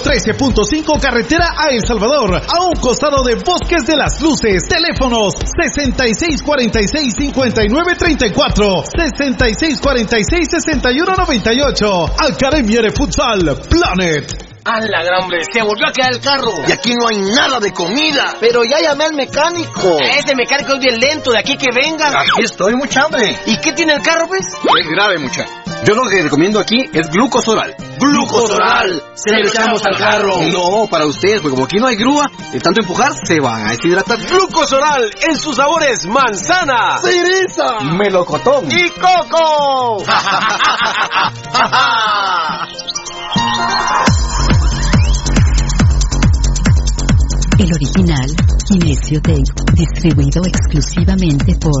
13.5 carretera a El Salvador. A un costado de Bosques de las Luces. Teléfonos 6646-5934. 6646-6198. Academia de Futsal Planet. ¡A la gran hombre! ¡Se volvió a quedar el carro! Y aquí no hay nada de comida. Pero ya llamé al mecánico. Ese mecánico es bien lento, de aquí que venga. Aquí estoy, mucha hambre. ¿Y qué tiene el carro, pues? Es grave, mucha. Yo lo que recomiendo aquí es glucosoral. Glucosoral. Se lo echamos al carro. No, para ustedes, porque como aquí no hay grúa, de tanto empujar se van a deshidratar. Glucosoral en sus sabores manzana, ¡Cereza! melocotón y coco. El original, Kinesio Tape, distribuido exclusivamente por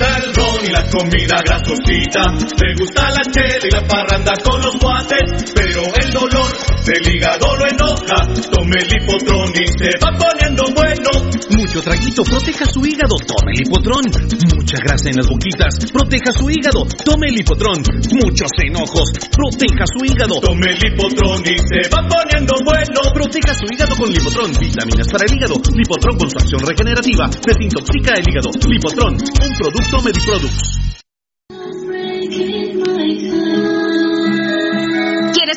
el ron y la comida grasosita, le gusta la chela y la parranda con los guates, pero el dolor del hígado lo enoja, tome el hipotrón y se va poniendo bueno. Mucho traguito, proteja su hígado, tome el hipotrón. Mucha grasa en las boquitas, proteja su hígado, tome el hipotrón. Muchos enojos, proteja su hígado. Tome el hipotrón y se va poniendo bueno. Proteja su hígado con Lipotrón, vitaminas para el hígado. Lipotrón con su acción regenerativa, desintoxica el hígado. Lipotrón, un producto Mediproducts.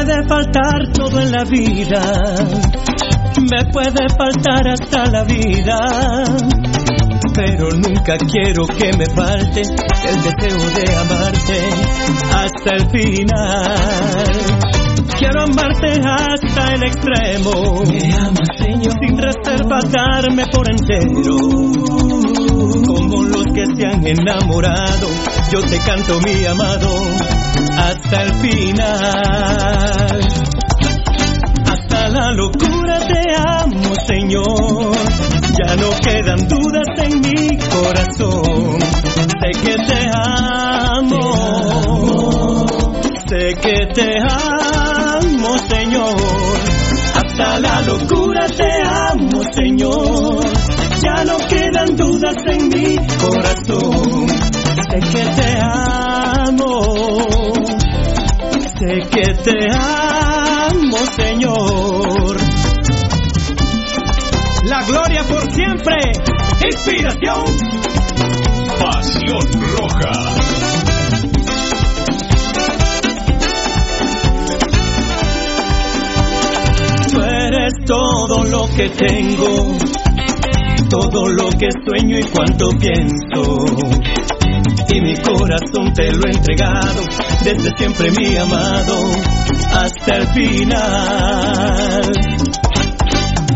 Puede faltar todo en la vida, me puede faltar hasta la vida, pero nunca quiero que me falte el deseo de amarte hasta el final. Quiero amarte hasta el extremo, me ama Señor, sin reserva darme por entero. Que se han enamorado, yo te canto mi amado hasta el final. Hasta la locura te amo, Señor. Ya no quedan dudas en mi corazón. Sé que te amo. Sé que te amo, Señor. Hasta la locura te amo, Señor. Ya no quedan dudas en mi corazón. Sé que te amo. Sé que te amo, Señor. La gloria por siempre. Inspiración. Pasión Roja. Tú eres todo lo que tengo, todo lo que sueño y cuanto pienso. Y mi corazón te lo he entregado, desde siempre mi amado, hasta el final.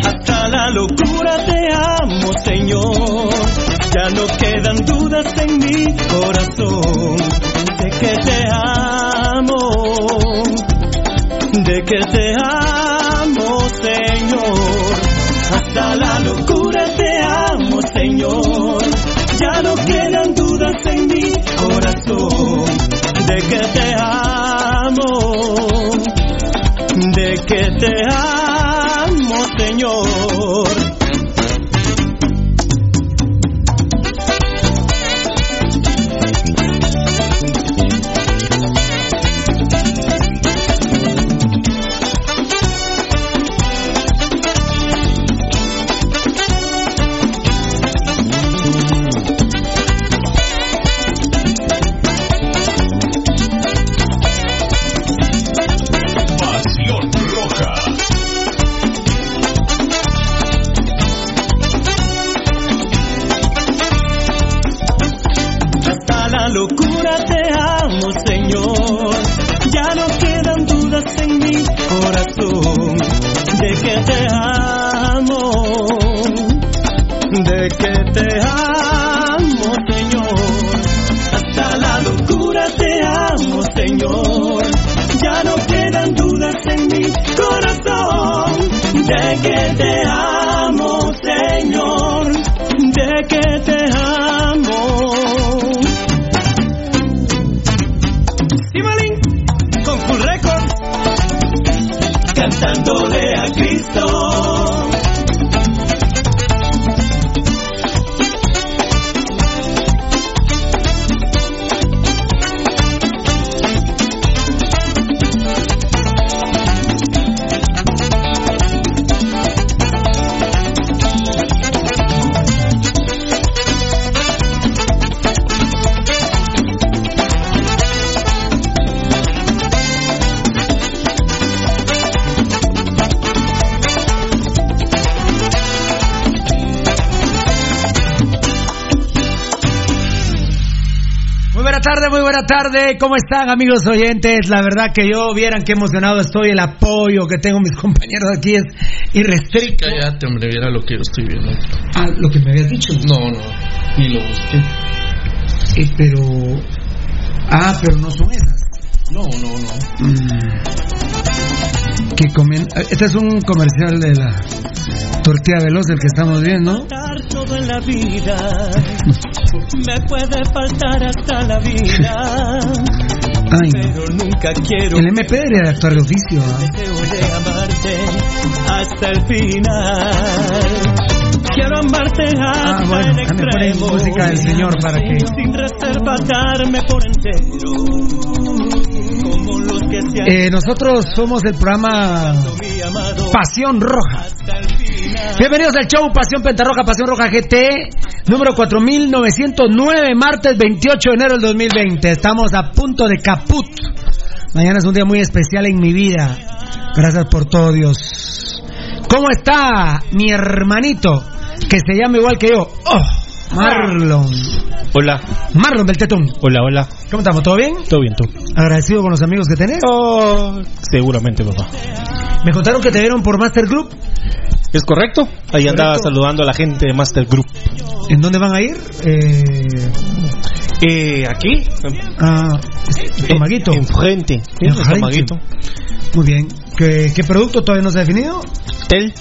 Hasta la locura te amo, Señor. Ya no quedan dudas en mi corazón. De que te amo, de que te amo, Señor. Hasta la De que te amo, buena tarde. ¿Cómo están, amigos oyentes? La verdad que yo vieran qué emocionado estoy. El apoyo que tengo mis compañeros aquí es irrestricto. Cállate, hombre, viera lo que yo estoy viendo. Ah, lo que me habías dicho. No, no, ni lo busqué. Eh, pero. Ah, pero no son esas. No, no, no. Mm. Que comen... Este es un comercial de la tortilla veloz del que estamos viendo. vida. Me puede faltar hasta la vida. Ay. Pero nunca quiero El MP debería de actuar de oficio. ¿ah? amarte hasta el final. Quiero amarte hasta Ah, bueno, el extremo. música del señor para que- Sin por entero. Como los que se han Eh, nosotros somos el programa Pasión Roja. Bienvenidos al show Pasión Pentarroja, Pasión Roja GT, número 4909, martes 28 de enero del 2020. Estamos a punto de caput. Mañana es un día muy especial en mi vida. Gracias por todo, Dios. ¿Cómo está mi hermanito? Que se llama igual que yo. Oh, Marlon. Hola, Marlon del Tetón. hola, hola. ¿Cómo estamos? ¿Todo bien? ¿Todo bien tú? Agradecido con los amigos que tenés. Oh, seguramente, papá. Me contaron que te vieron por Master Group. ¿Es correcto? Ahí andaba Correcto. saludando a la gente de Master Group. ¿En dónde van a ir? Eh, Eh, aquí, a Tomaguito. enfrente. Sí, En en frente. Tomaguito. Muy bien. ¿Qué, qué producto todavía no se ha definido? Tel.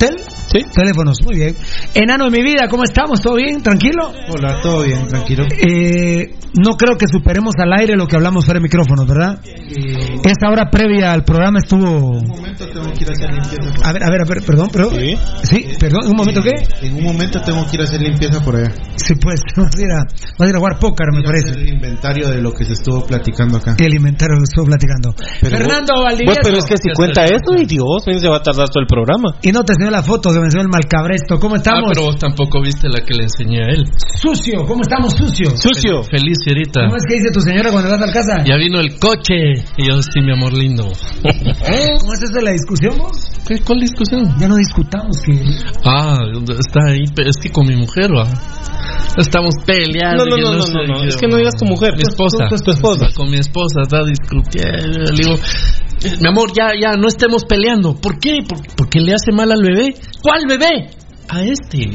¿Tel? Sí. Teléfonos, muy bien. Enano de mi vida, ¿cómo estamos? ¿Todo bien? ¿Tranquilo? Hola, todo bien, tranquilo. Eh, no creo que superemos al aire lo que hablamos fuera de micrófonos, ¿verdad? Esta hora previa al programa estuvo... En un momento tengo que ir a hacer limpieza. A ver, a ver, a ver, perdón, perdón. Sí. Sí, perdón, ¿un momento qué? En un momento tengo que ir a hacer limpieza por allá. Sí, pues, vas a ir a, vas a, ir a jugar póker, me parece. el inventario de lo que se estuvo platicando acá. El inventario que estuvo platicando. Pero Fernando Vos, Valdivieso. pero es que si cuenta eso, y Dios, se va a tardar todo el programa. Y no te enseñó la foto que me enseñó el malcabresto. ¿Cómo Ah, estamos? pero vos tampoco viste la que le enseñé a él. Sucio, ¿cómo estamos, sucio? Sucio. Feliz, ahorita. ¿Cómo es que dice tu señora cuando vas a casa? Ya vino el coche. Y yo, sí, mi amor lindo. ¿Cómo es eso de la discusión vos? ¿Qué, ¿Cuál discusión? Ya no discutamos que... Ah, está ahí. Es que con mi mujer, va. Estamos peleando. No, no, no, no, no, no. Es que no digas tu mujer. Mi tu- esposa. tu- tu- tu esposa. Con mi esposa está discutiendo. Le digo, "Eh, mi amor, ya, ya, no estemos peleando. ¿Por qué? Por- porque le hace mal al bebé. ¿Cuál bebé? A este.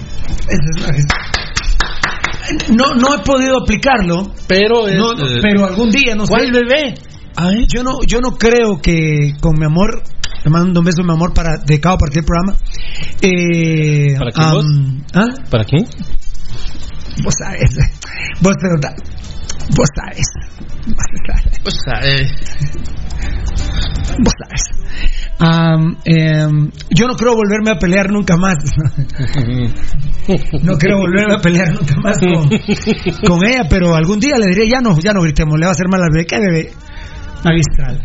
No, no he podido aplicarlo, Pero es, no, eh, pero algún día, no ¿Cuál sé. bebé? A este. Yo no, yo no creo que con mi amor, te mando un beso, mi amor, para de cada partir del programa. Eh, ¿Para quién, am, ¿Ah? ¿Para quién? Vos sabes. Vos pregunta. Vos sabes. O sea, eh, Vos sabes. Am, em, yo no creo volverme a pelear nunca más. no quiero volverme a pelear nunca más con, con ella, pero algún día le diré, ya no, ya no gritemos, le va a hacer mal al bebé. ¿Qué bebé? Magistral.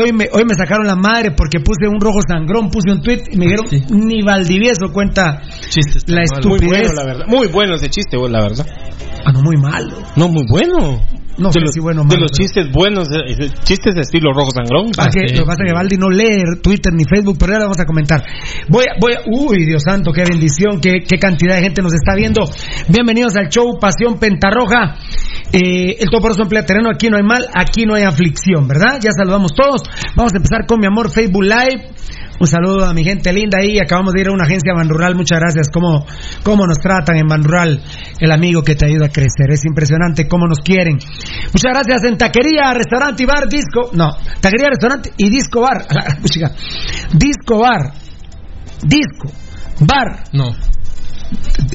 Hoy me, hoy me sacaron la madre porque puse un rojo sangrón, puse un tweet y me dijeron, Sí. ni Valdivieso cuenta chistes. la malos. Muy estupidez. bueno, la verdad. Muy bueno ese chiste, la verdad. Ah, no, muy malo. No, muy bueno. No de sé los, si bueno o de malo, los pero- chistes buenos, eh, eh, chistes de estilo rojo sangrón. Ah, que sí. lo que pasa es que Valdi no lee Twitter ni Facebook, pero ya lo vamos a comentar. Voy a, voy a- uy, Dios santo, qué bendición, qué, qué cantidad de gente nos está viendo. Bienvenidos al show Pasión Pentarroja. Eh, el toporoso emplea terreno, aquí no hay mal, aquí no hay aflicción, ¿verdad? Ya saludamos todos. Vamos a empezar con mi amor Facebook Live. Un saludo a mi gente linda ahí. Acabamos de ir a una agencia Ban Rural. Muchas gracias. ¿Cómo, cómo nos tratan en Ban Rural? El amigo que te ayuda a crecer. Es impresionante cómo nos quieren. Muchas gracias en Taquería, Restaurante y Bar Disco. No, Taquería, Restaurante y Disco Bar. Disco Bar. Disco. Bar. No.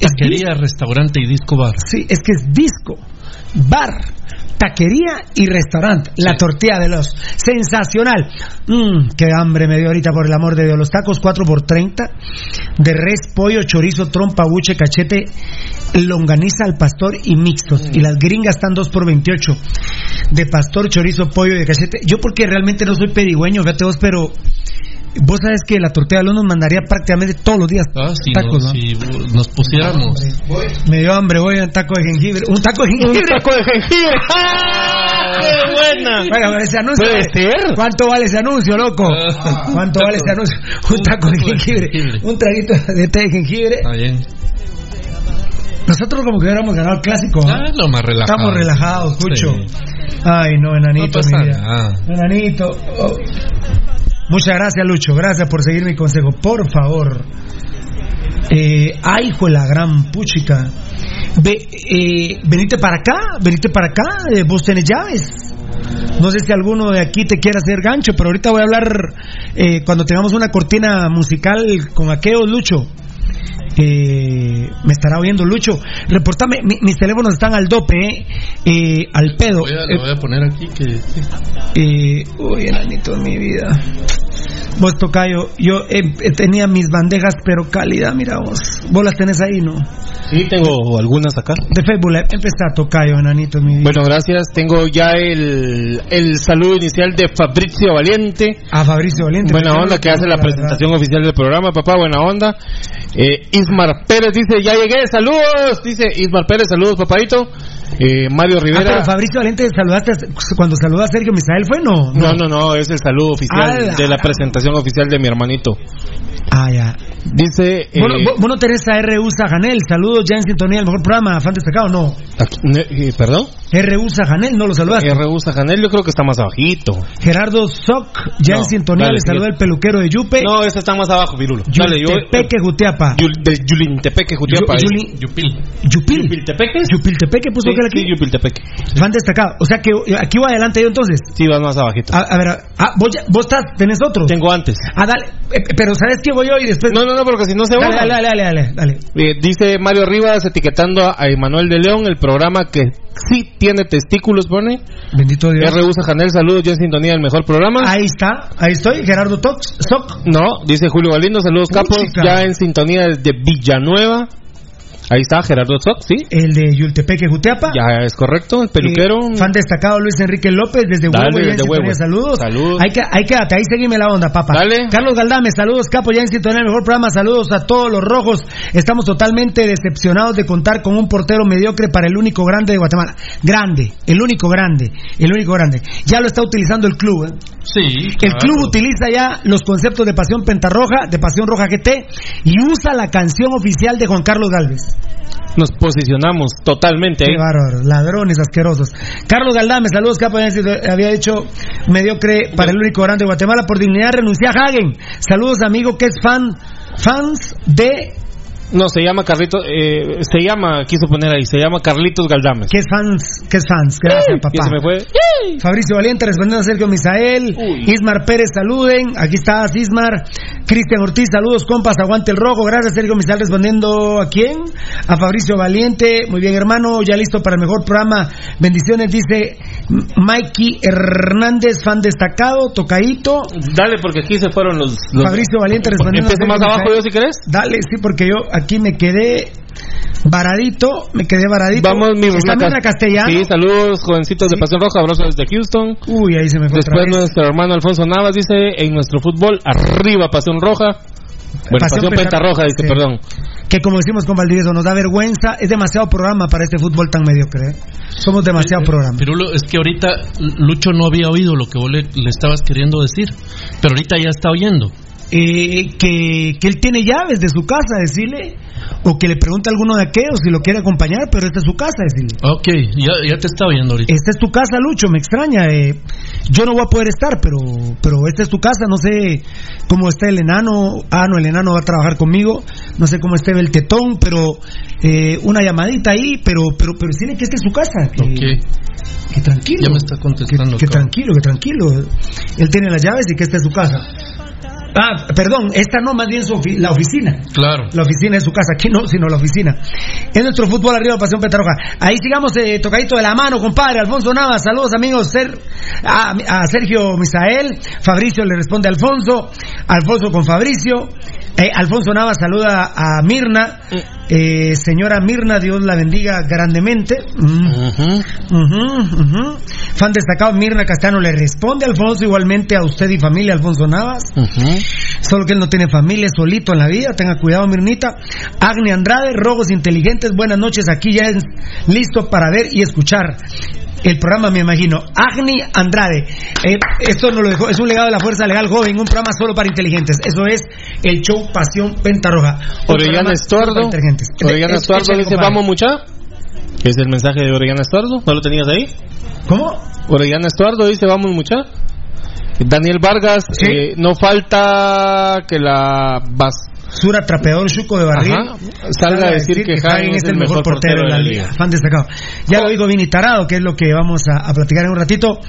Taquería, restaurante y disco bar. Sí, es que es disco, bar, taquería y restaurante. La tortilla de los. Sensacional. Mmm, qué hambre me dio ahorita por el amor de Dios. Los tacos 4 por 30 de res, pollo, chorizo, trompa, buche, cachete, longaniza al pastor y mixtos. Y las gringas están 2 por 28 de pastor, chorizo, pollo y de cachete. Yo porque realmente no soy perigüeño, fíjate vos, pero vos sabes que la tortilla de los nos mandaría prácticamente todos los días Ah, si, tacos, nos, ¿no? si nos pusiéramos. Me dio hambre, voy a un taco de jengibre. Un taco de jengibre. Un taco de jengibre. ¡Ah! ¡Qué buena! Oiga, ese anuncio. Puede ser. ¿Cuánto vale ese anuncio, loco? Ah. ¿Cuánto vale ese anuncio? Un taco de jengibre. Un traguito de té de jengibre. Está bien. Nosotros como que hubiéramos ganado el clásico. ¿ah? Ah, lo más relajado. Estamos relajados, Cucho. Sí. Ay, no, enanito. No pasa mi vida. nada. Enanito. oh. Muchas gracias, Lucho. Gracias por seguir mi consejo. Por favor. Eh, ay, la gran puchica. Ve, eh, venite para acá, venite para acá. eh, vos tenés llaves. No sé si alguno de aquí te quiere hacer gancho, pero ahorita voy a hablar eh, cuando tengamos una cortina musical con aquellos, Lucho. Eh, me estará oyendo Lucho. Reportame, mi- mis teléfonos están al dope, eh, eh, al pedo. Voy a, lo voy a poner aquí que. Eh, uy, enanito de mi vida. Vos, Tocayo, yo eh, tenía mis bandejas, pero calidad, mira vos. Vos las tenés ahí, ¿no? Sí, tengo algunas acá. De Facebook. Empezá, Tocayo, enanito mi vida. Bueno, gracias. Tengo ya el, el saludo inicial de Fabrizio Valiente. A Fabricio Valiente. Buena onda que hace la presentación oficial del programa, papá, buena onda. Eh, Ismar Pérez dice, ya llegué, saludos. Dice Ismar Pérez, saludos, papadito. Eh, Mario Ah, Rivera. pero Fabricio Valiente, saludaste cuando saludó a Sergio Misael, ¿fue no? no, no, no, es el saludo oficial Ala. de la presentación oficial de mi hermanito. Ah, ya. Dice... eh, Bueno, vos, vos no tenés a R.U. Sajanel. Saludos ya en sintonía del mejor programa, fan destacado, no. aquí- eh, ¿Perdón? R.U. Sajanel, no lo saludaste. R.U. Sajanel, yo creo que está más abajito. Gerardo Soc, ya No, en sintonía, dale, le saluda el peluquero de Yupe. No, ese está más abajo, Virulo. Dale, yo... Yultepeque, Jutiapa. Yul- de Yulintepeque, Jutiapa. Yu- eh. Yuli- Yupil. Yupil. ¿Yupiltepeque? Yupiltepeque puso Sí, que era aquí. sí, Yupiltepeque. Fan destacado. O sea que aquí va adelante yo entonces. Sí, vas más abajito. A, a ver, ah, vos, ya- vos estás, tenés otro. Tengo antes. Ah, dale. Eh, pero ¿sabes qué voy yo y después? No, no, no, porque si no se va. dale, dale, dale, dale, dale. Eh, dice Mario Rivas etiquetando a Emanuel de León, el programa que sí tiene testículos, pone. Bendito Dios. R. Usa Janel, saludos, ya en sintonía del mejor programa. Ahí está, ahí estoy, Gerardo Tox, Soc. No, dice Julio Galindo, saludos capos, ya en sintonía de Villanueva. Ahí está, Gerardo Zoc, sí. El de Yultepeque, Jutiapa. Ya es correcto, el peluquero. Eh, fan destacado Luis Enrique López desde Huevo. desde. Saludos. Saludos. Hay que, hay que, ahí seguime la onda, papá. Dale. Carlos Galdame, saludos, capo, ya en sintonía el mejor programa. Saludos a todos los rojos. Estamos totalmente decepcionados de contar con un portero mediocre para el único grande de Guatemala. Grande, el único grande, el único grande. Ya lo está utilizando el club, ¿eh? Sí. El club utiliza ya los conceptos de Pasión Pentarroja, de Pasión Roja GT y usa la canción oficial de Juan Carlos Galvez. Nos posicionamos totalmente ahí. Qué bárbaros, ladrones asquerosos. Carlos Galdame, saludos, capo. Había hecho mediocre para el único grande de Guatemala. Por dignidad renuncia a Hagen. Saludos, amigo, que es fan, fans de. No, se llama Carlitos, eh, se llama, quiso poner ahí, se llama Carlitos Galdames. Que es fans, que es fans. Gracias, papá. ¿Quién se me fue? Fabricio Valiente respondiendo a Sergio Misael. Ismar Pérez, saluden. Aquí estás, Ismar. Cristian Ortiz, saludos, compas. Aguante el rojo. Gracias, Sergio Misael respondiendo a quién? A Fabricio Valiente. Muy bien, hermano. Ya listo para el mejor programa. Bendiciones, dice Mikey Hernández, fan destacado. Tocadito. Dale, porque aquí se fueron los. los- Fabricio Valiente respondiendo. a Empiezo más abajo Misael. yo si querés. Dale, sí, porque yo aquí me quedé varadito. Me quedé varadito. Vamos, mi Está Mirna Mirna Cas- Castellano. Sí, saludos, jovencitos de Pasión Roja, abrazos desde Houston. Uy, ahí se me fue otra Después vez. nuestro hermano Alfonso Navas dice, en nuestro fútbol, arriba Pasión Roja. Bueno, Pasión, Pentar- Pentarroja dice, sí. perdón. que como decimos con Valdivieso, nos da vergüenza, es demasiado programa para este fútbol tan mediocre. ¿eh? Somos demasiado programa. Pirulo, es que ahorita Lucho no había oído lo que vos le, le estabas queriendo decir, pero ahorita ya está oyendo. Eh, que, que él tiene llaves de su casa, decirle, o que le pregunte a alguno de aquellos si lo quiere acompañar, pero esta es su casa, decirle. Ok, ya, ya te está oyendo ahorita. Esta es tu casa, Lucho, me extraña. eh, yo no voy a poder estar, pero, pero esta es tu casa. No sé cómo está el enano. Ah, no, el enano va a trabajar conmigo. No sé cómo esté el tetón, pero eh, una llamadita ahí. Pero, pero, pero decirle que esta es su casa. Que, Ok, que tranquilo. ya me está contestando. que tranquilo, que tranquilo. Él tiene las llaves y que esta es su casa. Ah, perdón, esta no, más bien su ofi- la oficina. Claro. La oficina es su casa, aquí no, sino la oficina. Es nuestro fútbol arriba, Pasión Petarroja. Ahí sigamos eh, tocadito de la mano, compadre. Alfonso Navas, saludos amigos. Ser, a, a Sergio Misael, Fabricio le responde a Alfonso, Alfonso con Fabricio. Eh, Alfonso Navas saluda a Mirna. Eh, señora Mirna, Dios la bendiga grandemente. Mm. Fan destacado, Mirna Castano le responde Alfonso, igualmente a usted y familia, Alfonso Navas. Solo que él no tiene familia, es solito en la vida. Tenga cuidado, Mirnita. Agne Andrade, Rogos Inteligentes, buenas noches. Aquí ya es listo para ver y escuchar. El programa, me imagino. Agni Andrade. Eh, esto nos lo dejó, es un legado de la Fuerza Legal Joven, un programa solo para inteligentes. Eso es el show Pasión Pentarroja. Orellana inteligentes. Orellana Es- Estuardo échale, dice, vamos mucha. Es el mensaje de Orellana Estuardo. ¿No lo tenías ahí? ¿Cómo? Orellana Estuardo dice, vamos mucha. Daniel Vargas, eh, no falta que la bas Sura Trapeador Chuco de Barril Ajá. Salga a decir que Hagen es el mejor portero de la liga. Fan destacado. Ya lo digo Vini Tarado, que es lo que vamos a, a platicar en un ratito.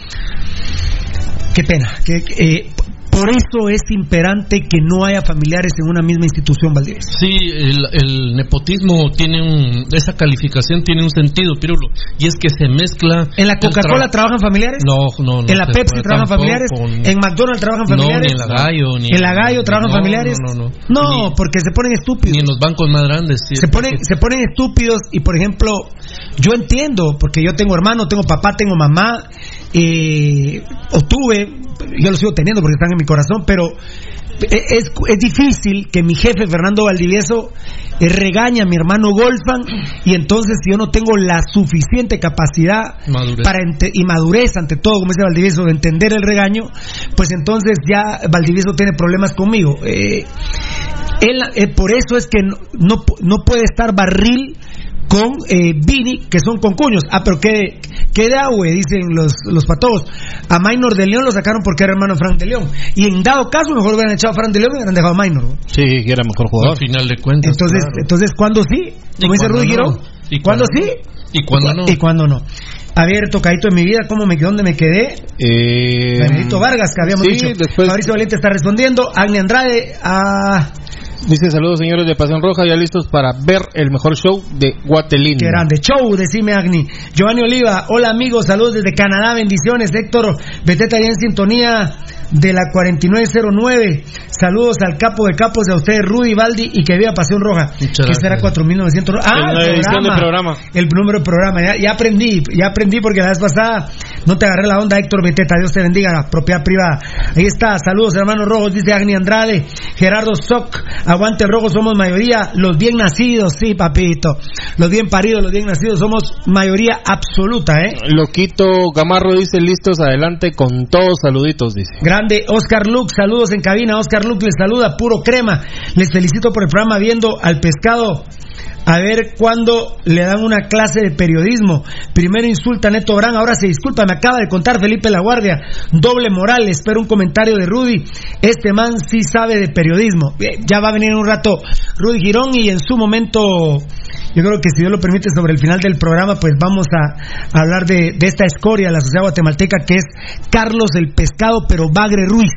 Qué pena. Que, eh, por eso es imperante que no haya familiares en una misma institución, Valdivieso. Sí, el, el nepotismo tiene un. Esa calificación tiene un sentido, Pirulo. Y es que se mezcla. ¿En la Coca-Cola tra- trabajan familiares? No, no, no. ¿En la Pepsi trabajan familiares? ¿En McDonald's trabajan No, familiares? ni en la Gallo, ni ¿En la Gallo trabajan no, familiares? No, no, no. No, porque se ponen estúpidos. Ni en los bancos más grandes. sí. se ponen, se ponen estúpidos y por ejemplo, yo entiendo, porque yo tengo hermano, tengo papá, tengo mamá, eh, o tuve, yo los sigo teniendo porque están en mi corazón, pero es, es difícil que mi jefe Fernando Valdivieso eh, regañe a mi hermano Golfan y entonces si yo no tengo la suficiente capacidad Madurez. para ente- y madurez ante todo, como dice Valdivieso, de entender el regaño, pues entonces ya Valdivieso tiene problemas conmigo. Eh, él, eh, por eso es que no, no, no puede estar barril con eh, Vini, que son concuños. Ah, pero qué, qué de agua, dicen los, los patos. A Minor de León lo sacaron porque era hermano de Frank de León. Y en dado caso, mejor hubieran echado a Frank de León y hubieran dejado a Minor. ¿no? Sí, que era mejor jugador. Al final de cuentas. Entonces, claro. entonces ¿cuándo sí? ¿Y Como dice cuándo Rudy? Girón. ¿Y ¿Cuándo sí? ¿Y cuándo no? ¿Y cuándo no? A ver, tocadito en mi vida, ¿cómo me quedé? ¿Dónde me quedé? Eh, Benedito Vargas, que habíamos sí, dicho. después- Fabricio Valiente está respondiendo. Agni Andrade, a... Dice saludos señores de Pasión Roja, ya listos para ver el mejor show de Guatelín. Qué grande. Show, decime Agni. Giovanni Oliva, hola amigos, saludos desde Canadá, bendiciones. Héctor ya en sintonía de la 4909. Saludos al capo de capos de a ustedes, Rudy Baldi, y que viva Pasión Roja. Muchas que será gracias. 4900. Ah, el la edición del programa. El número de programa. Ya, ya aprendí, ya aprendí porque la vez pasada no te agarré la onda, Héctor Beteta. Dios te bendiga, propiedad privada. Ahí está, saludos hermanos rojos, dice Agni Andrade. Gerardo Soc, aguante el rojo, somos mayoría. Los bien nacidos, sí, papito. Los bien paridos, los bien nacidos, somos mayoría absoluta, ¿eh? Loquito Gamarro dice listos adelante con todos saluditos, dice. Grande Oscar Luke, saludos en cabina. Oscar Luke les saluda, puro crema. Les felicito por el programa viendo al pescado. A ver cuándo le dan una clase de periodismo. Primero insulta a Neto Brand, ahora se disculpa. Me acaba de contar Felipe La Guardia. Doble moral, espero un comentario de Rudy. Este man sí sabe de periodismo. Bien, Ya va a venir en un rato Rudy Girón y en su momento, yo creo que si Dios lo permite, sobre el final del programa, pues vamos a, a hablar de, de esta escoria de la sociedad guatemalteca que es Carlos el Pescado, pero Bagre Ruiz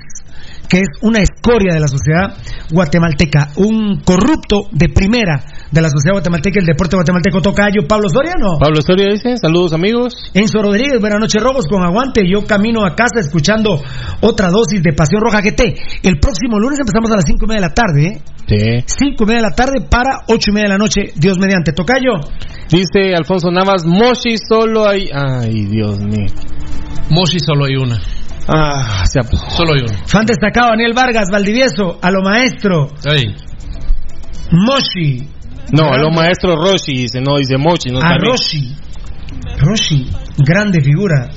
que es una escoria de la sociedad guatemalteca, un corrupto de primera de la sociedad guatemalteca, el deporte guatemalteco tocayo, Pablo Soriano. Pablo Soria dice, saludos amigos. Enzo Rodríguez, buenas noches, Rojos, con aguante. Yo camino a casa escuchando otra dosis de Pasión Roja GT. El próximo lunes empezamos a las cinco y media de la tarde, ¿eh? Sí. Cinco y media de la tarde para ocho y media de la noche, Dios mediante. Tocayo. Dice Alfonso Navas, Moshi solo hay... Ay, Dios mío. Moshi solo hay una. Ah, se Solo hay una. Fan destacado, Daniel Vargas, Valdivieso, a lo maestro, Ahí. Moshi, No, a lo maestro Roshi dice, no, dice Mochi, no a está bien. Roshi. Roshi, grande figura.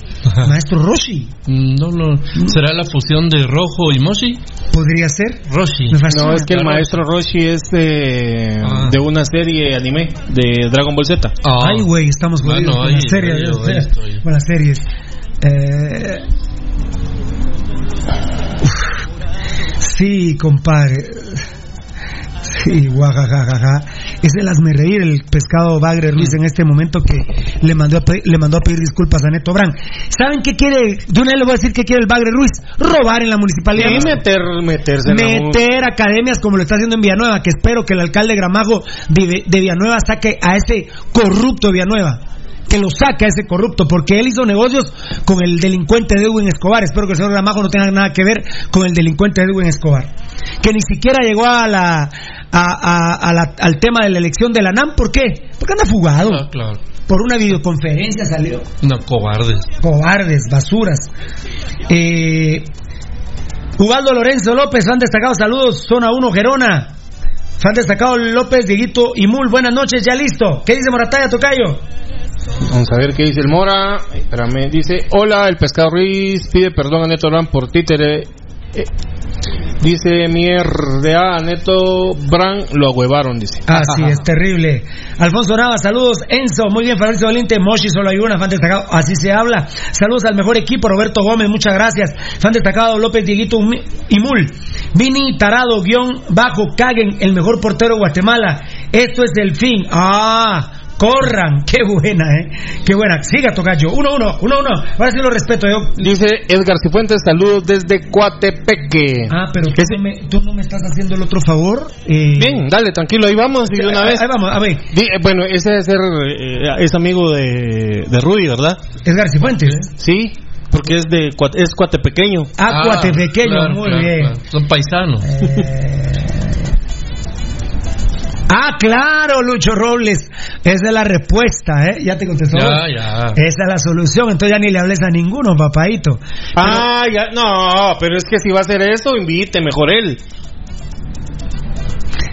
Maestro Roshi, Mm, No, no. ¿Será la fusión de rojo y Moshi? podría ser. Fascina. No, es que el maestro Roshi es eh, Ah. de una serie anime de Dragon Ball Z. Ah. Ay, güey, estamos jodidos Bueno, con ahí- las series. ahí- ¿no? ahí estoy. Con las series. Eh. Sí, compadre. Sí, guajajajaja. Es el hazme reír el pescado Bagre Ruiz en este momento que le mandó a le mandó a pedir disculpas a Neto Brand. ¿Saben qué quiere? De una vez le voy a decir qué quiere el Bagre Ruiz. Robar en la municipalidad. Y meter, meterse en la meter academias como lo está haciendo en Villanueva, que espero que el alcalde Gramajo de, de Villanueva saque a ese corrupto de Villanueva. Que lo saque a ese corrupto, porque él hizo negocios con el delincuente de Edwin Escobar. Espero que el señor Gramajo no tenga nada que ver con el delincuente de Edwin Escobar. Que ni siquiera llegó a la, a, a- a la- al tema de la elección de la NAM. ¿Por qué? Porque anda fugado. Ah, claro. Por una videoconferencia salió No, cobardes. cobardes, basuras. Eh, Ubaldo Lorenzo López, fan destacado, saludos, zona 1, Gerona. Fan destacado López, Dieguito y Mul, buenas noches, ya listo. ¿Qué dice Morataya, Tocayo? Vamos a ver qué dice el Mora. Espérame, dice: Hola, el pescado Ruiz pide perdón a Neto Brand por títere. Eh, dice mierda, a Neto Brand lo agüevaron, dice. Así es, terrible. Alfonso Nava, saludos. Enzo, muy bien, Fabricio Valiente. Moshi, solo hay una, fan destacado. Así se habla. Saludos al mejor equipo, Roberto Gómez, muchas gracias. Fan destacado, López Dieguito Umi- Imul. Vini Tarado, guion bajo, caguen, el mejor portero de Guatemala. Esto es el fin. Ah. Corran, qué buena, eh. Qué buena. Siga, Tocayo. Uno, uno, uno, uno. Ahora sí lo respeto yo. Dice Edgar Cifuentes, saludos desde Coatepeque. Ah, pero tú no, me, tú no me estás haciendo el otro favor. Eh, Bien, dale, tranquilo, ahí vamos de una ahí- vez. ahí vamos, a ver. Di- eh, bueno, ese es, eh, es amigo de, de Rudy, ¿verdad? Edgar Cifuentes. Sí, porque es de es cuatepequeño. Ah, cuatepequeño, claro, muy claro, bien. claro. Son paisanos. Ah, claro, Lucho Robles. Esa es la respuesta, ¿eh? Ya te contestó. Ya, ya. Esa es la solución. Entonces ya ni le hables a ninguno, papadito. Ah, ya, no, pero es que si va a hacer eso, invite mejor él.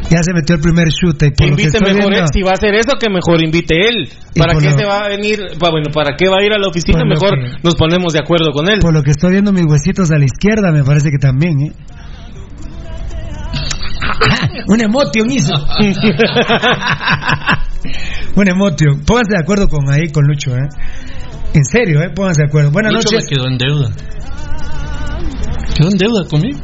Ya se metió el primer lo que invite mejor viendo- él. Si va a hacer eso, que mejor invite él. ¿Para qué lo- se va a venir? Bueno, ¿para qué va a ir a la oficina? Por Mejor que- nos ponemos de acuerdo con él. Por lo que estoy viendo mis huesitos a la izquierda, me parece que también, ¿eh? Un emotion hizo. Un emotion. Pónganse de acuerdo con ahí, con Lucho, ¿eh? En serio, ¿eh? Pónganse de acuerdo. Buenas Lucho noches. me quedó en deuda. Quedó en deuda conmigo.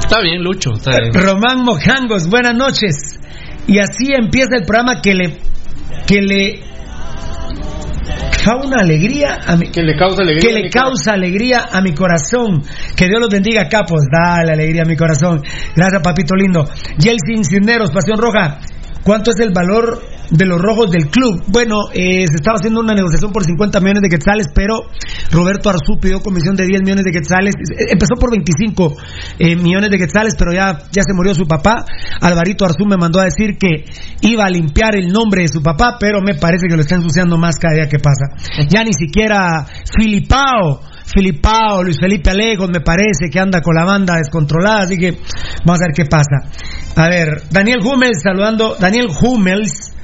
Está bien, Lucho. Está bien. Román Mojangos, buenas noches. Y así empieza el programa que le que le una alegría a mi que le causa alegría que a le mi causa alegría a mi corazón. Que Dios los bendiga, capos. Dale alegría a mi corazón. Gracias, papito lindo. Yeltsin Cisneros, Pasión Roja. ¿Cuánto es el valor de los rojos del club? Bueno, eh, se estaba haciendo una negociación por 50 millones de quetzales, pero Roberto Arzú pidió comisión de 10 millones de quetzales. Empezó por 25 eh, millones de quetzales, pero ya, ya se murió su papá. Alvarito Arzú me mandó a decir que iba a limpiar el nombre de su papá, pero me parece que lo está ensuciando más cada día que pasa. Ya ni siquiera Filipao. Filipao, Luis Felipe Alejos, me parece que anda con la banda descontrolada, así que vamos a ver qué pasa. A ver, Daniel Hummels saludando, Daniel Hummels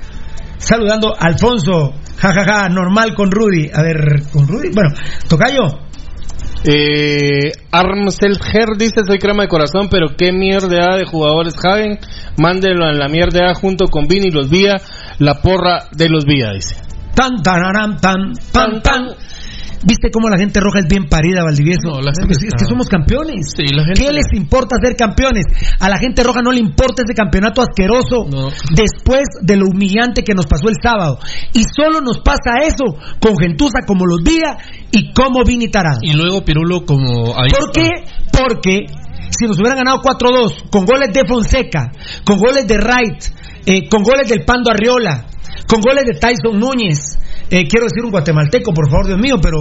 saludando a Alfonso, jajaja, normal con Rudy. A ver, con Rudy, bueno, Tocayo. Eh, Armselger dice soy crema de corazón, pero qué mierda de jugadores Hagen. Mándelo en la mierda junto con Vini los Vía, la porra de los Vía, dice. Tan, tararam, tan, pan, pan. ¿Viste cómo la gente roja es bien parida, Valdivieso? No, la es, gente es que somos campeones. Sí, la gente- ¿Qué les importa ser campeones? A la gente roja no le importa ese campeonato asqueroso No. después de lo humillante que nos pasó el sábado. Y solo nos pasa eso con gentuza como los Vía y como Vini Tarado. Y luego Pirulo como ahí. ¿Por qué? Porque si nos hubieran ganado 4-2 con goles de Fonseca, con goles de Wright, eh, con goles del Pando Arriola, con goles de Tyson Núñez, eh, quiero decir un guatemalteco, por favor, Dios mío, pero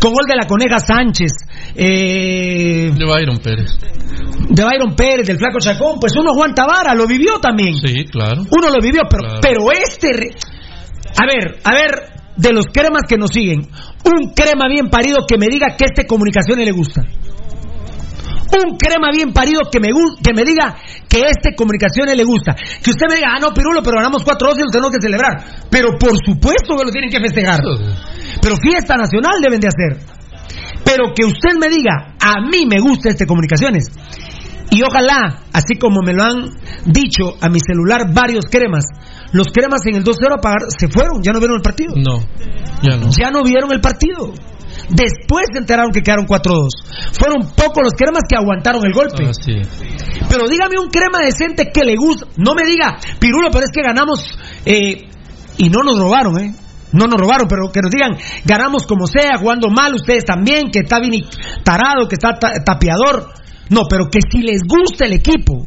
con gol de la Coneja Sánchez, eh, De Byron Pérez. de Byron Pérez, del Flaco Chacón, pues uno Juan Tavara lo vivió también. Sí, claro. Uno lo vivió, pero, Claro. pero este. A ver, a ver, de los cremas que nos siguen, un crema bien parido que me diga que este comunicaciones le gusta. Un crema bien parido que me, que me diga que este comunicaciones le gusta. Que usted me diga, ah, no, Pirulo, pero ganamos 4-2 y lo tenemos que celebrar. Pero por supuesto que lo tienen que festejar. Pero fiesta nacional deben de hacer. Pero que usted me diga, a mí me gusta este comunicaciones. Y ojalá, así como me lo han dicho a mi celular varios cremas, los cremas en el 2-0 a pagar se fueron, ya no vieron el partido. No, ya no. Ya no vieron el partido. Después se enteraron que quedaron 4-2. Fueron pocos los cremas que aguantaron el golpe. Ah, sí. Pero dígame un crema decente que le gusta. No me diga, Pirulo, pero es que ganamos eh, y no nos robaron, ¿eh? No nos robaron, pero que nos digan, ganamos como sea, jugando mal, ustedes también, que está bien tarado, que está ta- tapiador. No, pero que si les gusta el equipo.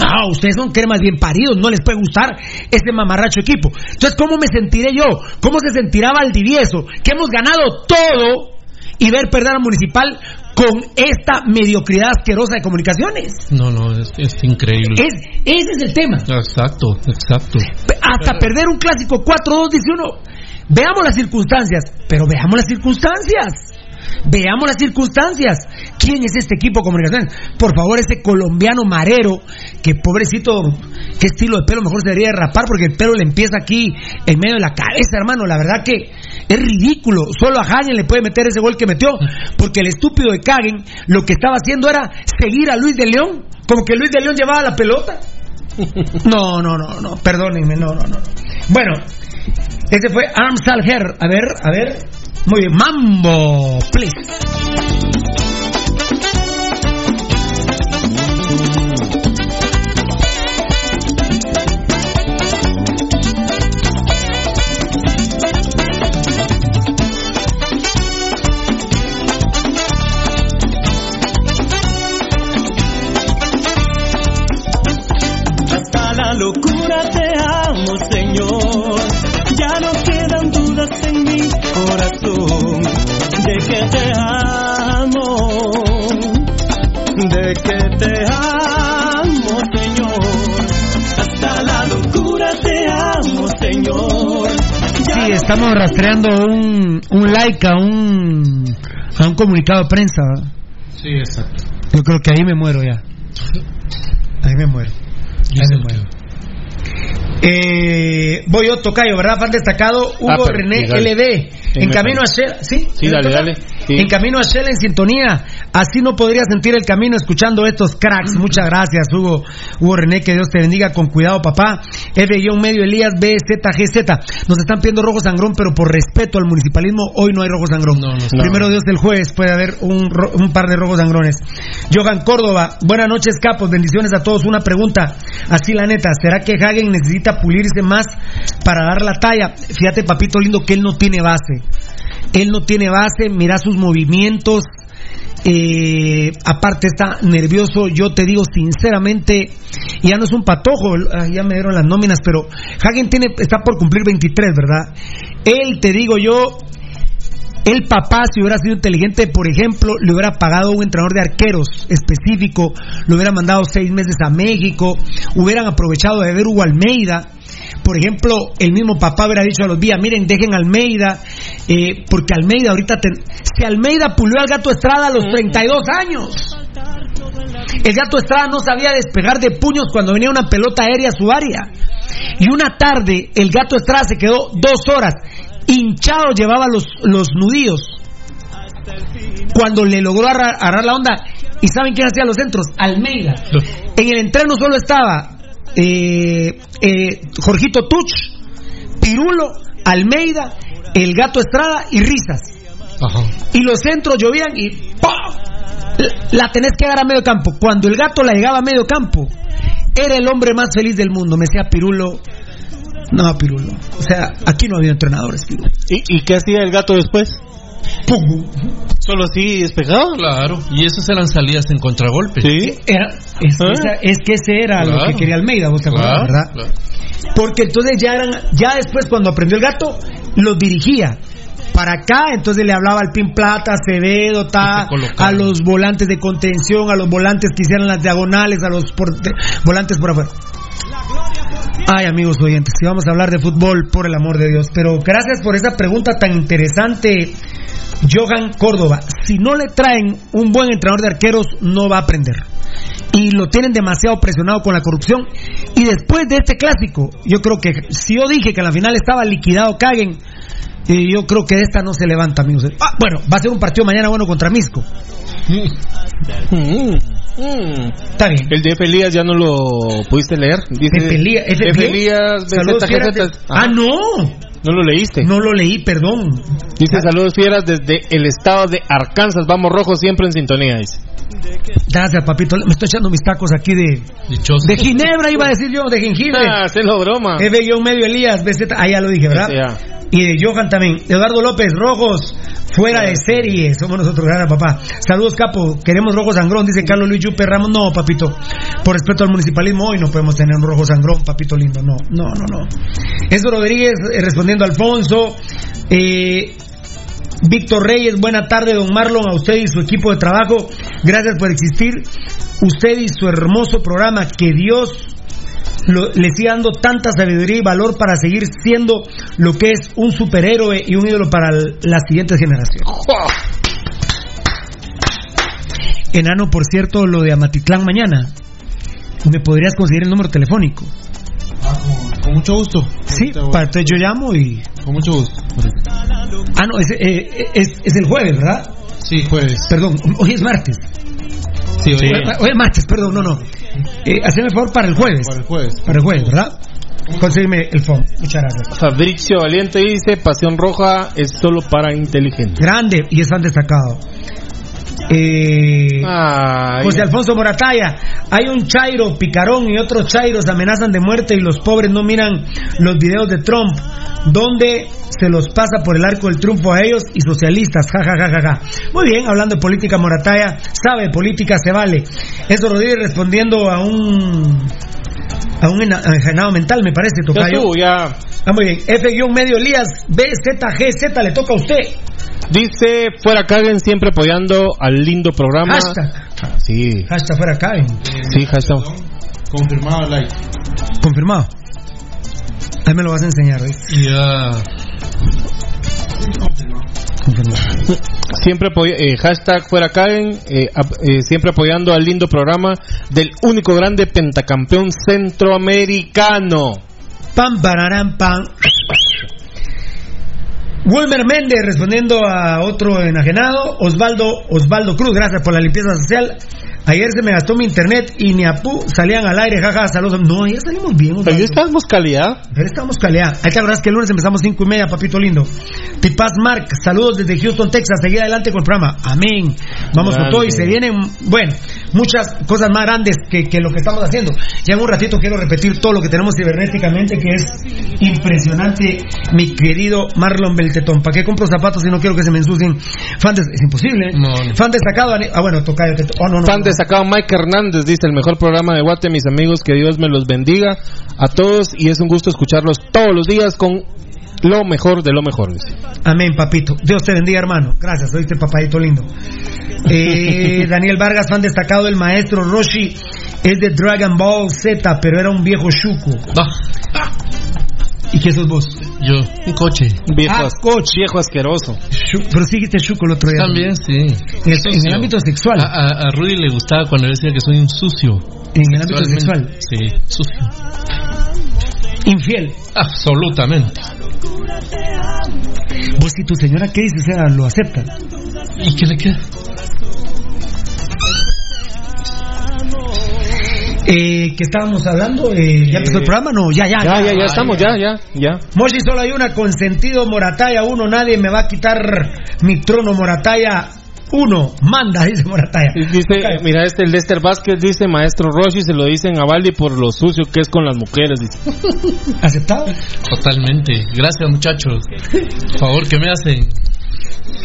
No, ustedes son cremas bien paridos, no les puede gustar ese mamarracho equipo. Entonces, ¿cómo me sentiré yo? ¿Cómo se sentirá Valdivieso? Que hemos ganado todo y ver perder a Municipal con esta mediocridad asquerosa de comunicaciones. No, no, es, es increíble. Es, ese es el tema. Exacto, exacto. Hasta perder un clásico 4-2, dice uno. Veamos las circunstancias, pero veamos las circunstancias. Veamos las circunstancias. ¿Quién es este equipo de comunicaciones? Por favor, ese colombiano marero, que pobrecito, qué estilo de pelo mejor se debería de rapar porque el pelo le empieza aquí en medio de la cabeza, hermano. La verdad que es ridículo. Solo a Hagen le puede meter ese gol que metió, porque el estúpido de Kagen lo que estaba haciendo era seguir a Luis de León, como que Luis de León llevaba la pelota. No, no, no, no, perdónenme, no, no, no. Bueno, ese fue Armstalher. A ver, a ver. Muy bien, Mambo, please. Que te amo, de que te amo, Señor. Hasta la locura te amo, Señor. Sí, estamos rastreando un, un like a un, a un comunicado de prensa. Sí, exacto. Yo creo que ahí me muero ya. Ahí me muero. Ahí me muero. Eh, voy yo, Tocayo, ¿verdad? Fan destacado, Hugo Ah, pero- René. Sí, En camino a. Shell, ¿sí? Sí, ¿Me dale, toca? dale. Sí. En camino a Shell en sintonía. Así no podría sentir el camino escuchando estos cracks. Muchas gracias, Hugo. Hugo René, que Dios te bendiga. Con cuidado, papá. F-medio Elías BZGZ. Nos están pidiendo rojo sangrón, pero por respeto al municipalismo, hoy no hay rojo sangrón. Primero Dios del jueves puede haber un, un par de rojos sangrones. Johan Córdoba, buenas noches, capos. Bendiciones a todos. Una pregunta, así la neta, ¿será que Hagen necesita pulirse más para dar la talla? Fíjate, papito lindo, que él no tiene base. Él no tiene base, mira sus movimientos. eh, aparte está nervioso, yo te digo sinceramente, ya no es un patojo, ah, ya me dieron las nóminas, pero Hagen tiene, está por cumplir 23, ¿verdad? Él, te digo yo, el papá, si hubiera sido inteligente, por ejemplo, le hubiera pagado un entrenador de arqueros específico, lo hubiera mandado seis meses a México, hubieran aprovechado de ver Hugo Almeida. Por ejemplo, el mismo papá hubiera dicho a los días, miren, dejen Almeida, eh, porque Almeida ahorita, ten- si Almeida pulió al gato Estrada a los 32 años, el gato Estrada no sabía despegar de puños cuando venía una pelota aérea a su área. Y una tarde, el gato Estrada se quedó dos horas, hinchado llevaba los, los nudillos. Cuando le logró agarrar la onda, ¿y saben quién hacía los centros? Almeida. En el entreno solo estaba eh, eh, Jorgito Tuch, Pirulo, Almeida, el gato Estrada y Risas. Y los centros llovían y ¡pum! La tenés que agarrar a medio campo. Cuando el gato la llegaba a medio campo, era el hombre más feliz del mundo. Me decía Pirulo. No, Pirulo. O sea, aquí no había entrenadores, Pirulo. ¿Y, y qué hacía el gato después? ¿Solo así despejado? Claro, y esas eran salidas en contragolpe. Sí. Era, es, ¿Eh? esa- es que ese era lo que quería Almeida, vos te Claro, ¿verdad? claro. Porque entonces ya eran, ya después cuando aprendió el gato, los dirigía. Para acá, entonces le hablaba al Pin Plata, Acevedo, ta, a los volantes de contención, a los volantes que hicieran las diagonales, a los por- de- volantes por afuera. Ay, amigos oyentes, si vamos a hablar de fútbol, por el amor de Dios. Pero gracias por esa pregunta tan interesante, Johan Córdoba. Si no le traen un buen entrenador de arqueros, no va a aprender. Y lo tienen demasiado presionado con la corrupción. Y después de este clásico, yo creo que si yo dije que en la final estaba liquidado Kagen, eh, yo creo que de esta no se levanta, amigos. Ah, bueno, va a ser un partido mañana bueno contra Misco. Mm, mm. Está bien. El de F. Elías ya no lo pudiste leer. Dice F. Elías, GZ. Ah, no. No lo leíste. No lo leí, perdón. Dice saludos fieras desde el estado de Arkansas. Vamos rojos siempre en sintonía. Dice. Gracias, papito. Me estoy echando mis tacos aquí de, Dichoso. de ginebra, iba a decir yo, de jengibre. Ah, hacelo broma. F- medio Elías, BZ. Ah, ya lo dije, ¿verdad? Y de Johan también. Eduardo López, rojos, fuera de serie. Somos nosotros, gracias, papá. Saludos, capo. Queremos rojo sangrón, dice Carlos Luis Yupe Ramos. No, papito. Por respeto al municipalismo, hoy no podemos tener un rojo sangrón, papito lindo. No, no, no, no. Eso Rodríguez, eh, respondiendo a Alfonso. Eh, Víctor Reyes, buena tarde, don Marlon, a usted y su equipo de trabajo. Gracias por existir. Usted y su hermoso programa. Que Dios lo- le siga dando tanta sabiduría y valor para seguir siendo lo que es un superhéroe y un ídolo para las siguientes generaciones. Enano, por cierto, lo de Amatitlán mañana. ¿Me podrías conseguir el número telefónico? Con mucho gusto. Sí, para entonces yo llamo y... Con mucho gusto. Ah, no, es, eh, es, es el jueves, ¿verdad? Sí, jueves. Perdón, hoy es martes. Sí, hoy, Hoy es martes, perdón, no, no. Eh, haceme el favor para el jueves. Para el jueves. Para el jueves, ¿verdad? Consígueme el phone. Muchas gracias. Fabricio Valiente dice, Pasión Roja es solo para inteligentes. Grande y es tan destacado. Eh. José Alfonso Morataya, hay un Chairo picarón y otros Chairos amenazan de muerte y los pobres no miran los videos de Trump, donde se los pasa por el arco del triunfo a ellos y socialistas, ja ja ja ja ja. Muy bien, hablando de política, Morataya sabe, política se vale. Eso Rodríguez respondiendo a un a un enajenado mental, me parece, Ya tocayo. estuvo, ya. Ah, muy bien. F-medio Elías, BZGZ, le toca a usted. Dice, fuera caguen siempre apoyando al lindo programa. Hashtag. Sí, Hashtag fuera eh. sí, hashtag. Confirmado like. Confirmado. Ahí me lo vas a enseñar, ¿ves? Ya. Confirmado. Siempre eh, hashtag fuera caguen, eh, eh, siempre apoyando al lindo programa del único grande pentacampeón centroamericano. Pam, pararam, pam. Wilmer Méndez respondiendo a otro enajenado. Osvaldo, Osvaldo Cruz, gracias por la limpieza social. Ayer se me gastó mi internet y ni a pu salían al aire, jaja, saludos. No, ya salimos bien. Osvaldo. Ahí estamos calidad. Pero estamos calidad. Ahí te acordás que el lunes empezamos cinco y media, papito lindo. Tipaz Mark, saludos desde Houston, Texas. Seguir adelante con el programa. Amén. Vamos con todo y se vienen, bueno, muchas cosas más grandes que, que lo que estamos haciendo. Ya en un ratito quiero repetir todo lo que tenemos cibernéticamente, que es impresionante, mi querido Marlon Beltetón. ¿Para qué compro zapatos si no quiero que se me ensucien? Fan des- es imposible. No, no. Fan destacado. Ah, bueno, toca. Oh, no, no, Fan destacado Mike Hernández dice el mejor programa de Guate, mis amigos, que Dios me los bendiga a todos y es un gusto escucharlos todos los días con lo mejor de lo mejor. Dice. Amén, papito. Dios te bendiga, hermano. Gracias, oíste, papadito lindo. Eh, Daniel Vargas, fan destacado del maestro Roshi, es de Dragon Ball Z, pero era un viejo chuco. Ah, ¿Y qué sos vos? yo, un coche. Viejo, Ah, coach. viejo asqueroso. Pero sí dijiste chuco el otro día. También, sí. En el, en el Sucio. ámbito sexual. A, a- a Rudy le gustaba cuando decía que soy un sucio. en el ámbito sexual. Sí, sucio. Infiel. Absolutamente. Vos y tu señora, ¿qué dices? O sea, lo aceptan. ¿Y qué le queda? Eh, ¿Qué estábamos hablando? Eh, ¿Ya empezó el programa? No, ya, ya. Ya, ya, ya estamos, ya, ya, ya. Moshi solo hay una consentido Morataya uno, nadie me va a quitar mi trono Morataya uno, manda, dice Morataya. Dice, mira, este el Lester Vázquez dice, maestro Roshi, se lo dicen a Valdi por lo sucio que es con las mujeres. Dice. ¿Aceptado? Totalmente. Gracias, muchachos. Por favor, ¿qué me hacen?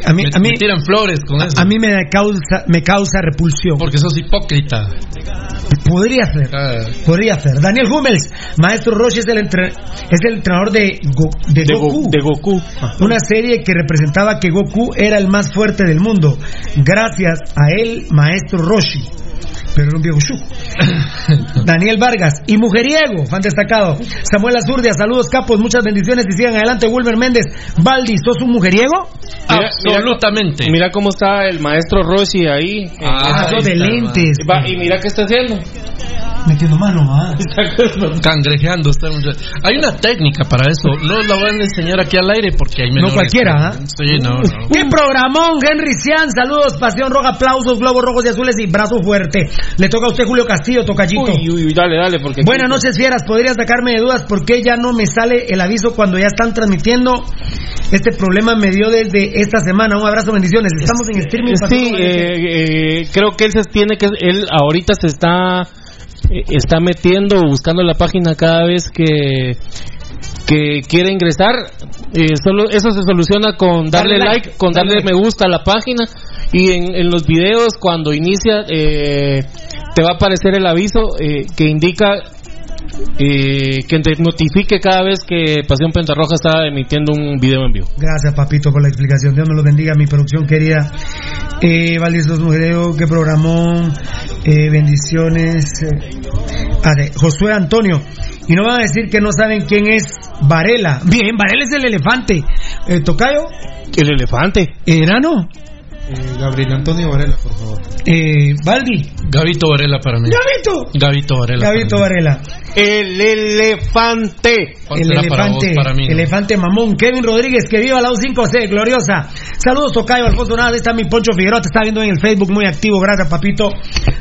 A mí, Me, a mí, me tiran flores con eso. a mí me causa, me causa repulsión. Porque sos hipócrita. Podría ser, Ah, podría ser. Daniel Hummels, maestro Roshi es el, entre- es el entrenador de, Go- de De, Go- Goku. de Goku. Una serie que representaba que Goku era el más fuerte del mundo. Gracias a él, maestro Roshi. Pero era un viejo chuco. Daniel Vargas y mujeriego, fan destacado. Samuel Azurdia, saludos capos, muchas bendiciones y sigan adelante. Wilmer Méndez, Baldi, ¿sos un mujeriego? Mira, Absolutamente. Mira cómo está el maestro Roshi ahí. Ah, ahí sos de lentes. Va, y mira qué está haciendo. Metiendo mano, ah. Cangrejeando está. Hay una técnica para eso. No la voy a enseñar aquí al aire porque hay menores. cualquiera, ¿ah? Sí, no, no. ¡Qué programón! Henry Cian, saludos, Pasión Roja, aplausos, globos rojos y azules y brazo fuerte. Le toca a usted, Julio Castillo, tocallito. Uy, uy, uy, dale, dale, porque... Buenas noches, fieras. ¿Podrías sacarme de dudas por qué ya no me sale el aviso cuando ya están transmitiendo? Este problema me dio desde esta semana. Un abrazo, bendiciones. Estamos en streaming. Sí, eh, eh, creo que él se tiene que... Él ahorita se está... eh, Está metiendo, buscando la página cada vez que que quiere ingresar, eh, solo eso se soluciona con darle, Darle like, like, con darle me gusta a la página. Y en, en los videos cuando inicia eh, te va a aparecer el aviso eh, que indica eh, que te notifique cada vez que Pasión Pentarroja está emitiendo un video en vivo. Gracias, papito, por la explicación. Dios me lo bendiga, mi producción querida. Eh, Valdizos Mujereo, que programón. Eh, bendiciones. Eh, de Josué Antonio. Y no van a decir que no saben quién es Varela. Bien, Varela es el elefante. Eh, ¿Tocayo? El elefante. ¿Enano? Eh, Gabriel Antonio Varela, por favor. Eh, Baldi. Gavito Varela para mí. Gavito. Gavito Varela. Gavito Varela. El elefante. El para elefante, vos, para mí, ¿no? elefante mamón, Kevin Rodríguez, que viva la U5C, gloriosa. Saludos, Tocayo, Alfonso Nada, está mi Poncho Figueroa, te está viendo en el Facebook, muy activo, gracias, papito.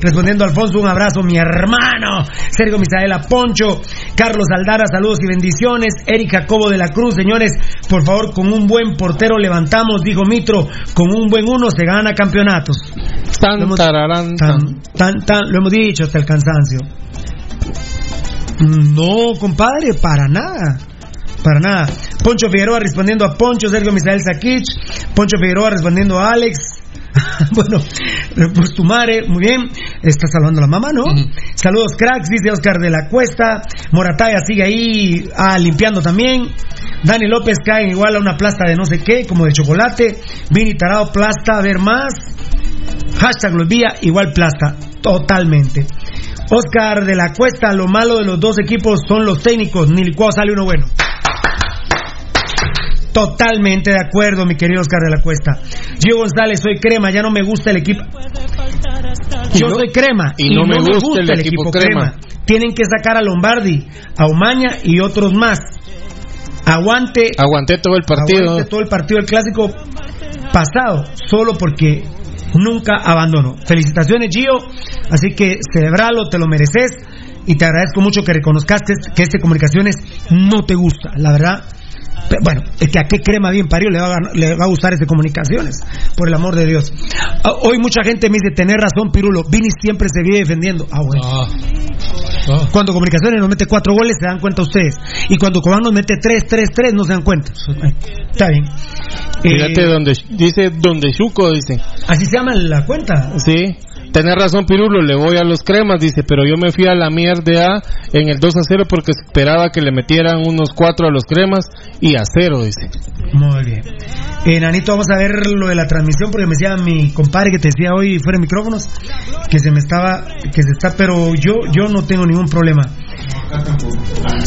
Respondiendo a Alfonso, un abrazo, mi hermano. Sergio Misaela Poncho, Carlos Aldara, saludos y bendiciones. Eric Jacobo de la Cruz, señores, por favor, con un buen portero levantamos, dijo Mitro, con un buen uno se gana campeonatos. Tan, Lo hemos- tararán, tan, tan. tan, tan, lo hemos dicho hasta el cansancio. No, compadre, para nada. Para nada. Poncho Figueroa respondiendo a Poncho, Sergio Misael Saquich, Poncho Figueroa respondiendo a Alex. bueno, pues tu madre, muy bien. Está saludando a la mamá, ¿no? Saludos, cracks, dice Oscar de la Cuesta. Morataya sigue ahí ah, limpiando también. Dani López cae igual a una plasta de no sé qué, como de chocolate. Vini Tarado, plasta, a ver más. Hashtag los vía, igual plasta. Totalmente. Oscar de la Cuesta, lo malo de los dos equipos son los técnicos. Ni licuado sale uno bueno. Totalmente de acuerdo, mi querido Oscar de la Cuesta. Gio González, soy crema, ya no me gusta el equipo. Yo soy crema y no me gusta el equipo crema. Tienen que sacar a Lombardi, a Umaña y otros más. Aguante, Aguanté todo el partido. aguante todo el partido del clásico pasado, solo porque nunca abandonó. Felicitaciones, Gio. Así que celebralo, te lo mereces. Y te agradezco mucho que reconozcas que, que este Comunicaciones no te gusta. La verdad, Bueno, es que a qué crema bien parió le va, a, le va a gustar este Comunicaciones, por el amor de Dios. Ah, Hoy mucha gente me dice, tener razón, Pirulo, Vini siempre se vive defendiendo. Ah, bueno. Ah. Cuando Comunicaciones nos mete cuatro goles, se dan cuenta ustedes. Y cuando Cobán nos mete tres, tres, tres, no se dan cuenta. Está bien. Fíjate Eh, donde dice donde Chuco dice. Así se llama la cuenta. Sí. Tenés razón, Pirulo, le voy a los cremas, dice, pero yo me fui a la mierda en el 2 a 0 porque esperaba que le metieran unos 4 a los cremas y a 0, dice. Muy bien. Eh, Nanito, vamos a ver lo de la transmisión porque me decía mi compadre que te decía hoy fuera de micrófonos que se me estaba, que se está, pero yo, yo no tengo ningún problema.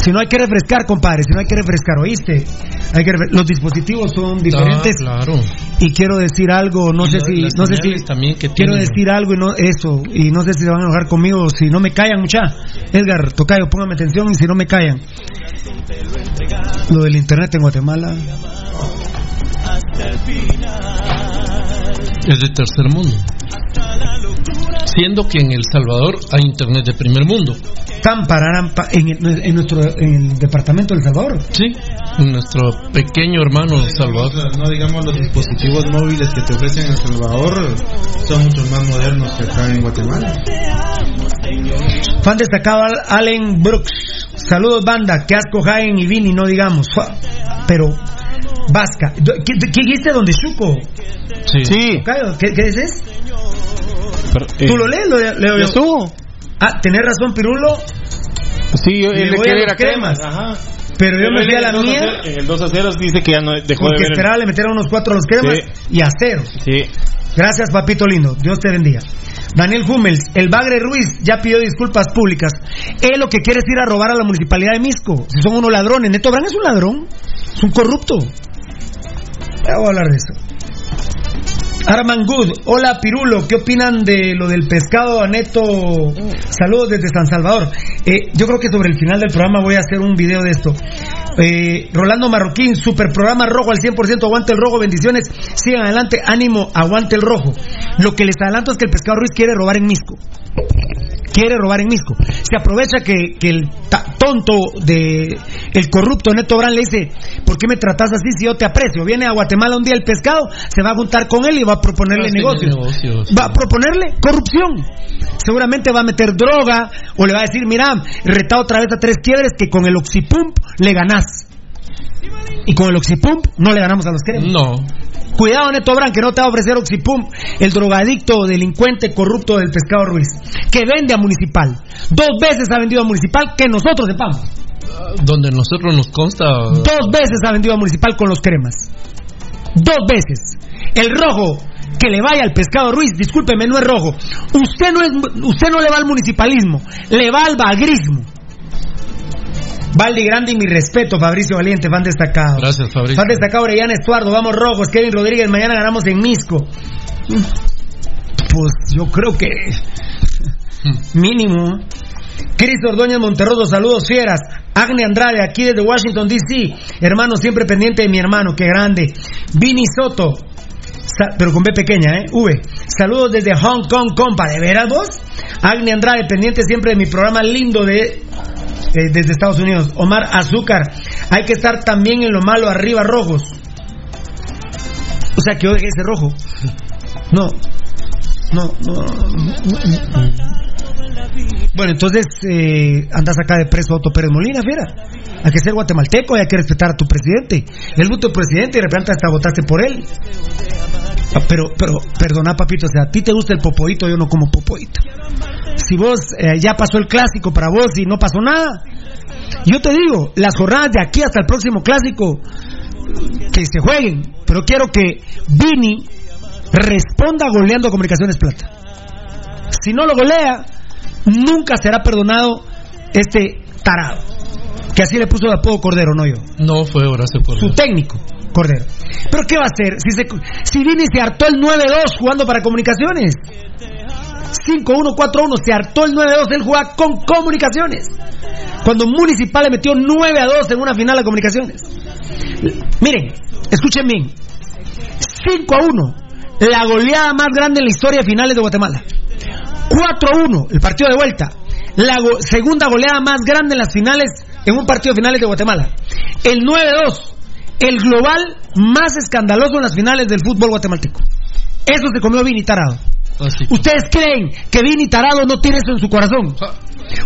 Si no hay que refrescar, compadre, si no hay que refrescar, ¿oíste? Hay que refre- los dispositivos son diferentes Ah, claro. y quiero decir algo, no Y sé si, no sé si, también que quiero tienen. decir algo y no eso y no sé si se van a enojar conmigo, si no me callan mucha. Edgar, Tocayo, póngame atención y si no me callan. Lo del internet en Guatemala. Es de tercer mundo. Siendo que en El Salvador hay internet de primer mundo. Tan pararampa en, el- en nuestro en el departamento del Salvador. Sí, nuestro pequeño hermano Salvador. No digamos los dispositivos móviles que te ofrecen en El Salvador son mucho más modernos que acá en Guatemala. Fan destacado Al- Allen Brooks. Saludos banda, que asco Jaén y Vini, no digamos. Pero Vasca, ¿qué, qué dijiste donde Chuco? Sí. ¿Qué, qué dices? Pero, eh, ¿Tú lo lees? Lo leo ¿Ya yo. Ah, tenés razón, Pirulo. Sí, yo, Le él le voy a a cremas. cremas. Ajá. Pero yo me fui a la el 2 mía 0, En el 2 a 0 dice que ya no dejó de porque ver. el- esperaba le unos cuatro a los cremas y a cero. Sí. Gracias, papito lindo. Dios te bendiga. Daniel Hummels, el Bagre Ruiz ya pidió disculpas públicas. Él lo que quiere es ir a robar a la municipalidad de Misco. Si son unos ladrones. Neto Brand es un ladrón. Es un corrupto. Voy a hablar de eso. Arman Good, hola Pirulo, ¿qué opinan de lo del pescado a Neto? Saludos desde San Salvador. Eh, yo creo que sobre el final del programa voy a hacer un video de esto. Eh, Rolando Marroquín, super programa rojo al 100%, aguante el rojo, bendiciones, sigan adelante, ánimo, aguante el rojo. Lo que les adelanto es que el pescado Ruiz quiere robar en Misco. Quiere robar en Misco. Se aprovecha que, que el tonto de el corrupto Neto Brand le dice, ¿por qué me tratas así si yo te aprecio? Viene a Guatemala un día el pescado, se va a juntar con él y va a proponerle negocios. negocios. Va a proponerle corrupción. Seguramente va a meter droga o le va a decir, mira, retado otra vez a tres quiebres que con el oxipump le ganás. Y con el oxipump no le ganamos a los cremas. No. Cuidado, Neto Brand, que no te va a ofrecer Oxipump, el drogadicto, delincuente, corrupto del pescado Ruiz, que vende a Municipal. Dos veces ha vendido a Municipal, que nosotros sepamos. Donde nosotros nos consta. Dos veces ha vendido a Municipal con los cremas. Dos veces. El rojo que le vaya al pescado Ruiz, discúlpeme, no es rojo. Usted no es, usted no le va al municipalismo, le va al bagrismo. Valdi Grande y mi respeto, Fabricio Valiente, fan destacado. Gracias, Fabricio. Fan destacado Orellana Estuardo, vamos rojos, Kevin Rodríguez, mañana ganamos en Misco. Pues yo creo que mínimo. Cris Ordóñez Monterroso, saludos fieras. Agne Andrade, aquí desde Washington, D.C. Hermano, siempre pendiente de mi hermano, qué grande. Vini Soto, pero con B pequeña, ¿eh? V. Saludos desde Hong Kong, compa. ¿De veras vos? Agne Andrade, pendiente siempre de mi programa lindo de eh, desde Estados Unidos. Omar Azúcar, hay que estar también en lo malo arriba, rojos. O sea, que ese rojo. No. No, no. Bueno, entonces eh, andas acá de preso Otto Pérez Molina, fiera. Hay que ser guatemalteco y hay que respetar a tu presidente. Él votó presidente y de repente hasta votaste por él. Ah, Pero, pero, perdona, papito, o sea, a ti te gusta el popoito, yo no como popoito. Si vos eh, ya pasó el clásico para vos y no pasó nada, yo te digo, las jornadas de aquí hasta el próximo clásico, que se jueguen, pero quiero que Vini responda goleando a Comunicaciones Plata. Si no lo golea, nunca será perdonado este tarado. Que así le puso de apodo Cordero, no yo. No fue Horacio Su Cordero. técnico, Cordero. ¿Pero qué va a hacer? Si, se, si Vini se hartó el 9-2 jugando para Comunicaciones. 5-1, 4-1, se hartó el 9-2, él juega con Comunicaciones. Cuando Municipal le metió 9-2 en una final a Comunicaciones. Miren, escuchen bien. 5-1, la goleada más grande en la historia de finales de Guatemala. 4-1, el partido de vuelta. La go- segunda goleada más grande en las finales, en un partido de finales de Guatemala. El 9-2, el global más escandaloso en las finales del fútbol guatemalteco. Eso se comió Vini Tarado. ¿Ustedes creen que Vini Tarado no tiene eso en su corazón?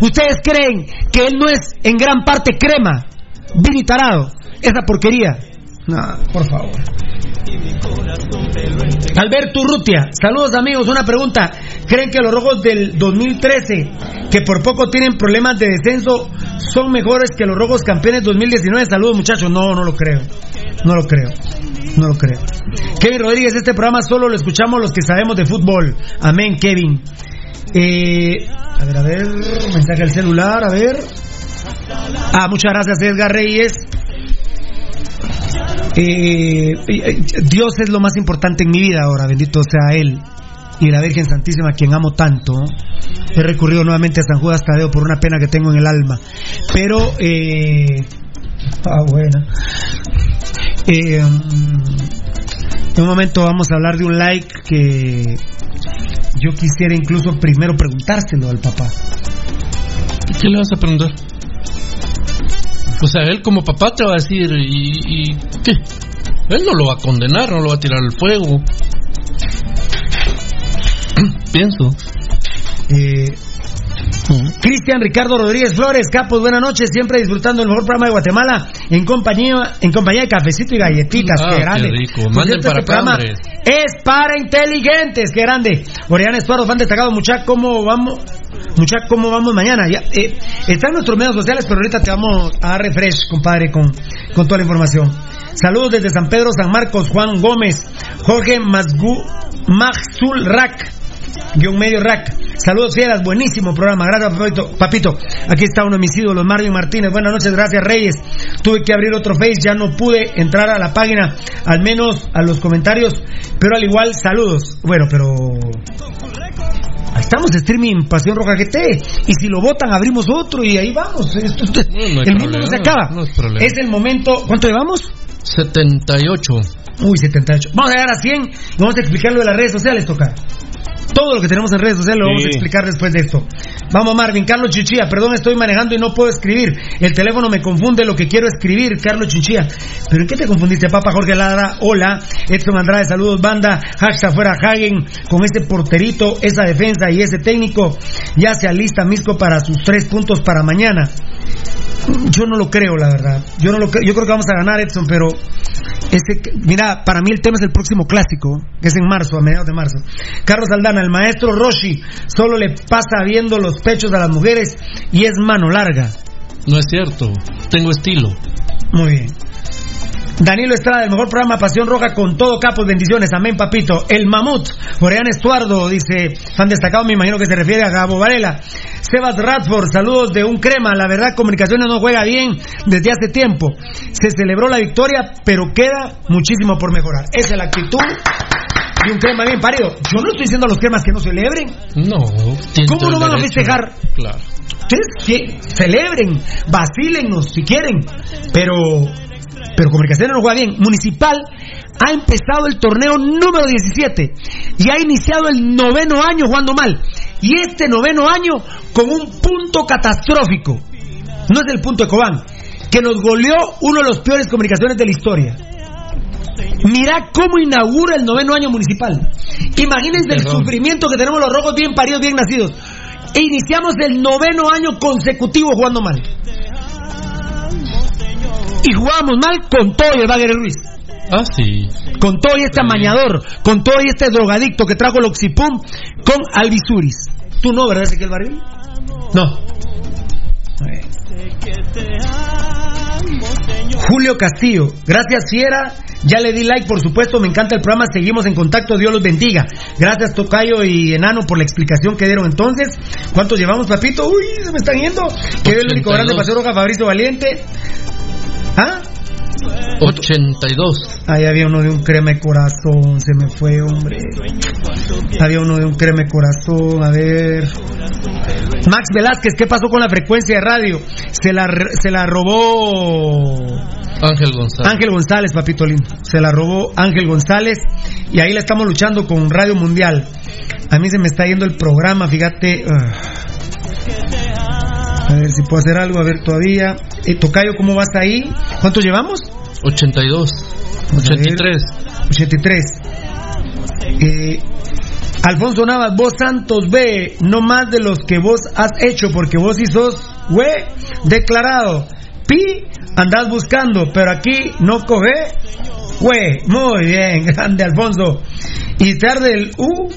¿Ustedes creen que él no es en gran parte crema? Vini Tarado, esa porquería. No, por favor. Alberto Urrutia, saludos amigos, una pregunta. ¿Creen que los rojos del 2013, que por poco tienen problemas de descenso, son mejores que los rojos campeones 2019? Saludos muchachos, no, no lo creo. No lo creo. No lo creo. Kevin Rodríguez, este programa solo lo escuchamos los que sabemos de fútbol. Amén, Kevin. Eh, a ver, a ver, mensaje al celular, a ver. Ah, muchas gracias Edgar Reyes. Eh, eh, Dios es lo más importante en mi vida ahora, bendito sea Él y la Virgen Santísima, a quien amo tanto. He recurrido nuevamente a San Judas Tadeo por una pena que tengo en el alma. Pero, eh, ah, buena. Eh, mm, en un momento vamos a hablar de un like que yo quisiera incluso primero preguntárselo al papá. ¿Y ¿Qué le vas a preguntar? O sea, él como papá te va a decir, ¿y, y qué? Él no lo va a condenar, no lo va a tirar al fuego. Pienso. Eh, Cristian Ricardo Rodríguez Flores, Capos, buenas noches, siempre disfrutando el mejor programa de Guatemala en compañía, en compañía de cafecito y galletitas, Ah, qué qué grande. rico. Por Manden cierto, para este programa es para inteligentes, qué grande. Oriana Estuardo, fan destacado, mucha, ¿cómo vamos? Mucha, ¿cómo vamos mañana? Ya, eh, está en nuestros medios sociales, pero ahorita te vamos a refresh, compadre, con, con toda la información. Saludos desde San Pedro, San Marcos, Juan Gómez, Jorge Mazgu, Maxul Rack, guion medio rack. Saludos fieras, buenísimo programa. Gracias, papito. papito. Aquí está uno de mis ídolos, Marvin Martínez. Buenas noches, gracias, Reyes. Tuve que abrir otro Face, ya no pude entrar a la página, al menos a los comentarios, pero al igual, saludos. Bueno, pero. Estamos, streaming Pasión Roja GT. Y si lo votan, abrimos otro y ahí vamos. Esto- esto- No, no hay el mundo no se acaba. no es el momento. ¿Cuánto llevamos? 78. Uy, 78. Vamos a llegar a 100 y vamos a explicarlo de las redes sociales, tocar. Todo lo que tenemos en redes sociales lo vamos a explicar después de esto. Vamos, Marvin. Carlos Chinchilla, perdón, estoy manejando y no puedo escribir. El teléfono me confunde lo que quiero escribir, Carlos Chinchilla. ¿Pero en qué te confundiste, papá? Jorge Ladra, hola. Edson Andrade, saludos, banda. Hashtag fuera Hagen. Con ese porterito, esa defensa y ese técnico, ya se alista Misco para sus tres puntos para mañana. Yo no lo creo, la verdad. Yo no lo creo. Yo creo que vamos a ganar, Edson, pero ese, mira, para mí el tema es el próximo clásico, que es en marzo, a mediados de marzo. Carlos Aldana, el maestro Roshi, solo le pasa viendo los pechos a las mujeres y es mano larga. No es cierto. Tengo estilo. Muy bien. Danilo Estrada, el mejor programa Pasión Roja con todo capos, bendiciones, amén papito. El Mamut, Orián Estuardo, dice, fan destacado, me imagino que se refiere a Gabo Varela. Sebas Radford, saludos de un crema, la verdad Comunicaciones no juega bien desde hace tiempo. Se celebró la victoria, pero queda muchísimo por mejorar. Esa es la actitud y un crema bien parido. Yo no estoy diciendo a los cremas que no celebren. No. ¿Cómo no van a festejar? Claro. Ustedes que celebren, vacílennos si quieren, pero pero Comunicaciones no juega bien. Municipal ha empezado el torneo número 17 y ha iniciado el noveno año jugando mal. Y este noveno año con un punto catastrófico. No es el punto de Cobán, que nos goleó uno de los peores comunicaciones de la historia. Mira cómo inaugura el noveno año municipal. Imagínense el sufrimiento que tenemos los rojos bien paridos, bien nacidos. E iniciamos el noveno año consecutivo jugando mal. Y jugamos mal con todo y el Bagre Ruiz. Ah, sí. Con todo y este amañador, con todo y este drogadicto que trajo el Oxipum con Alvisuris. Tú no, ¿verdad, Ezequiel Barril? No. Julio Castillo, gracias Fiera, ya le di like por supuesto, me encanta el programa, seguimos en contacto, Dios los bendiga. Gracias Tocayo y Enano por la explicación que dieron entonces. ¿Cuántos llevamos, papito? Uy, se me están yendo. Que el único grande 82. paseo roja, Fabricio Valiente. ¿Ah? 82. Ahí había uno de un crema de corazón, se me fue, hombre. Había uno de un crema de corazón, a ver. Max Velázquez, ¿qué pasó con la frecuencia de radio? Se la, se la robó Ángel González. Ángel González, papito lindo. Se la robó Ángel González y ahí la estamos luchando con Radio Mundial. A mí se me está yendo el programa, fíjate. ah. A ver si puedo hacer algo, a ver todavía. Eh, Tocayo, ¿cómo vas ahí? ¿Cuántos llevamos? 82. Vamos a ver. 83. 83. Eh, Alfonso Navas, vos Santos B, no más de los que vos has hecho, porque vos sí sos, güey, declarado. Pi, andás buscando, pero aquí no coge, güey, muy bien, grande Alfonso. Y tarde el U,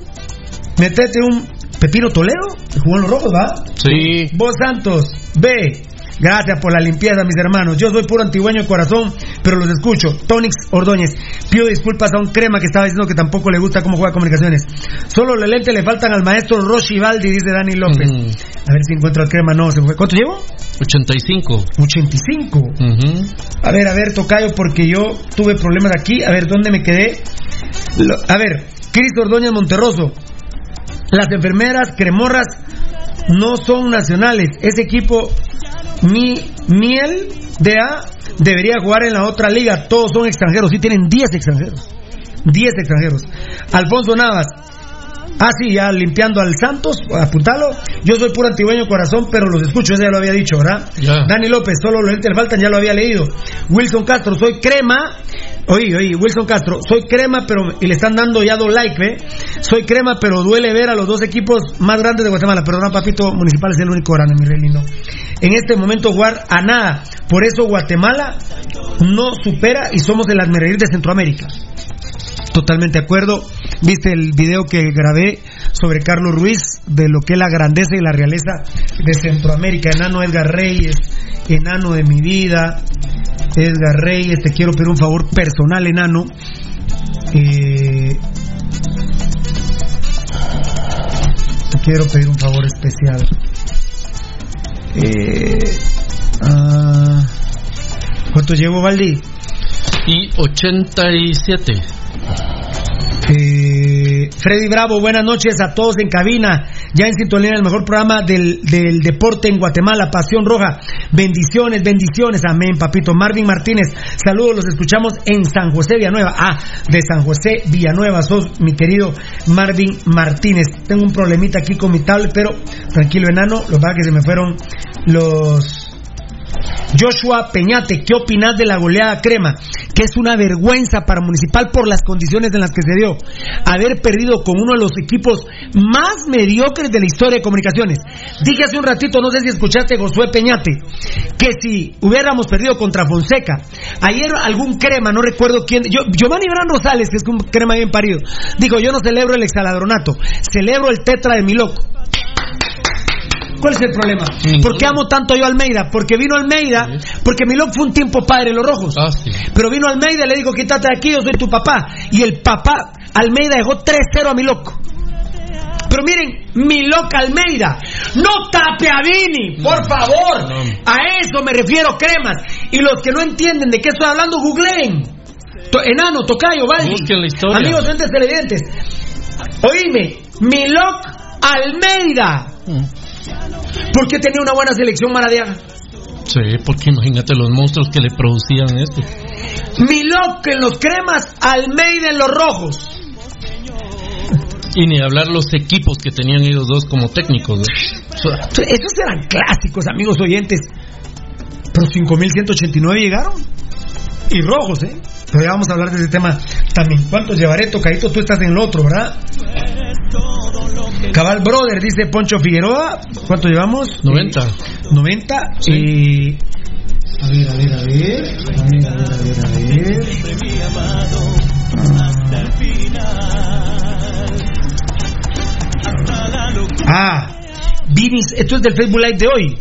metete un Pepino Toledo, jugó en los rojos, ¿va? Sí. Vos Santos, B. Gracias por la limpieza, mis hermanos. Yo soy puro antigüeño de corazón, pero los escucho. Tonix Ordóñez. Pido disculpas a un crema que estaba diciendo que tampoco le gusta cómo juega comunicaciones. Solo los lentes le faltan al maestro Roshi Baldi, dice Dani López. Mm. A ver si encuentro al crema. No, se fue. ¿Cuánto llevo? 85. 85. Ujú. A ver, a ver, Tocayo, porque yo tuve problemas aquí. A ver, ¿dónde me quedé? A ver, Cristo Ordóñez Monterroso. Las enfermeras cremorras no son nacionales. Ese equipo, mi, Miel de A, debería jugar en la otra liga. Todos son extranjeros. Sí, tienen 10 extranjeros. 10 extranjeros. Alfonso Navas. Ah, sí, ya limpiando al Santos, apuntalo. Yo soy puro antigüeño corazón, pero los escucho, ese ya lo había dicho, ¿verdad? Dani López, solo los faltan, ya lo había leído. Wilson Castro, soy crema. Oye, oye, Wilson Castro, soy crema, pero. Y le están dando ya dos like, ¿ve? Soy crema, pero duele ver a los dos equipos más grandes de Guatemala. Perdona, papito, Municipal es el único grande, mi rey. En este momento jugar a nada. Por eso Guatemala no supera y somos el admirador de Centroamérica. Totalmente de acuerdo. Viste el video que grabé sobre Carlos Ruiz, de lo que es la grandeza y la realeza de Centroamérica. Enano Edgar Reyes, enano de mi vida. Edgar Reyes, te quiero pedir un favor personal, enano. Eh, te quiero pedir un favor especial. Eh, ah, ¿Cuánto llevo, Valdi? Y 87. Eh, Freddy Bravo, buenas noches a todos en cabina, ya en sintonía el mejor programa del, del deporte en Guatemala, Pasión Roja. Bendiciones, bendiciones, amén, papito. Marvin Martínez, saludos, los escuchamos en San José Villanueva. Ah, de San José Villanueva, sos mi querido Marvin Martínez. Tengo un problemita aquí con mi tablet, pero tranquilo, enano, lo que que se me fueron los Joshua Peñate, ¿qué opinas de la goleada crema? Que es una vergüenza para Municipal por las condiciones en las que se dio. Haber perdido con uno de los equipos más mediocres de la historia de comunicaciones. Dije hace un ratito, no sé si escuchaste Josué Peñate, que si hubiéramos perdido contra Fonseca, ayer algún crema, no recuerdo quién, yo, Giovanni Gran Rosales, que es un crema bien parido, dijo, yo no celebro el exaladronato, celebro el tetra de mi loco. ¿Cuál es el problema? ¿Por qué amo tanto yo a Almeida? Porque vino Almeida, porque Milok fue un tiempo padre de los rojos. Ah. Pero vino Almeida y le dijo, quítate de aquí, yo soy tu papá. Y el papá, Almeida, dejó 3-0 a Milok. Pero miren, Milok Almeida, no tape a Vini, por favor. A eso me refiero, cremas. Y los que no entienden de qué estoy hablando, googleen. Enano, Tocayo, historia. Amigos, entes televidentes. Oíme, Milok Almeida. ¿Por qué tenía una buena selección Maradiaga? Sí, porque imagínate los monstruos que le producían esto. Milok en los cremas, Almeida en los rojos. Y ni hablar los equipos que tenían ellos dos como técnicos. ¿no? Esos eran clásicos, amigos oyentes. Pero 5.189 llegaron. Y rojos, ¿eh? Pero ya vamos a hablar de ese tema también. ¿Cuántos llevaré, Tocadito? Tú estás en el otro, ¿verdad? Cabal Brother, dice Poncho Figueroa. ¿Cuánto llevamos? 90. Eh, 90. Y... A ver, a ver, a ver. A ver, a ver, a ver, a ver. Ah, Vini, esto es del Facebook Live de hoy.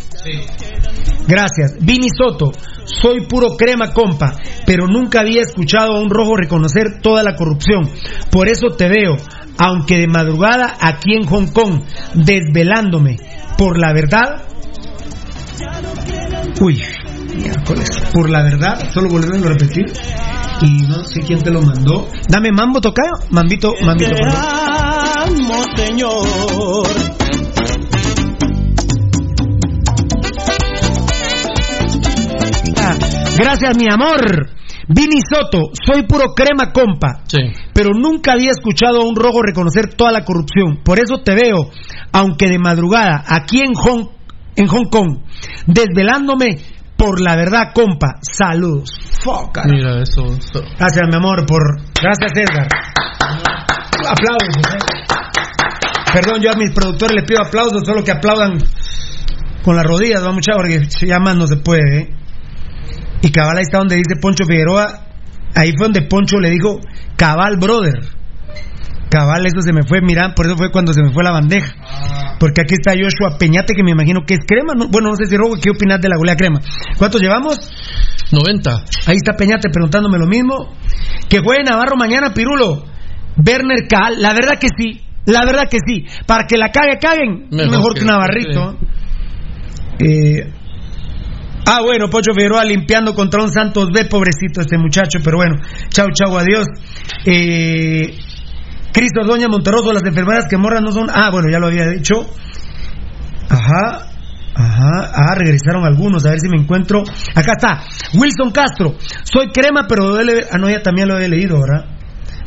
Gracias. Vini Soto, soy puro crema, compa, pero nunca había escuchado a un rojo reconocer toda la corrupción. Por eso te veo, aunque de madrugada aquí en Hong Kong, desvelándome por la verdad. Uy. Por la verdad, solo volverlo a repetir. Y no sé quién te lo mandó. Dame mambo, tocayo. Mambito, mambito. Señor. Gracias, mi amor. Vini Soto, soy puro crema, compa. Sí. Pero nunca había escuchado a un rojo reconocer toda la corrupción. Por eso te veo, aunque de madrugada, aquí en Hong, en Hong Kong, desvelándome por la verdad, compa. Saludos. Carajo. Mira, eso. eso. Gracias, mi amor, por. Gracias, Edgar. Aplausos, ¿eh? Perdón, yo a mis productores les pido aplausos, solo que aplaudan con las rodillas, va mucha, porque ya más no se puede, ¿eh? Y cabal ahí está donde dice Poncho Figueroa, ahí fue donde Poncho le dijo, cabal, brother. Cabal, eso se me fue, mira, por eso fue cuando se me fue la bandeja. Porque aquí está Joshua Peñate, que me imagino que es crema. ¿no? Bueno, no sé si robo, ¿qué opinas de la golea crema? ¿Cuántos llevamos? 90. Ahí está Peñate preguntándome lo mismo. Que juegue Navarro mañana, Pirulo. Werner Cal, la verdad que sí. La verdad que sí. Para que la cague, caguen. Mejor, Mejor que, que- Navarrito. Eh, ah, bueno, Pocho Figueroa limpiando contra un Santos B, pobrecito este muchacho, pero bueno. Chau, chau, adiós. Eh, Cristo Doña Monterroso, las enfermeras que morran no son. Ah, bueno, ya lo había dicho. Ajá. Ajá, ah, regresaron algunos, a ver si me encuentro. Acá está, Wilson Castro. Soy crema, pero duele. Ah, no, ya también lo había leído, ¿verdad?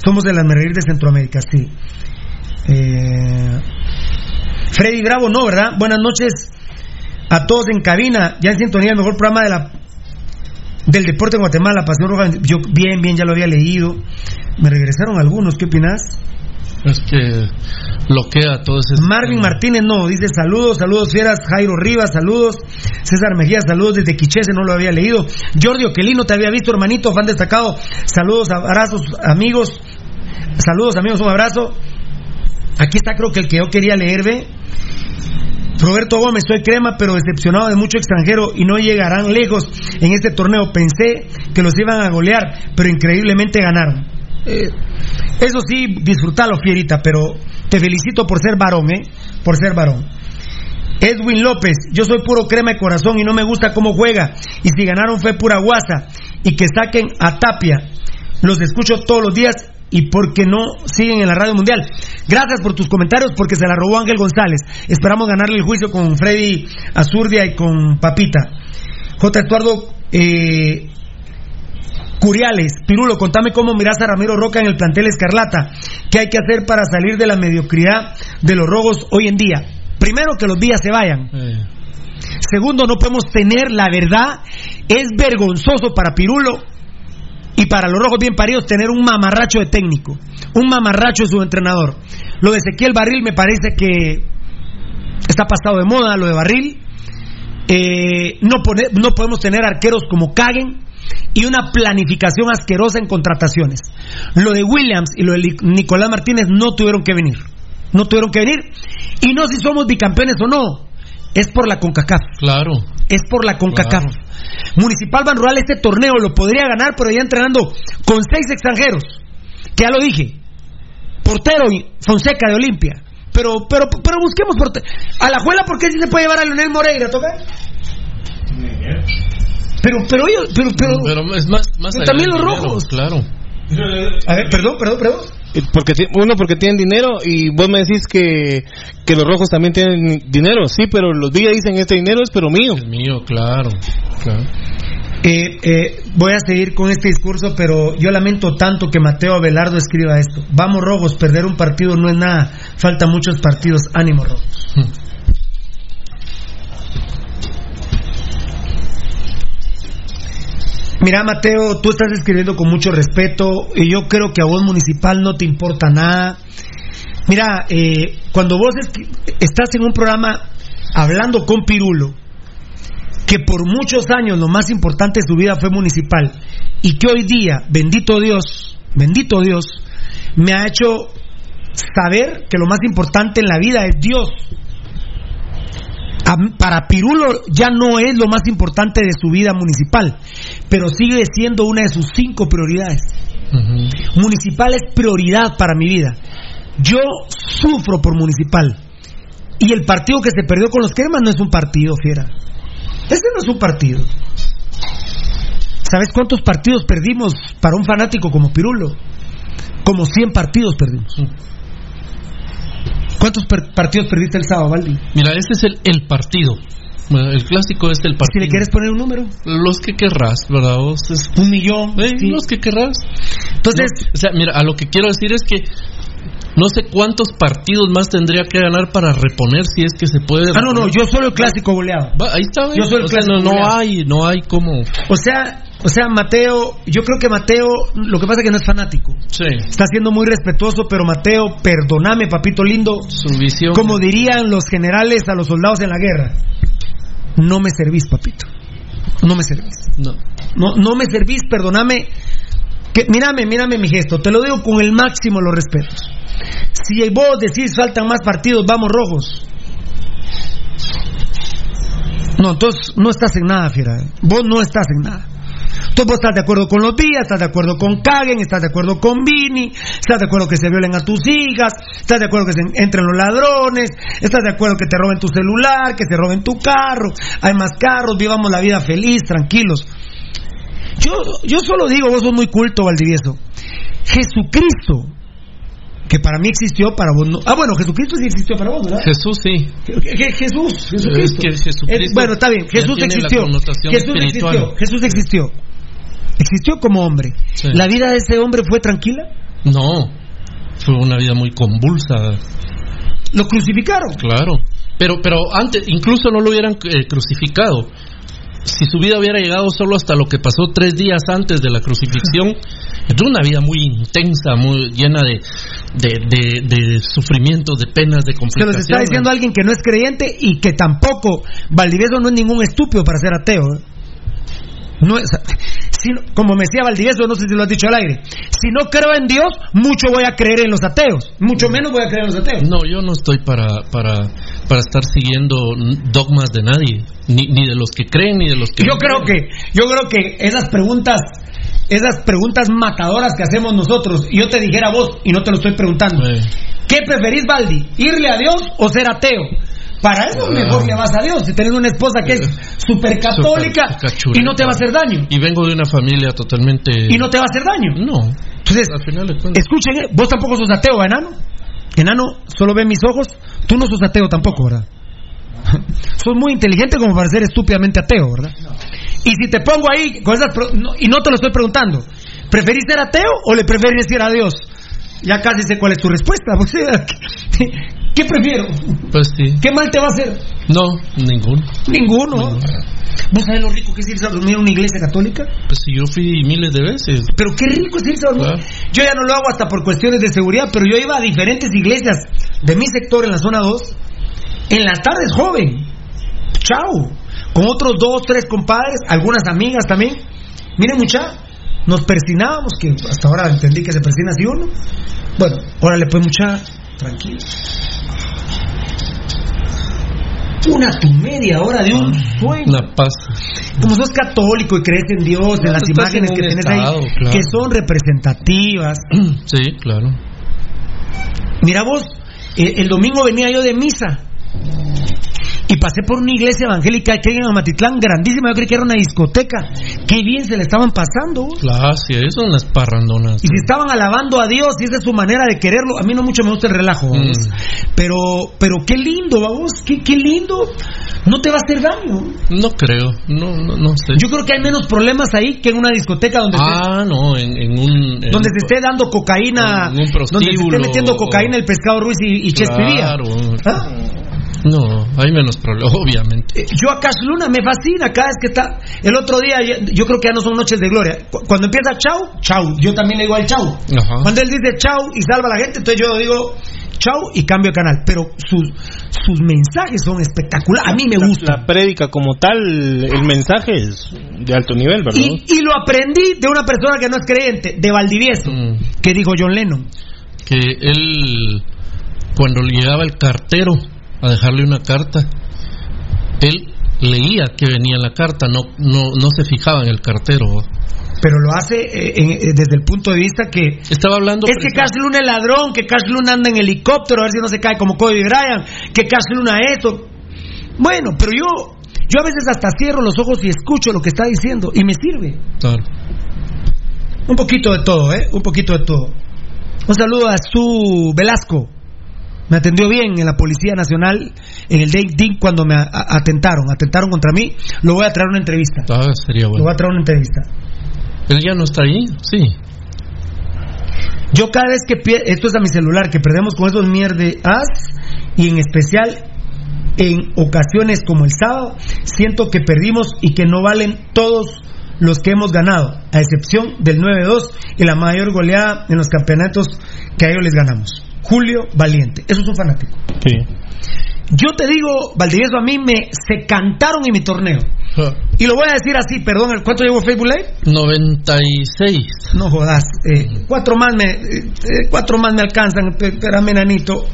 Somos de las Merreír de Centroamérica, sí. Eh, Freddy Bravo, no, ¿verdad? Buenas noches a todos en cabina. Ya en sintonía, el mejor programa de la del deporte en Guatemala, Pasión Roja. Yo, bien, bien, ya lo había leído. Me regresaron algunos, ¿qué opinas? Es que bloquea todo ese. Marvin Martínez no, dice saludos, saludos fieras, Jairo Rivas, saludos, César Mejía, saludos desde Quichese, no lo había leído, Jordi Oquelino, te había visto hermanito, fan destacado, saludos, abrazos amigos, saludos amigos, un abrazo, aquí está creo que el que yo quería leer, ve, Roberto Gómez, soy crema, pero decepcionado de mucho extranjero y no llegarán lejos en este torneo. Pensé que los iban a golear, pero increíblemente ganaron. Eh, eso sí, disfrutalo, fierita, pero te felicito por ser varón, ¿eh? Por ser varón. Edwin López, yo soy puro crema de corazón y no me gusta cómo juega. Y si ganaron fue pura guasa. Y que saquen a Tapia. Los escucho todos los días y porque no siguen en la radio mundial. Gracias por tus comentarios porque se la robó Ángel González. Esperamos ganarle el juicio con Freddy Azurdia y con Papita. J. Estuardo eh, Curiales, Pirulo, contame cómo miras a Ramiro Roca en el plantel Escarlata. ¿Qué hay que hacer para salir de la mediocridad de los rojos hoy en día? Primero, que los días se vayan. Eh, Segundo, no podemos tener la verdad. Es vergonzoso para Pirulo y para los rojos bien paridos tener un mamarracho de técnico, un mamarracho de su entrenador. Lo de Ezequiel Barril me parece que está pasado de moda, lo de Barril. Eh, no, pone- no podemos tener arqueros como Caguen y una planificación asquerosa en contrataciones. Lo de Williams y lo de Nicolás Martínez no tuvieron que venir. No tuvieron que venir. Y no si somos bicampeones o no. Es por la CONCACAF. claro. Es por la CONCACAF. Municipal Ban Rural este torneo lo podría ganar, pero ya entrenando con seis extranjeros. Que ya lo dije. Portero y Fonseca de Olimpia. Pero, pero, pero busquemos portero. A la juela, ¿por qué sí se puede llevar a Leonel Moreira? ¿Toca? Pero, pero ellos, pero, pero, Pero es más. más allá también los dinero, rojos. Claro. A ver, perdón, perdón, perdón. Eh, Porque uno porque tienen dinero y vos me decís que, que los rojos también tienen dinero, sí, pero los Villa dicen este dinero es pero mío. Es mío, claro. claro. Eh, eh, voy a seguir con este discurso, pero yo lamento tanto que Mateo Abelardo escriba esto. Vamos rojos, perder un partido no es nada. Faltan muchos partidos. Ánimo rojos. Mira, Mateo, tú estás escribiendo con mucho respeto y yo creo que a vos municipal no te importa nada. Mira, eh, cuando vos es- estás en un programa hablando con Pirulo, que por muchos años lo más importante de su vida fue municipal y que hoy día, bendito Dios, bendito Dios, me ha hecho saber que lo más importante en la vida es Dios. Para Pirulo ya no es lo más importante de su vida municipal, pero sigue siendo una de sus cinco prioridades. Municipal es prioridad para mi vida. Yo sufro por municipal. Y el partido que se perdió con los cremas no es un partido, fiera. Ese no es un partido. ¿Sabes cuántos partidos perdimos para un fanático como Pirulo? Como 100 partidos perdimos. ¿Cuántos per- partidos perdiste el sábado, Valdi? Mira, ese es el, el partido. Bueno, El clásico es el Si partido. le quieres poner un número. Los que querrás, ¿verdad? Vos Un millón. Eh, sí. Los que querrás. Entonces, No, o sea, mira, a lo que quiero decir es que no sé cuántos partidos más tendría que ganar para reponer si es que se puede. ah, no, no, yo solo el clásico goleado. Va, ahí está. Yo soy el O sea, clásico no, no hay, no hay como. O sea, o sea, Mateo, yo creo que Mateo, lo que pasa es que no es fanático. Sí. Está siendo muy respetuoso, pero Mateo, perdóname, papito lindo. Su visión. Como dirían los generales a los soldados en la guerra, no me servís, papito. No me servís. No. No, no me servís, perdóname. Que, mírame, mírame mi gesto, te lo digo con el máximo los respetos. Si vos decís faltan más partidos, vamos rojos. No, entonces no estás en nada, fiera. Vos no estás en nada. Tú vos estás de acuerdo con los días, estás de acuerdo con Kagen, estás de acuerdo con Vini, estás de acuerdo que se violen a tus hijas, estás de acuerdo que se entren los ladrones, estás de acuerdo que te roben tu celular, que se roben tu carro, hay más carros, vivamos la vida feliz, tranquilos. Yo, yo solo digo, vos sos muy culto, Valdivieso. Jesucristo, que para mí existió, para vos no. Ah, bueno, Jesucristo sí existió para vos, ¿verdad? Jesús sí. Je- Je- Jesús, Jesucristo. Es que Jesucristo Eh, bueno, está bien, Jesús existió. Jesús existió. Jesús existió. Existió como hombre. Sí. ¿La vida de ese hombre fue tranquila? No. Fue una vida muy convulsa. Lo crucificaron. Claro. Pero, pero antes, incluso no lo hubieran eh, crucificado. Si su vida hubiera llegado solo hasta lo que pasó tres días antes de la crucifixión, es una vida muy intensa, muy llena de, de, de, de sufrimientos, de penas, de Se los complicaciones. está diciendo alguien que no es creyente y que tampoco Valdivieso no es ningún estúpido para ser ateo. ¿eh? No es, si- como me decía Valdivieso, no sé si lo has dicho al aire. Si no creo en Dios, mucho voy a creer en los ateos. Mucho menos voy a creer en los ateos. No, yo no estoy para, para, para estar siguiendo dogmas de nadie, ni, ni de los que creen, ni de los que Yo no creo creen. que, yo creo que esas preguntas, esas preguntas matadoras que hacemos nosotros, y yo te dijera a vos, y no te lo estoy preguntando, ¿qué preferís, Baldi? ¿Irle a Dios o ser ateo? Para eso Ah. mejor le vas a Dios. Si tenés una esposa que es súper católica y no te va a hacer daño. Y vengo de una familia totalmente... Y no te va a hacer daño. No. Entonces, Al final escuchen, eh, vos tampoco sos ateo, enano. Enano, solo ve mis ojos. Tú no sos ateo tampoco, ¿verdad? sos muy inteligente como para ser estúpidamente ateo, ¿verdad? Y si te pongo ahí con esas pro- no- y no te lo estoy preguntando, ¿preferís ser ateo o le preferís decir a Dios? Ya casi sé cuál es tu respuesta. sea, ¿qué, prefiero? Pues sí. ¿Qué mal te va a hacer? No, ninguno. Ninguno. ¿Vos sabés lo rico que es irse a dormir en una iglesia católica? Pues si yo fui miles de veces. Pero qué rico es irse a dormir. Yo ya no lo hago hasta por cuestiones de seguridad, pero yo iba a diferentes iglesias de mi sector en la zona 2 en las tardes joven. Chao. Con otros dos, tres compadres, algunas amigas también. Miren, mucha, nos persinábamos, que hasta ahora entendí que se persina así uno. Bueno, órale, pues, mucha, tranquilo. Una tu media hora de un sueño. Una paz. Como sos católico y crees en Dios, en las imágenes en que tenés estado, ahí, claro. que son representativas. Sí, claro. Mira vos, eh, el domingo venía yo de misa y pasé por una iglesia evangélica que hay en Amatitlán, grandísima, yo creí que era una discoteca. Qué bien se le estaban pasando. Claro, sí, son las parrandonas. Y si estaban alabando a Dios y esa es su manera de quererlo, a mí no mucho me gusta el relajo, vamos. Pero, pero qué lindo, vamos, qué, qué lindo. No te va a hacer daño. No creo, no, no, no sé. Yo creo que hay menos problemas ahí que en una discoteca donde Ah, no, en, en un... en donde un- se esté dando cocaína, En un donde se esté metiendo cocaína el pescado Ruiz y, y. Claro. ¿Ah? No, hay menos problemas, obviamente. Eh, Yo a Cash Luna me fascina cada vez que está. El otro día, yo creo que ya no son noches de gloria. Cu- Cuando empieza chau, chau. Yo también le digo al chau. Ajá. Cuando él dice chau y salva a la gente, entonces yo digo chau y cambio de canal. Pero sus, sus mensajes son espectaculares. A mí me gusta. La prédica como tal, el mensaje es de alto nivel, ¿verdad? Y, y lo aprendí de una persona que no es creyente, de Valdivieso, Mm. que dijo John Lennon. Que él, cuando le llegaba el cartero a dejarle una carta, él leía que venía en la carta, no, no, no se fijaba en el cartero. Pero lo hace eh, eh, desde el punto de vista que Estaba hablando... Es que Cash Luna es ladrón, que Cash Luna anda en helicóptero, a ver si no se cae como Kobe Bryant, que Cash Luna esto. Bueno, pero yo, yo a veces hasta cierro los ojos y escucho lo que está diciendo y me sirve. Claro. Un poquito de todo, ¿eh? Un poquito de todo. Un saludo a su Velasco. Me atendió bien en la Policía Nacional en el Ding cuando me atentaron. Atentaron contra mí. Lo voy a traer una entrevista. Ah, sería Lo voy a traer una entrevista. ¿Él ya no está ahí? Sí. Yo cada vez que esto es a mi celular, que perdemos con esos mierdas y en especial en ocasiones como el sábado, siento que perdimos y que no valen todos los que hemos ganado, a excepción del 9-2 y la mayor goleada en los campeonatos que a ellos les ganamos. Julio Valiente, eso es un fanático. Sí. Yo te digo, Valdivieso, a mí me se cantaron en mi torneo. Y lo voy a decir así, perdón, ¿cuánto llevo Facebook Live? 96. No jodas, eh, cuatro más me eh, cuatro más me alcanzan, espérame nanito.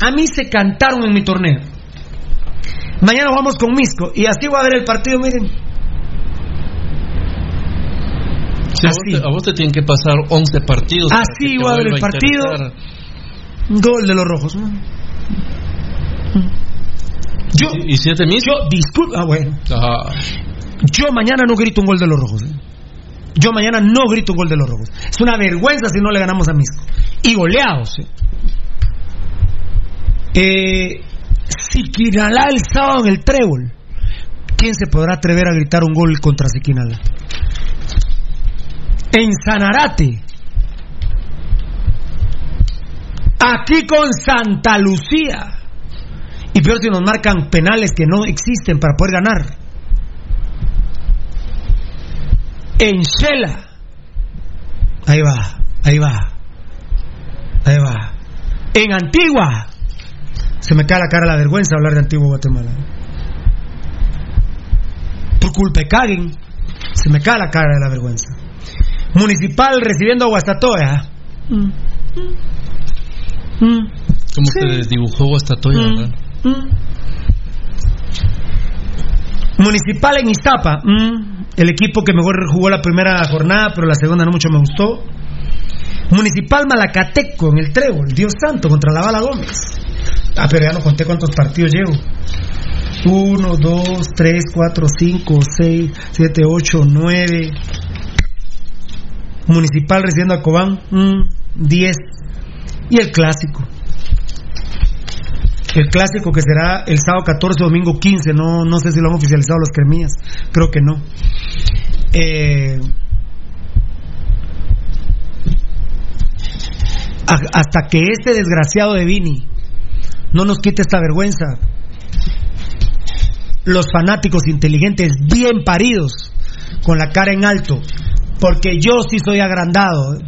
A mí se cantaron en mi torneo. Mañana vamos con Misco y así voy a ver el partido, miren. A, vos te, a vos te tienen que pasar 11 partidos. Así que te voy a ver el partido. Gol de los rojos. Yo, ¿Y siete mil? yo, disculpa, ah, bueno. Ah, Yo mañana no grito un gol de los rojos. ¿eh? Yo mañana no grito un gol de los rojos. Es una vergüenza si no le ganamos a Misco. Y goleados. ¿eh? Eh, Siquinalá el sábado en el trébol. ¿Quién se podrá atrever a gritar un gol contra Siquinalá? En Sanarate. Aquí con Santa Lucía. Y peor si nos marcan penales que no existen para poder ganar. En Shela. Ahí va, ahí va. Ahí va. En Antigua. Se me cae la cara la vergüenza hablar de Antigua Guatemala. Por culpa de. Se me cae la cara de la vergüenza. Municipal recibiendo a Guastatoya. Mm. Mm. ¿Cómo Sí. se desdibujó Guastatoya, Mm. verdad? Mm. Municipal en Iztapa. mm. El equipo que mejor jugó la primera jornada, pero la segunda no mucho me gustó. Municipal Malacateco en el Trébol. Dios santo, contra la Bala Gómez. Ah, pero ya no conté cuántos partidos llevo. 1, 2, 3, 4, 5, 6, 7, 8, 9. Municipal recibiendo a Cobán. 10. Y el clásico. El clásico que será el sábado 14, domingo 15. No, no sé si lo han oficializado los cremillas. Creo que no. Eh, hasta que este desgraciado de Vini no nos quite esta vergüenza. Los fanáticos inteligentes, bien paridos, con la cara en alto, porque yo sí soy agrandado.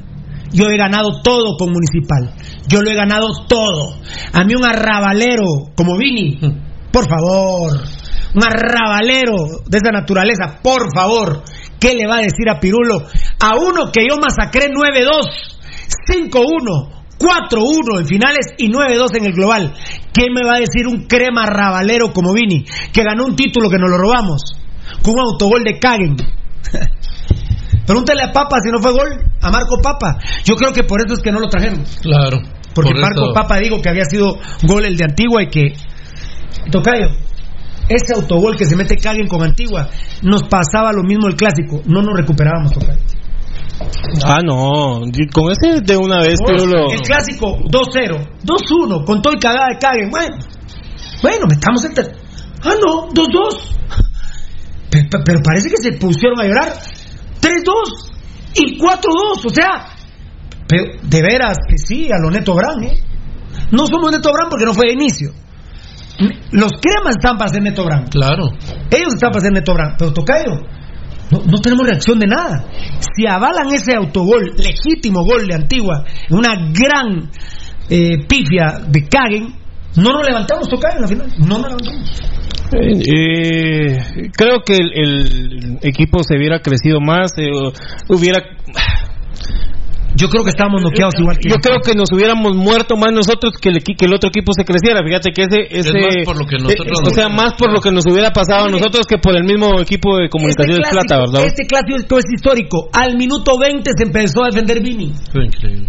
Yo he ganado todo con Municipal. Yo lo he ganado todo. A mí un arrabalero como Vini, por favor, un arrabalero de esa naturaleza, por favor, ¿qué le va a decir a Pirulo? A uno que yo masacré 9-2, 5-1, 4-1 en finales y 9-2 en el global. ¿Qué me va a decir un crema rabalero como Vini, que ganó un título que nos lo robamos, con un autogol de Kagen? Pregúntale a Papa si no fue gol, a Marco Papa. Yo creo que por eso es que no lo trajeron. Claro. Porque por Marco eso- Papa digo que había sido gol el de Antigua y que Tocayo, ese autogol que se mete Caguen con Antigua, nos pasaba lo mismo el clásico, no nos recuperábamos, Tocayo. Ah, no. Con ese de una vez, pero lo. El clásico 2-0, 2-1, con todo y cagada de Caguen. Bueno, bueno, metamos el. ter- Ah, no, 2-2. Pero, pero parece que se pusieron a llorar. 3-2 y 4-2, o sea. Pero de veras que sí, a lo Neto Brand, ¿eh? No somos Neto Brand porque no fue de inicio. Los cremas están para ser Neto Brand. Claro. Ellos están para ser Neto Brand. Pero Tocayo, no, no tenemos reacción de nada. Si avalan ese autogol, legítimo gol de Antigua, una gran eh, pifia de Caguen, no nos levantamos, Tocayo, en la final. No nos levantamos. Eh, creo que el, el equipo se hubiera crecido más, eh, hubiera. Yo creo que estábamos noqueados igual que Yo creo que nos hubiéramos muerto más nosotros que el, que el otro equipo se creciera. Fíjate que ese. ese más por lo que nosotros eh, o sea, más por lo que nos hubiera pasado a nosotros que por el mismo equipo de comunicaciones Este plata, clásico- ¿verdad? Este clásico es histórico. Al minuto 20 se empezó a defender Vini. Fue increíble.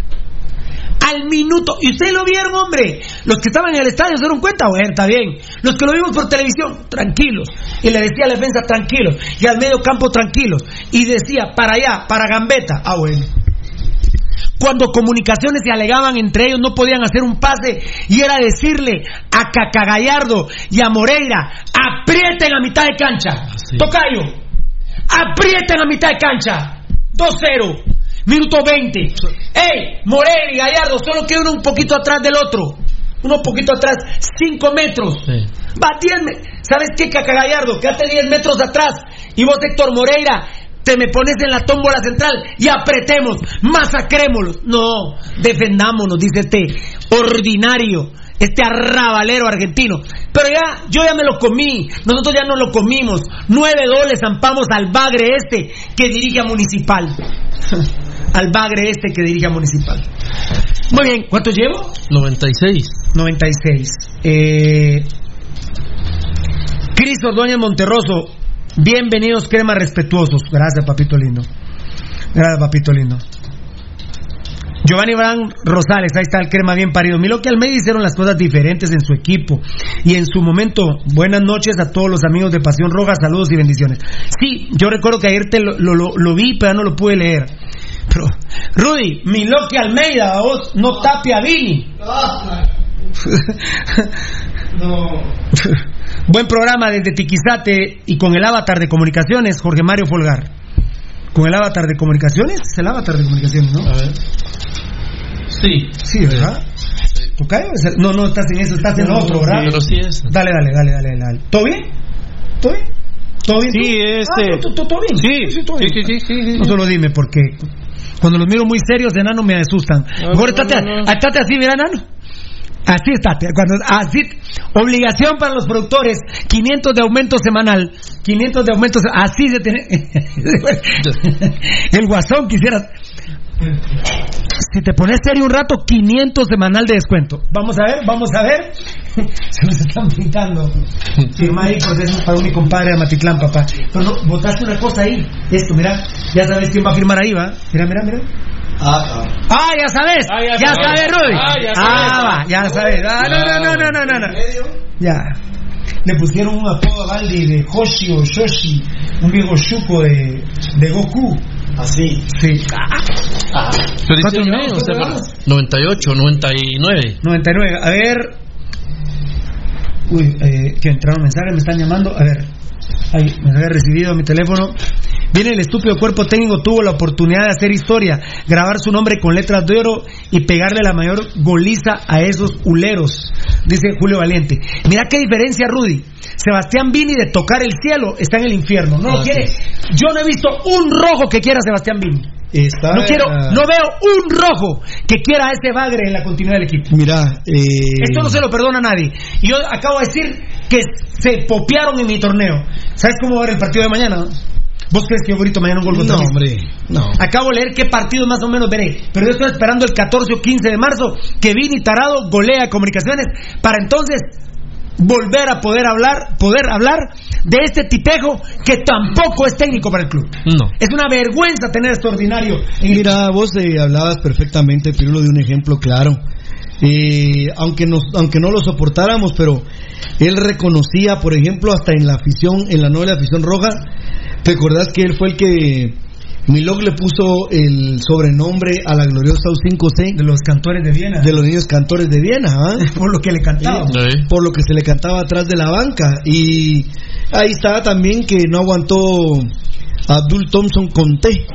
Al minuto. Y ustedes lo vieron, hombre. Los que estaban en el estadio se dieron cuenta, bueno, está bien. Los que lo vimos por televisión, tranquilos. Y le decía a la defensa, tranquilos. Y al medio campo, tranquilos. Y decía, para allá, para Gambetta. Ah, bueno. Cuando comunicaciones se alegaban entre ellos, no podían hacer un pase. Y era decirle a Cacagallardo y a Moreira, aprieten a mitad de cancha. Tocayo, aprieten a mitad de cancha. 2-0. Minuto 20. ¡Ey! Moreira y Gallardo, solo queda uno un poquito atrás del otro. Uno un poquito atrás, 5 metros. Va 10 me- ¿Sabes qué, Cacagallardo? Quédate 10 metros atrás. Y vos, Héctor Moreira, te me pones en la tómbola central y apretemos, masacrémoslos. No, defendámonos, dice este ordinario, este arrabalero argentino. Pero ya, yo ya me lo comí, nosotros ya no lo comimos. Nueve doles zampamos al bagre este que dirige a Municipal. al bagre este que dirige a Municipal. Muy bien, ¿cuánto llevo? 96. 96. Eh, Cris Ordóñez Monterroso, bienvenidos, cremas respetuosos. Gracias, papito lindo. Gracias, papito lindo. Giovanni Bran Rosales, ahí está el crema bien parido. Milo que Almeida hicieron las cosas diferentes en su equipo y en su momento. Buenas noches a todos los amigos de Pasión Roja, saludos y bendiciones. Sí, yo recuerdo que ayer te lo, lo- lo- lo vi, pero no lo pude leer. Rudy, Miloque Almeida, vos no tape a Vini. Buen programa desde Tiquizate y con el avatar de comunicaciones, Jorge Mario Folgar. ¿Con el avatar de comunicaciones? Es el avatar de comunicaciones, ¿no? A ver. Sí. Sí, ¿verdad? ¿Tocayo? Es el- No, no, estás en eso, estás en No, otro, ¿verdad? pero sí es. Dale, dale, dale, dale, dale. ¿Todo bien? ¿Todo bien? ¿Todo bien? Sí, tú? este- Ah, ¿tú- tú- ¿Todo bien? Sí, sí, sí, sí, sí, sí. No solo dime, porque cuando los miro muy serios, de enano me asustan. No, Mejor no, estate, no, estate así, mira, enano. Así estate. Cuando, así, obligación para los productores, 500 de aumento semanal. 500 de aumento Así se tiene. El guasón quisiera. Si te pones serio un rato, 500 semanal de descuento. Vamos a ver, vamos a ver. Se nos están pintando. Firma ahí porque eso es para mi compadre de Matitlán, papá. Pero no, botaste una cosa ahí. Esto, mira. Ya sabes quién va a firmar ahí, va. Mira, mira, mira. Ah, ya sabes. Ah, ya ya sabes. sabes, Rudy. Ah, ya Ah, sabes. va, ya sabes. Ah, no, no, no, no, no, no, no. Ya. Le pusieron un apodo a Baldi de Hoshi o Shoshi, un viejo chuco de, de Goku. Así. Sí. Felicidades, ¿Cuánto llevamos? o sea, ¿Cuánto llevamos? 98, 99. 99. A ver. Uy, eh, que entraron mensajes, me están llamando. A ver. Ahí, me había recibido a mi teléfono. Viene el estúpido cuerpo técnico, tuvo la oportunidad de hacer historia, grabar su nombre con letras de oro y pegarle la mayor goliza a esos huleros, dice Julio Valiente. Mira qué diferencia, Rudy. Sebastián Vini de tocar el cielo está en el infierno. No lo quiere. Yo no he visto un rojo que quiera Sebastián Vini. Está, No quiero, no veo un rojo que quiera a ese bagre en la continuidad del equipo. Mira, eh, Esto no se lo perdona a nadie. Y yo acabo de decir que se popearon en mi torneo. ¿Sabes cómo va a ver el partido de mañana? ¿Vos crees que yo grito mañana un gol contra No, hombre, no. Acabo de leer qué partido más o menos veré. Pero yo estoy esperando el 14 o 15 de marzo que Vini Tarado golea comunicaciones para entonces volver a poder hablar, poder hablar de este tipejo que tampoco es técnico para el club. No. Es una vergüenza tener extraordinario en el Mira, vos eh, hablabas perfectamente, Pirulo, de un ejemplo claro. eh, aunque, nos, aunque no lo soportáramos, pero él reconocía, por ejemplo, hasta en la afición, en la novela Afición Roja, ¿te acordás que él fue el que Milok le puso el sobrenombre a la gloriosa U5C? De los cantores de Viena. De los niños cantores de Viena, ¿ah? Por lo que le cantaba. Sí, Por lo que se le cantaba atrás de la banca. Y ahí estaba también que no aguantó Abdul Thompson Conté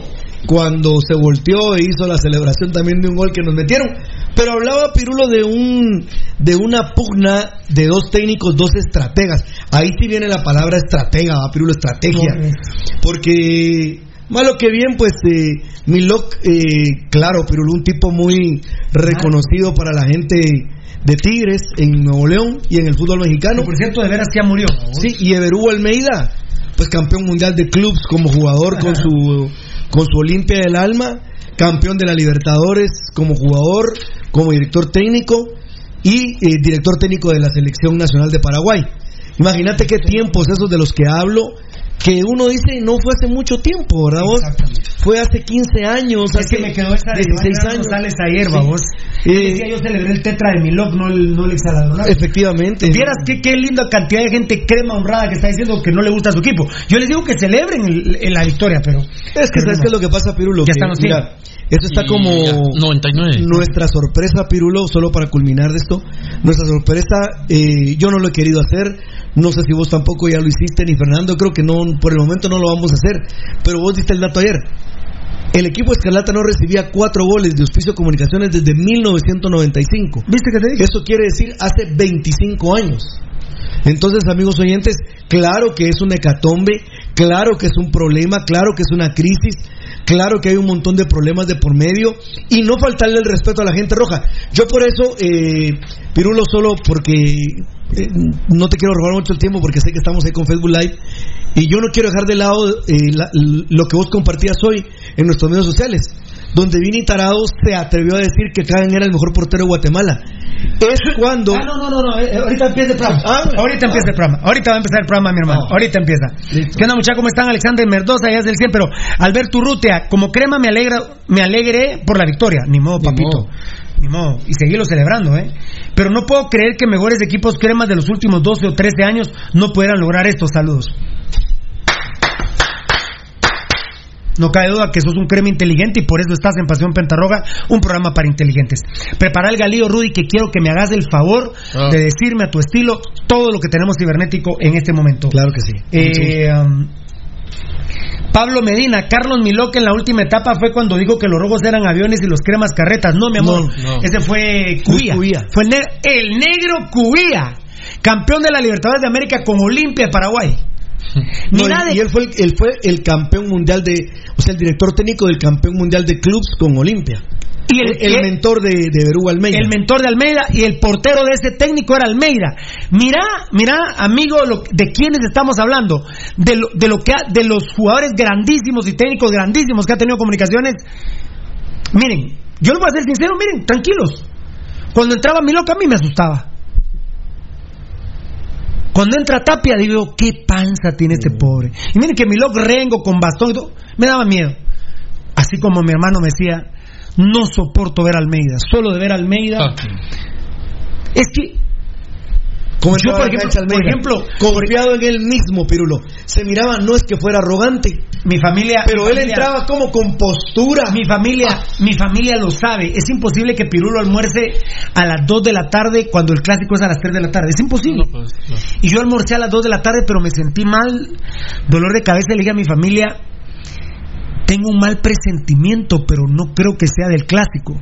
cuando se volteó e hizo la celebración también de un gol que nos metieron. Pero hablaba Pirulo de un de una pugna de dos técnicos, dos estrategas. Ahí sí viene la palabra estratega, ¿va, Pirulo, estrategia. Porque malo que bien, pues eh, Milok, eh, claro, Pirulo, un tipo muy reconocido para la gente de Tigres en Nuevo León y en el fútbol mexicano. por cierto, de veras ya murió. Sí, y Everú Almeida, pues campeón mundial de clubs como jugador con su con su Olimpia del Alma, campeón de la Libertadores como jugador, como director técnico y eh, director técnico de la Selección Nacional de Paraguay. Imagínate qué tiempos esos de los que hablo, que uno dice no fue hace mucho tiempo, ¿verdad vos? Fue hace 15 años, Es hace que me quedó esa de 16 Iván años. González ayer, Sí. Yo Eh, decía, yo celebré el tetra de Milok, no el, no el hexagonal. Efectivamente. Vieras qué, qué linda cantidad de gente crema honrada que está diciendo que no le gusta a su equipo. Yo les digo que celebren el- el- la victoria, pero. Es que sabes qué es lo que pasa, Pirulo. Ya Que, están los mira, esto está Y como ya, 99. nuestra sorpresa, Pirulo, solo para culminar de esto. Nuestra sorpresa, eh, yo no lo he querido hacer. No sé si vos tampoco ya lo hiciste, ni Fernando. Creo que no, por el momento no lo vamos a hacer. Pero vos diste el dato ayer. El equipo Escarlata no recibía cuatro goles de Hospicio Comunicaciones desde 1995. ¿Viste que te dije? Eso quiere decir hace 25 años. Entonces, amigos oyentes, claro que es un hecatombe, claro que es un problema, claro que es una crisis, claro que hay un montón de problemas de por medio y no faltarle el respeto a la gente roja. Yo por eso, eh, Pirulo, solo porque eh, no te quiero robar mucho el tiempo porque sé que estamos ahí con Facebook Live y yo no quiero dejar de lado eh, la- lo que vos compartías hoy en nuestros medios sociales donde Vini Tarado se atrevió a decir que Cagan era el mejor portero de Guatemala. Es cuando... Ah, no, no, no, no, eh, ahorita empieza el programa. Ah, ahorita empieza el programa. Ahorita va a empezar el programa, mi hermano. Ahorita empieza. ¿Qué onda, muchachos? ¿Cómo están? Alexander Merdoza, ya es del 100, pero Alberto Urrutia, como crema me alegra, me alegré por la victoria. Ni modo, papito. Ni modo. Y seguirlo celebrando, ¿eh? Pero no puedo creer que mejores equipos cremas de los últimos 12 o 13 años no pudieran lograr estos saludos. No cabe duda que sos un crema inteligente y por eso estás en Pasión Pentarroga, un programa para inteligentes. Prepara el galillo, Rudy, que quiero que me hagas el favor Ah. de decirme a tu estilo todo lo que tenemos cibernético en este momento. Claro que sí. Eh, um, Pablo Medina, Carlos Milok en la última etapa fue cuando dijo que los rojos eran aviones y los cremas carretas. No, mi amor, No, no. ese fue Cubía. Cubía. Fue el, ne- el negro Cubía, campeón de la Libertadores de América con Olimpia Paraguay. No, y él fue el, él fue el campeón mundial de, o sea, el director técnico del campeón mundial de clubs con Olimpia. Y el, El, mentor de, de Berú Almeida. el mentor de Almeida y el portero de ese técnico era Almeida. Mira, mira, amigo, lo- de quiénes estamos hablando, de lo, de lo que ha- de los jugadores grandísimos y técnicos grandísimos que ha tenido comunicaciones. Miren, yo les voy a ser sincero, miren, tranquilos. Cuando entraba Milok a mí me asustaba. Cuando entra Tapia digo, qué panza tiene este pobre. Y miren que Milok rengo con bastón y todo, me daba miedo. Así como mi hermano me decía, no soporto ver a Almeida, solo de ver a Almeida. Es que Como yo, por ejemplo, Almeida, por ejemplo, confiado en él mismo, Pirulo. Se miraba, no es que fuera arrogante, mi familia. pero mi él familia- entraba como con postura. Mi familia, mi familia lo sabe. Es imposible que Pirulo almuerce a las 2 de la tarde cuando el clásico es a las 3 de la tarde. Es imposible. No, pues, no. Y yo almorcé a las 2 de la tarde, pero me sentí mal, dolor de cabeza. Le dije a mi familia, tengo un mal presentimiento, pero no creo que sea del clásico.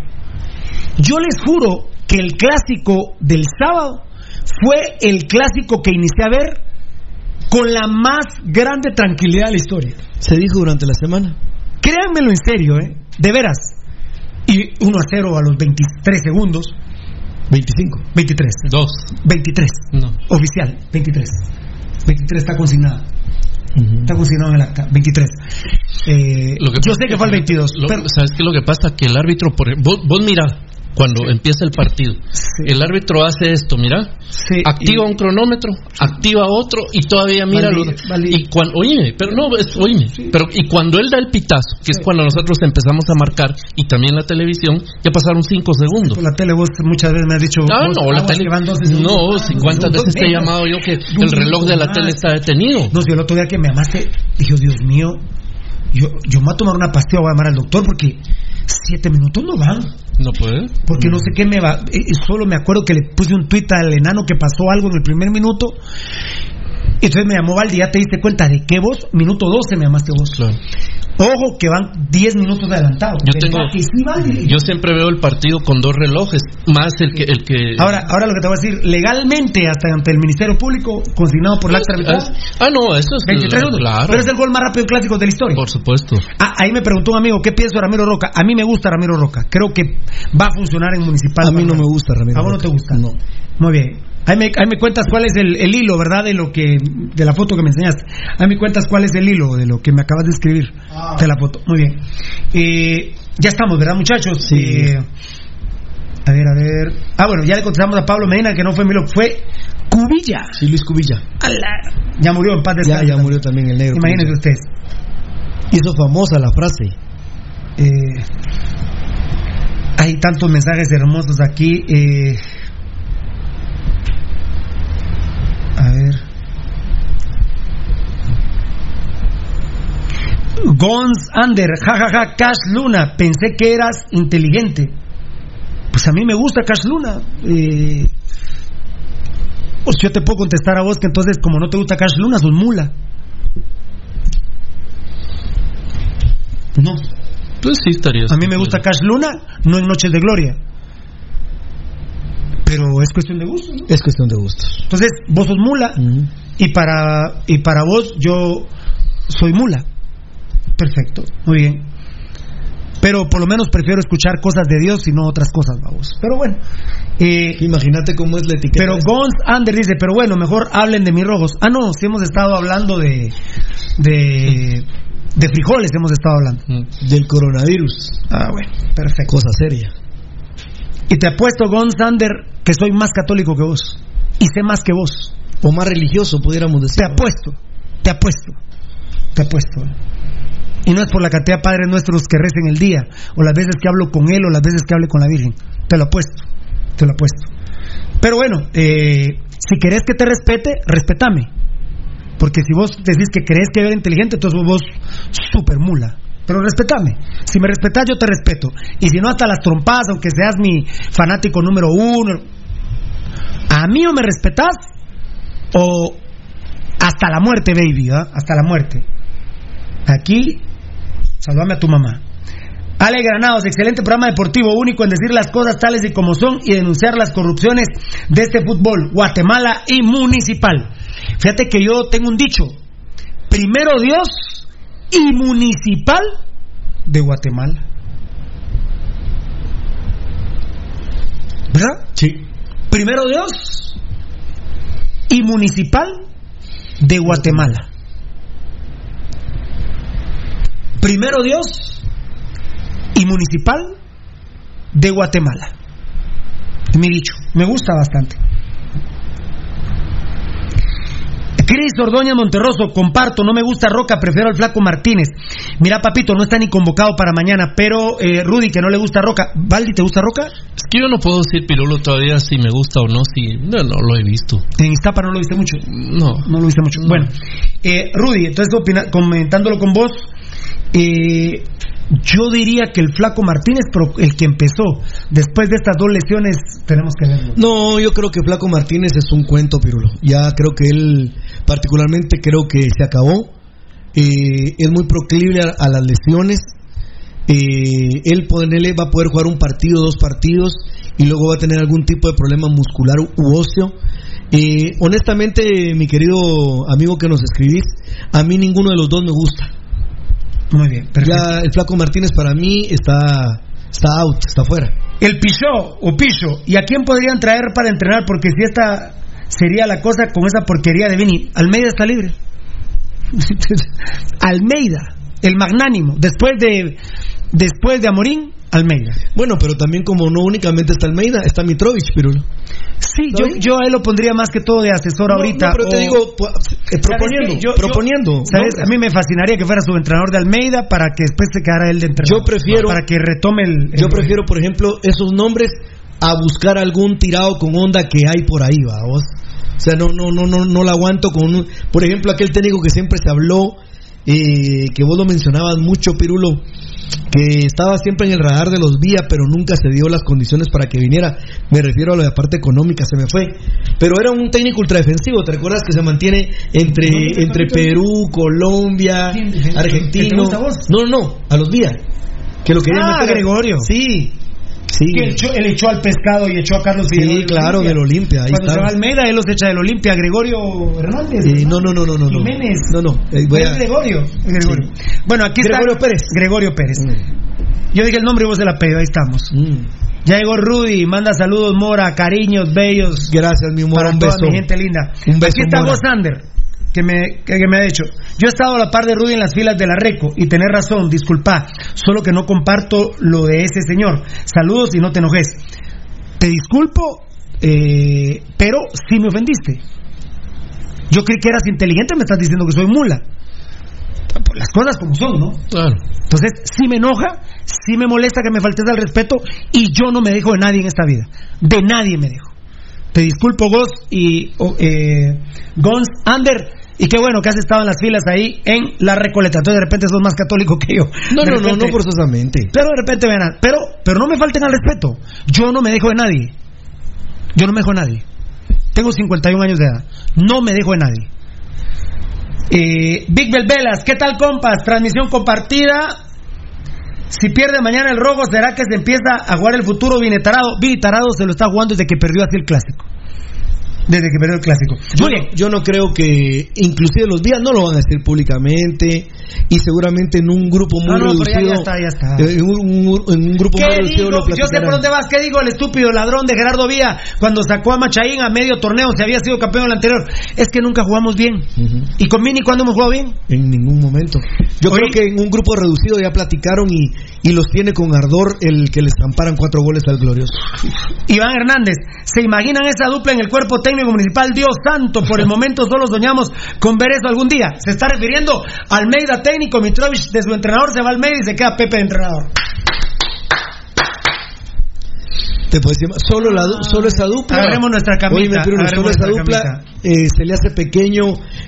Yo les juro que el clásico del sábado fue el clásico que inicié a ver con la más grande tranquilidad de la historia. Se dijo durante la semana. Créanmelo en serio, ¿eh? De veras. Y 1 a 0 a los 23 segundos. 25. 23. Dos. 23. No. Oficial, 23. 23 está consignado. Está consignado en el acta. 23. Eh, que yo sé que fue el 22. lo- pero ¿Sabes qué es lo que pasa? Que el árbitro, por, vos, vos mira, cuando empieza el partido. El árbitro hace esto, mira, activa un cronómetro, activa otro y todavía mira Vale, vale. y cuando, oíme, pero no, es, oíme, pero y cuando él da el pitazo, que es cuando nosotros empezamos a marcar y también la televisión, ya pasaron cinco segundos. Por la tele vos muchas veces me has dicho... Ah, vos, no, la tele. que van 12 segundos. No, si cuántas Dos veces te he llamado yo que el reloj de la tele está detenido. No, si el otro día que me llamaste, dije, Dios mío, yo, yo me voy a tomar una pastilla, voy a llamar al doctor porque siete minutos no van. No puede. Porque no sé qué me va. eh, eh, Solo me acuerdo que le puse un tuit al enano que pasó algo en el primer minuto. Y entonces me llamó Valdi, ya te diste cuenta de qué vos, minuto 12 me llamaste vos. Ojo que van 10 minutos adelantado. Yo ¿Verdad tengo, que sí, yo siempre veo el partido con dos relojes, más el que, el que. Ahora, ahora lo que te voy a decir, legalmente, hasta ante el Ministerio Público, consignado por la acta arbitral, Ah, no, eso es 23 segundos. claro. Pero es el gol más rápido en clásicos de la historia. Por supuesto. Ah, ahí me preguntó un amigo, ¿qué pienso de Ramiro Roca? A mí me gusta Ramiro Roca. Creo que va a funcionar en Municipal. A mí no me gusta Ramiro ¿A vos no te gusta? No. Muy bien. Ahí me, ahí me cuentas cuál es el, el hilo, ¿verdad? De lo que de la foto que me enseñaste. Ahí me cuentas cuál es el hilo de lo que me acabas de escribir de la foto. Muy bien. Eh, ya estamos, ¿verdad, muchachos? Eh, a ver, a ver. Ah, bueno, ya le contestamos a Pablo Medina que no fue Milo, fue Cubilla. Sí, Luis Cubilla. Ala. Ya murió en paz Ya, descanse. ya murió también el negro. Imagínense ustedes. Hizo famosa la frase. Eh, hay tantos mensajes hermosos aquí. eh, a ver. Gons Under, jajaja, Cash Luna, pensé que eras inteligente. Pues a mí me gusta Cash Luna. Eh, pues yo te puedo contestar a vos que entonces, como no te gusta Cash Luna, sos mula. No. Pues sí, estaría. A mí me gusta Cash Luna, no en Noches de Gloria. Pero es cuestión de gusto. ¿no? Es cuestión de gustos. Entonces, vos sos mula y para y para vos yo soy mula. Perfecto, muy bien. Pero por lo menos prefiero escuchar cosas de Dios y no otras cosas, vamos. Pero bueno. eh, Imagínate cómo es la etiqueta. pero Gons Ander dice, pero bueno, mejor hablen de mis rojos. Ah, no, si hemos estado hablando de de de frijoles hemos estado hablando. Del coronavirus. Ah, bueno, perfecto. Cosa seria. Y te apuesto, Gon Sander, que soy más católico que vos. Y sé más que vos. O más religioso, pudiéramos decir. Te apuesto, te apuesto, te apuesto. Y no es por la cantidad de padres nuestros que recen el día, o las veces que hablo con él, o las veces que hable con la Virgen. Te lo apuesto, te lo apuesto. Pero bueno, eh, si querés que te respete, respetame. Porque si vos decís que crees que eres inteligente, entonces vos super mula. Pero respetame. Si me respetas, yo te respeto. Y si no, hasta las trompadas, aunque seas mi fanático número uno. A mí o me respetas, o hasta la muerte, baby, ¿ah? Hasta la muerte. Aquí, saludame a tu mamá. Ale Granados, excelente programa deportivo, único en decir las cosas tales y como son y denunciar las corrupciones de este fútbol, Guatemala y municipal. Fíjate que yo tengo un dicho, primero Dios y municipal de Guatemala. ¿Verdad? Sí. Primero Dios y municipal de Guatemala. Primero Dios y municipal de Guatemala. Mi dicho, me gusta bastante. Cris Ordóñez Monterroso, comparto, no me gusta Roca, prefiero al Flaco Martínez. Mira, papito, no está ni convocado para mañana, pero eh, Rudy, que no le gusta Roca. ¿Valdi, te gusta Roca? Es que yo no puedo decir Pirulo todavía si me gusta o no, si no, no lo he visto. En Iztapa no lo viste mucho. No. No lo viste mucho. Bueno, eh, Rudy, entonces opina- comentándolo con vos, eh, yo diría que el Flaco Martínez, pero el que empezó, después de estas dos lesiones, tenemos que verlo. No, yo creo que Flaco Martínez es un cuento, Pirulo. Ya creo que él, particularmente, creo que se acabó. Eh, es muy proclive a, a las lesiones. Eh, él va a poder jugar un partido, dos partidos, y luego va a tener algún tipo de problema muscular u óseo. Eh, honestamente, mi querido amigo que nos escribís, a mí ninguno de los dos me gusta. Muy bien, Ya el Flaco Martínez para mí está, está out, está fuera. El Pichó o Picho, ¿y a quién podrían traer para entrenar? Porque si esta sería la cosa con esa porquería de Vini, Almeida está libre. Almeida, el magnánimo, después de después de Amorín, Almeida. Bueno, pero también como no únicamente está Almeida, está Mitrovich, Pirulo. Sí, yo, yo a él lo pondría más que todo de asesor No, ahorita. no, pero te o- digo, eh, proponiendo. Yo- proponiendo. yo- ¿sabes? A mí me fascinaría que fuera subentrenador de Almeida para que después se quedara él de entrenador. Yo prefiero- Para que retome el. el- Yo prefiero, por ejemplo, esos nombres a buscar algún tirado con onda que hay por ahí, va vos. O sea, no, no, no, no, no la aguanto con un- por ejemplo, aquel técnico que siempre se habló, eh, que vos lo mencionabas mucho, Pirulo, que estaba siempre en el radar de los vías, pero nunca se dio las condiciones para que viniera. Me refiero a la parte económica, se me fue. Pero era un técnico ultradefensivo, ¿te recuerdas que se mantiene entre, entre Perú, Colombia, ¿Quién? ¿Que te Argentino? gusta a vos? No, no, no, a los vías. Que lo querían Ah, meter Gregorio. Sí. Sí. Que él, echó, él echó al pescado y echó a Carlos Sí, Figueroa claro, del Olimpia, ahí Cuando está. se va Almeida, él los echa del Olimpia. Gregorio Hernández. Eh, no, no, no, no, no. Jiménez. No, no. eh, voy Es a- Gregorio. Gregorio. Bueno, aquí Gregorio está. Pérez. Gregorio Pérez. Yo dije el nombre y vos el apellido, ahí estamos. Mm. Ya llegó Rudy, manda saludos, Mora, cariños, bellos. Gracias, mi amor. para Un toda beso. mi gente linda. Un beso, Aquí está Mora. vos, Sander, que me, que, que me ha dicho. Yo he estado a la par de Rudy en las filas de la Reco y tenés razón, disculpa, solo que no comparto lo de ese señor. Saludos y no te enojes. Te disculpo, eh, pero sí me ofendiste. Yo creí que eras inteligente, me estás diciendo que soy mula. Pues Las cosas como son, ¿no? Claro. Entonces, sí me enoja, sí me molesta que me faltes al respeto y yo no me dejo de nadie en esta vida. De nadie me dejo. Te disculpo, Gos y oh, eh, Gons Ander. Y qué bueno que has estado en las filas ahí en la Recoleta. Entonces, de repente sos más católico que yo. No, no, no, no forzosamente. Pero de repente verán. Pero, pero no me falten al respeto. Yo no me dejo de nadie. Yo no me dejo de nadie. Tengo 51 años de edad. No me dejo de nadie. Eh, Big Bel Velas, ¿qué tal compas? Transmisión compartida. Si pierde mañana el rojo, ¿será que se empieza a jugar el futuro Vini Tarado? Vini Tarado se lo está jugando desde que perdió así el clásico. Desde que perdió el clásico. Yo, no- yo no creo que, inclusive los días no lo van a decir públicamente y seguramente en un grupo muy No, no, ya- reducido. ya está, ya está. eh, En un, un- en un grupo muy ¿Qué reducido digo? lo Yo sé por dónde vas. ¿Qué digo el estúpido ladrón de Gerardo Vía cuando sacó a Machaín a medio torneo? Se había sido campeón el anterior. Es que nunca jugamos bien. ¿Y con Mini cuándo hemos jugado bien? En ningún momento. Yo creo que en un grupo reducido ya platicaron y, y los tiene con ardor el que les amparan cuatro goles al glorioso. Iván Hernández, ¿se imaginan esa dupla en el cuerpo técnico municipal? Dios santo, por el momento solo soñamos con ver eso algún día. Se está refiriendo a Almeida técnico, Mitrovich de su entrenador se va a Almeida y se queda Pepe de entrenador. Te puedo decir, solo, la, solo esa dupla. Agarremos nuestra Oye, pero solo esa dupla camita. Eh, se le hace pequeño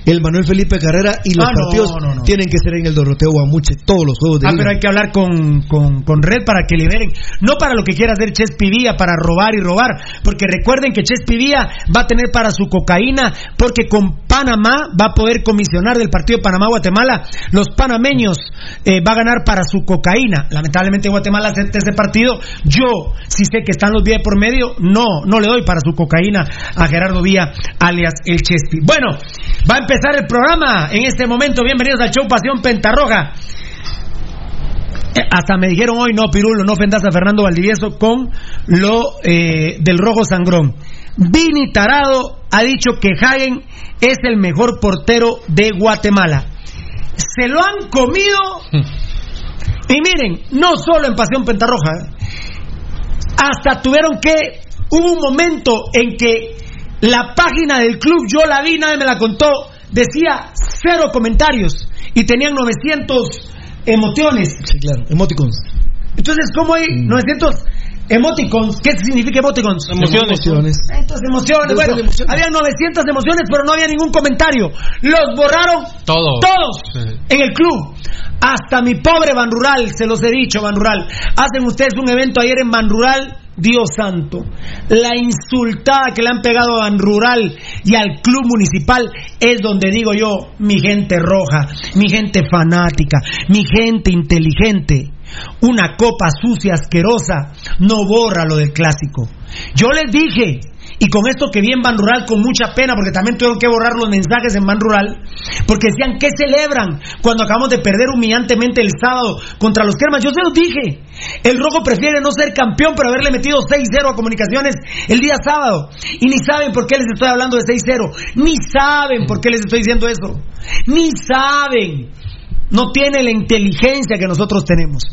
el Manuel Felipe Carrera y los Ah, partidos no, no. tienen que ser en el Doroteo Guamuche, todos los juegos de Ah, liga. pero hay que hablar con, con, con Red para que liberen. No para lo que quiera hacer Chespi Villa, para robar y robar. Porque recuerden que Chespi Villa va a tener para su cocaína, porque con Panamá va a poder comisionar del partido Panamá-Guatemala. Los panameños eh, va a ganar para su cocaína. Lamentablemente Guatemala acepta ese partido. Yo, si sé que están los días por medio, no, no le doy para su cocaína a Gerardo Villa, alias el Chespi. Bueno, va a empezar el programa en este momento. Bienvenidos al show Pasión Pentarroja. Eh, Hasta me dijeron hoy, no, Pirulo, no ofendas a Fernando Valdivieso con lo eh, del rojo sangrón. Vini Tarado ha dicho que Hagen es el mejor portero de Guatemala. Se lo han comido. Y miren, no solo en Pasión Pentarroja, ¿eh? hasta tuvieron que. Hubo un momento en que la página del club, yo la vi, nadie me la contó, decía cero comentarios y tenían 900 emociones. Sí, claro, emoticons. Entonces, ¿cómo hay 900 emoticons? ¿Qué significa emoticons? Emociones. Entonces, emociones. Debe Bueno, emociones. había 900 emociones, pero no había ningún comentario. Los borraron Todo. todos Sí. en el club. Hasta mi pobre Ban Rural, se los he dicho, Ban Rural. Hacen ustedes un evento ayer en Ban Rural. Dios santo, la insultada que le han pegado a Ban Rural y al club municipal es donde digo yo, mi gente roja, mi gente fanática, mi gente inteligente. Una copa sucia, asquerosa, no borra lo del clásico. Yo les dije, y con esto que vi en Ban Rural con mucha pena, porque también tuvieron que borrar los mensajes en Ban Rural, porque decían que celebran cuando acabamos de perder humillantemente el sábado contra los Kermas. Yo se los dije. El rojo prefiere no ser campeón, pero haberle metido 6-0 a comunicaciones el día sábado. Y ni saben por qué les estoy hablando de 6-0. Ni saben por qué les estoy diciendo eso. Ni saben. No tiene la inteligencia que nosotros tenemos.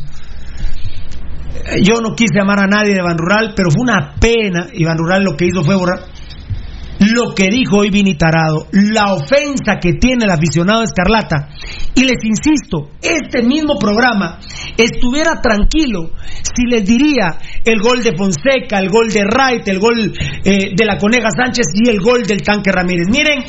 Yo no quise amar a nadie de Van Rural, pero fue una pena. Y Van Rural lo que hizo fue borrar lo que dijo hoy Vini Tarado, la ofensa que tiene el aficionado Escarlata. Y les insisto, este mismo programa estuviera tranquilo si les diría el gol de Fonseca, el gol de Wright, el gol eh, de la Coneja Sánchez y el gol del Tanque Ramírez. Miren,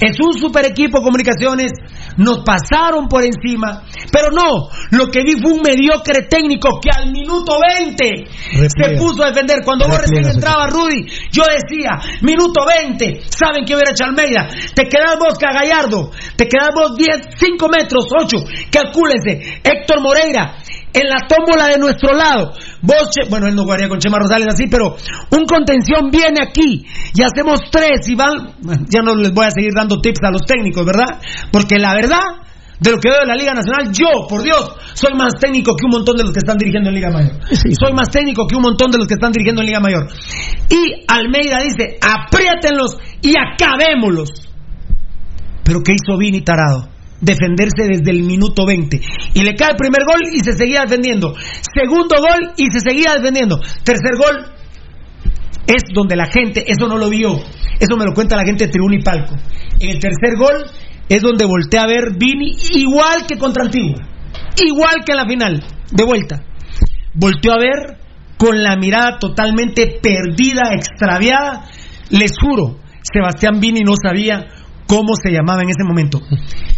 es un super equipo comunicaciones, nos pasaron por encima, pero no, lo que vi fue un mediocre técnico que al minuto 20 se puso a defender. Cuando vos recién entraba Rudy, yo decía, minuto 20, saben que hubiera hecho Almeida, te quedas vos Gallardo, te quedas vos 10, 5 metros, 8, calcúlense, Héctor Moreira, en la tómbola de nuestro lado. Vos, bueno, él no jugaría con Chema Rosales así, pero un contención viene aquí y hacemos tres y van. Ya no les voy a seguir dando tips a los técnicos, ¿verdad? Porque la verdad, de lo que veo de la Liga Nacional, yo, por Dios, soy más técnico que un montón de los que están dirigiendo en Liga Mayor. Soy más técnico que un montón de los que están dirigiendo en Liga Mayor. Y Almeida dice: apriétenlos y acabémoslos. Pero ¿qué hizo Vini Tarado? Defenderse desde el minuto 20. Y le cae el primer gol y se seguía defendiendo. Segundo gol y se seguía defendiendo. Tercer gol es donde la gente, eso no lo vio, eso me lo cuenta la gente de Tribuna y Palco. En el tercer gol es donde voltea a ver Vini igual que contra Antigua. Igual que en la final, de vuelta. Volteó a ver con la mirada totalmente perdida, extraviada. Les juro, Sebastián Vini no sabía cómo se llamaba en ese momento.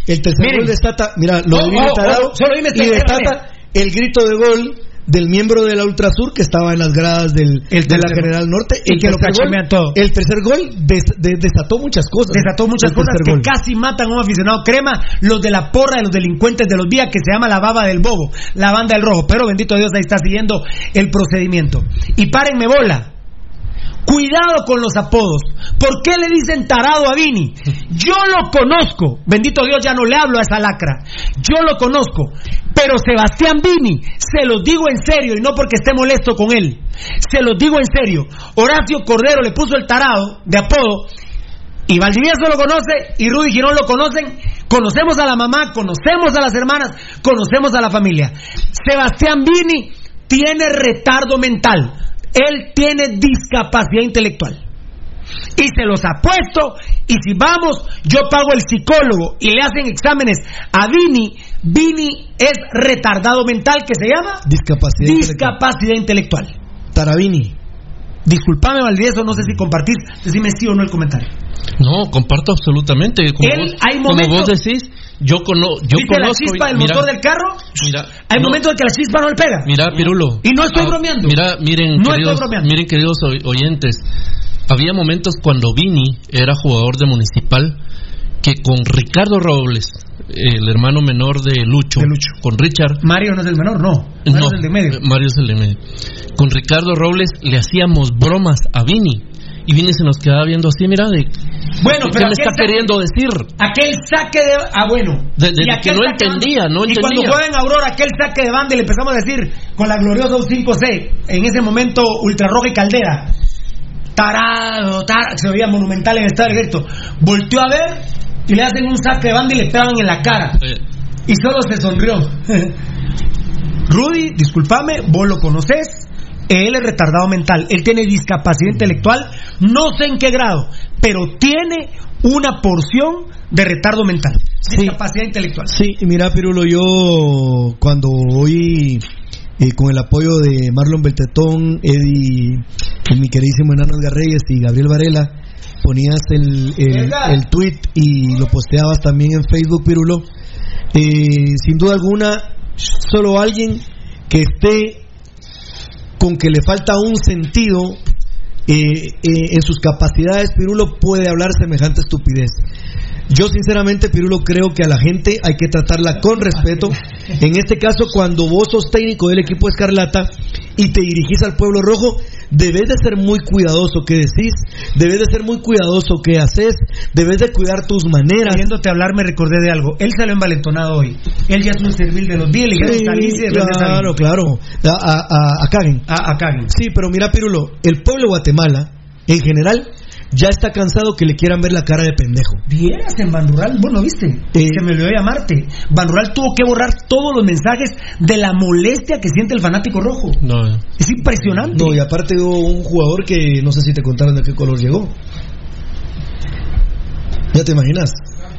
El tercer Miren. gol destata, mira, lo Oh, oh, Tarado, oh, solo dime y este- destata el grito de gol del miembro de la Ultrasur que estaba en las gradas del, El de la General Norte. y El que lo gol- todo. El tercer gol des- de- desató muchas cosas. Desató muchas El cosas que gol. casi matan a un aficionado crema, los de la porra de los delincuentes de los días que se llama la baba del bobo, la banda del rojo. Pero bendito Dios, ahí está siguiendo el procedimiento. Y párenme bola. Cuidado con los apodos. ¿Por qué le dicen tarado a Vini? Yo lo conozco. Bendito Dios, ya no le hablo a esa lacra. Yo lo conozco. Pero Sebastián Vini, se los digo en serio y no porque esté molesto con él. Se los digo en serio. Horacio Cordero le puso el tarado de apodo y Valdivieso lo conoce y Rudy Girón lo conocen. Conocemos a la mamá, conocemos a las hermanas, conocemos a la familia. Sebastián Vini tiene retardo mental. Él tiene discapacidad intelectual. Y se los apuesto. Y si vamos, yo pago el psicólogo y le hacen exámenes a Vini. Vini es retardado mental, que se llama Discapacidad intelectual. discapacidad intelectual. Taravini. Disculpame, Valdivieso, no sé si compartís, decime sí o no el comentario. No, comparto absolutamente. Como, Él, vos, hay como momentos- vos decís, yo, cono, yo ¿Viste la conozco. chispa del mira, motor del carro? Mira, Hay no, momentos en que la chispa no le pega. Mira, Pirulo. Y no estoy Ah, bromeando. Mira, miren, No estoy queridos, bromeando. miren, queridos oy- oyentes. Había momentos cuando Vini era jugador de Municipal que con Ricardo Robles, el hermano menor de Lucho, con Richard. Mario no es el menor, no. Mario no, es el de medio. Mario es el de medio. Con Ricardo Robles le hacíamos bromas a Vini. Y Vini se nos quedaba viendo así, mira, de. Bueno, ¿qué pero me aquel está saque- queriendo decir? Aquel saque de. Ah, bueno. De- de- Y que no entendía, no Y cuando entendía. juega en Aurora, aquel saque de banda y le empezamos a decir con la gloriosa U5C, en ese momento Ultrarroja y Caldera. Tarado, tarado, se veía monumental en el estadio directo. Volteó a ver y le hacen un saque de banda y le pegan en la cara. Y solo se sonrió. Rudy, discúlpame, vos lo conoces. Él es retardado mental. Él tiene discapacidad intelectual. No sé en qué grado, pero tiene una porción de retardo mental. Discapacidad intelectual. Sí, mira, Pirulo, yo cuando hoy, eh, con el apoyo de Marlon Beltetón, Eddie, mi queridísimo Enano Edgar Reyes y Gabriel Varela, ponías el, el tweet y lo posteabas también en Facebook, Pirulo. Eh, sin duda alguna, solo alguien que esté con que le falta un sentido eh, eh, en sus capacidades, Pirulo puede hablar semejante estupidez. Yo sinceramente, Pirulo, creo que a la gente hay que tratarla con respeto. En este caso, cuando vos sos técnico del equipo Escarlata y te dirigís al pueblo rojo, debes de ser muy cuidadoso que decís, debes de ser muy cuidadoso que haces, debes de cuidar tus maneras. Oyéndote hablar me recordé de algo. Él salió envalentonado hoy. Él ya es un servil de los días Sí, claro, claro. A, a, a- a Kagen. A, a Kagen. Sí, pero mira, Pirulo, el pueblo de Guatemala, en general, ya está cansado que le quieran ver la cara de pendejo. Vieras en Banrural, bueno, viste, Eh. se me olvidó llamarte. Banrural tuvo que borrar todos los mensajes de la molestia que siente el fanático rojo. No, Es impresionante. No, y aparte hubo un jugador que no sé si te contaron de qué color llegó. ¿Ya te imaginas?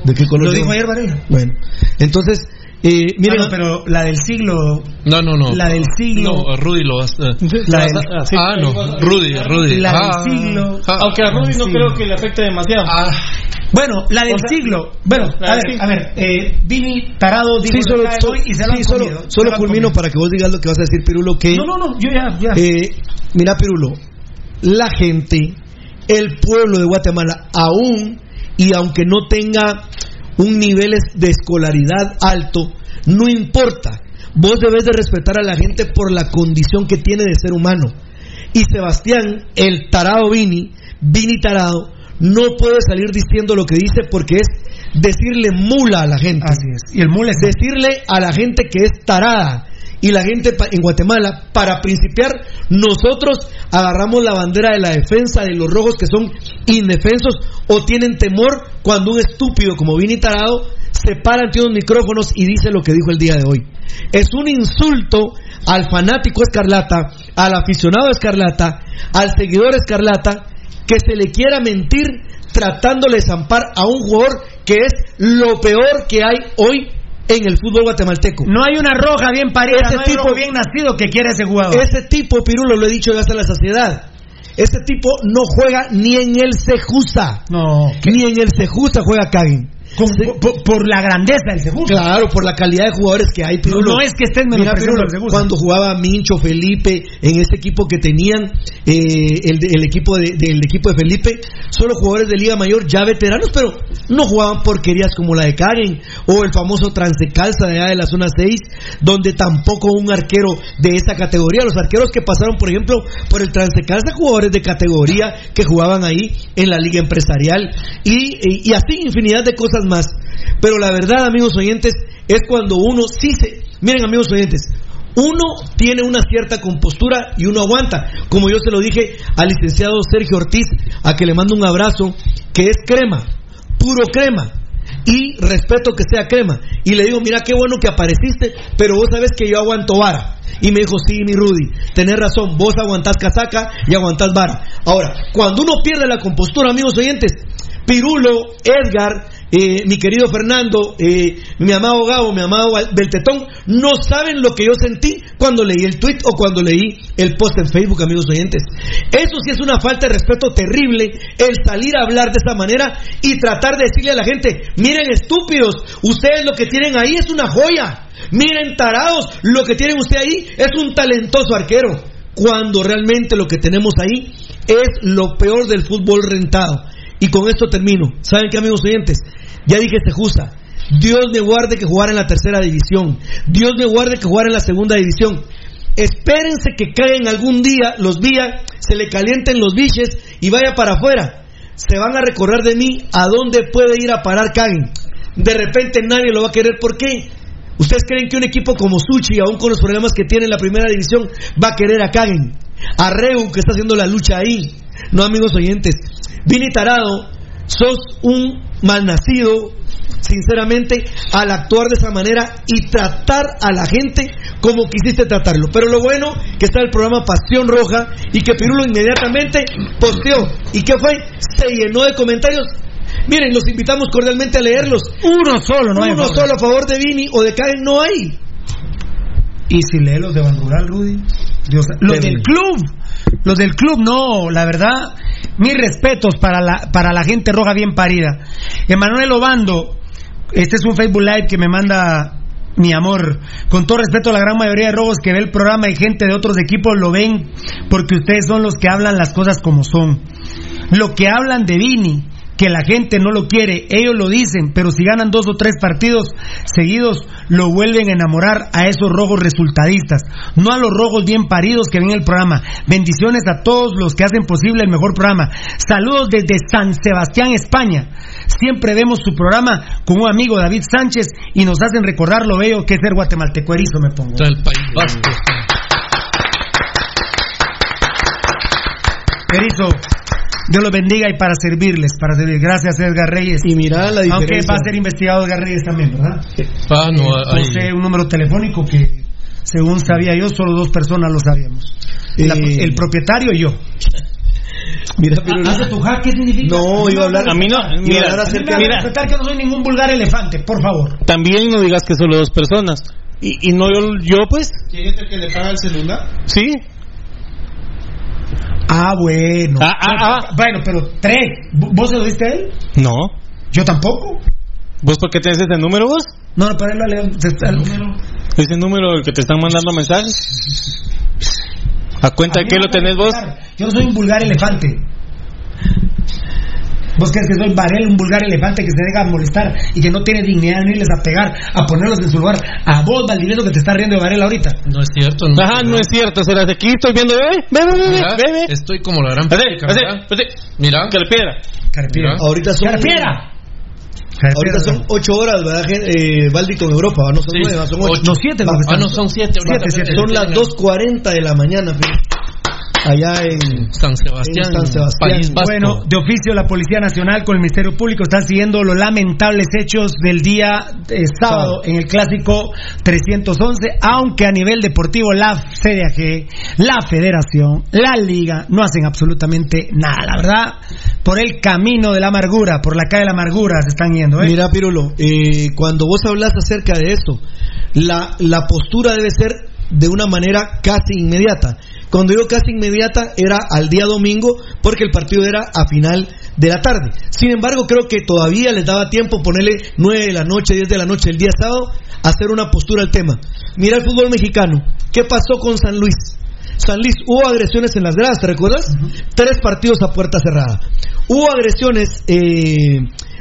¿De qué color Lo llegó? dijo ayer Varela. Bueno, entonces, eh, miren, Ah, no, pero la del siglo. no, no. no. La del siglo. No, Rudy lo hace. La del- ah, no, Rudy, Rudy. La Ah, del siglo. ah. Aunque a Rudy no Sí. creo que le afecte demasiado. Bueno, la del O sea, siglo. Bueno, a ver, siglo. a ver. Eh, Vini Tarado dijo sí, solo, hoy y se lo sí, solo, comido. Culmino comido. para que vos digas lo que vas a decir, Pirulo, que... No, no, no, yo ya, ya. Eh, mira, Pirulo, la gente, el pueblo de Guatemala, aún y aunque no tenga un nivel de escolaridad alto, no importa. Vos debes de respetar a la gente por la condición que tiene de ser humano. Y Sebastián, el tarado Vini, Vini tarado, no puede salir diciendo lo que dice porque es decirle mula a la gente. Así es. Y el mule es decirle a la gente que es tarada. Y la gente en Guatemala, para principiar, nosotros agarramos la bandera de la defensa de los rojos que son indefensos o tienen temor cuando un estúpido como Vini Tarado se para ante unos micrófonos y dice lo que dijo el día de hoy. Es un insulto al fanático escarlata, al aficionado escarlata, al seguidor escarlata, que se le quiera mentir tratándole de zampar a un jugador que es lo peor que hay hoy en el fútbol guatemalteco. No hay una roja bien parida, Ese no hay tipo- rojo bien nacido que quiera ese jugador. Ese tipo, Pirulo, lo he dicho ya hasta la saciedad. Ese tipo no juega ni en el Sejusa. No. Ni en el Sejusa juega Kagen. Con- por, por la grandeza del segundo. Claro, por la calidad de jugadores que hay, Pirulo. No es que estén menospreciando Pirulo, cuando jugaba Mincho, Felipe, en ese equipo que tenían, eh, el equipo de, del equipo de Felipe, solo jugadores de Liga Mayor, ya veteranos, pero no jugaban porquerías como la de Karen, o el famoso Transecalza de allá de la zona 6, donde tampoco un arquero de esa categoría. Los arqueros que pasaron, por ejemplo, por el Transecalza, jugadores de categoría que jugaban ahí en la Liga Empresarial, y, y- y así infinidad de cosas más. Pero la verdad, amigos oyentes, es cuando uno sí se... Miren, amigos oyentes, uno tiene una cierta compostura y uno aguanta. Como yo se lo dije al licenciado Sergio Ortiz, a que le mando un abrazo, que es crema, puro crema. Y respeto que sea crema. Y le digo, mira qué bueno que apareciste, pero vos sabes que yo aguanto vara. Y me dijo, sí, mi Rudy, tenés razón, vos aguantás casaca y aguantás vara. Ahora, cuando uno pierde la compostura, amigos oyentes, Pirulo, Edgar, eh, mi querido Fernando, eh, mi amado Gabo, mi amado Beltetón, no saben lo que yo sentí cuando leí el tweet o cuando leí el post en Facebook, amigos oyentes. Eso sí es una falta de respeto terrible, el salir a hablar de esa manera y tratar de decirle a la gente, miren estúpidos, ustedes lo que tienen ahí es una joya, miren tarados, lo que tienen ustedes ahí es un talentoso arquero, cuando realmente lo que tenemos ahí es lo peor del fútbol rentado. Y con esto termino. ¿Saben qué, amigos oyentes? Ya dije justa. Dios me guarde que jugara en la tercera división. Dios me guarde que jugara en la segunda división. Espérense que caigan algún día los días, se le calienten los biches y vaya para afuera. Se van a recordar de mí a dónde puede ir a parar Kagen. De repente nadie lo va a querer. ¿Por qué? ¿Ustedes creen que un equipo como Suchi, aún con los problemas que tiene en la primera división, va a querer a Kagen? A Reu, que está haciendo la lucha ahí. No, amigos oyentes. Vini Tarado, sos un malnacido, sinceramente, al actuar de esa manera y tratar a la gente como quisiste tratarlo. Pero lo bueno que está el programa Pasión Roja y que Pirulo inmediatamente posteó. ¿Y qué fue? Se llenó de comentarios. Miren, los invitamos cordialmente a leerlos. Uno solo, no hay Uno favor. solo a favor de Vini o de Karen no hay. Y si lee los de Ban Rural, Rudy. Dios- los del club. Los del club, no, la verdad. Mis respetos para la, para la gente roja bien parida. Emanuel Obando, este es un Facebook Live que me manda mi amor. Con todo respeto a la gran mayoría de rojos que ve el programa y gente de otros equipos lo ven porque ustedes son los que hablan las cosas como son. Lo que hablan de Vini, que la gente no lo quiere, ellos lo dicen, pero si ganan dos o tres partidos seguidos, lo vuelven a enamorar a esos rojos resultadistas, no a los rojos bien paridos que ven el programa. Bendiciones a todos los que hacen posible el mejor programa. Saludos desde San Sebastián, España. Siempre vemos su programa con un amigo David Sánchez y nos hacen recordar lo bello que es ser guatemalteco erizo, me pongo. País Vasco. Erizo, Dios los bendiga y para servirles, para servir. Gracias, Edgar Reyes. Y mira la Aunque diferencia. va a ser investigado Edgar Reyes también, ¿verdad? Ah, no, Eh, ahí- posee un número telefónico que, según sabía yo, solo dos personas lo sabíamos. La- Eh. el propietario y yo. Mira, pero ¿Hace tu hack qué significa? No, iba a hablar. A mí no, iba a mira, hablar acerca Mira, respetar que no soy ningún vulgar elefante, por favor. También no digas que solo dos personas. Y, y no yo, yo, pues, ¿Quién es el que le paga el celular? sí. Ah, bueno. Ah, ah, ah. Bueno, pero tres. ¿Vos se lo diste a él? No. Yo tampoco. ¿Vos por qué tenés ese número vos? No, no, para él lo el número. Ese número el que te están mandando mensajes. ¿A cuenta de qué lo tenés vos? Yo no soy un vulgar elefante. ¿Vos crees que soy Varel, un vulgar elefante que se deja molestar y que no tiene dignidad de irles a pegar, a ponerlos en su lugar? A vos, Valdivieso, que te está riendo de Varel ahorita. No es cierto. No, Ajá, no es cierto. ¿Será de aquí? Estoy viendo, ve, ve, ve, ve, Mira, ve. Estoy como la gran. Mira. Carpiera. Mira. Ahorita son. ¡Carpiera! Ahorita son ocho horas, ¿verdad? Eh, Valdi con Europa, no son Sí, nueve, son ocho. ocho. No, siete, Va, porque Ah, están- no, son siete ahorita. Siete, siete. Son las 2.40 de la mañana, fíjate. allá en San Sebastián, en San Sebastián. País Vasco. Bueno, de oficio la Policía Nacional con el Ministerio Público están siguiendo los lamentables hechos del día eh, sábado en el clásico 311, aunque a nivel deportivo la CDAG, la Federación, la Liga no hacen absolutamente nada, la verdad, por el camino de la amargura, por la calle de la amargura se están ¿eh? Mira, Pirulo, eh, cuando vos hablas acerca de esto, la, la postura debe ser de una manera casi inmediata. Cuando digo casi inmediata, era al día domingo, porque el partido era a final de la tarde. Sin embargo, creo que todavía les daba tiempo ponerle 9 de la noche, 10 de la noche, el día sábado, hacer una postura al tema. Mira el fútbol mexicano. ¿Qué pasó con San Luis? San Luis, hubo agresiones en las gradas, ¿te recuerdas? Tres partidos a puerta cerrada. Hubo agresiones eh,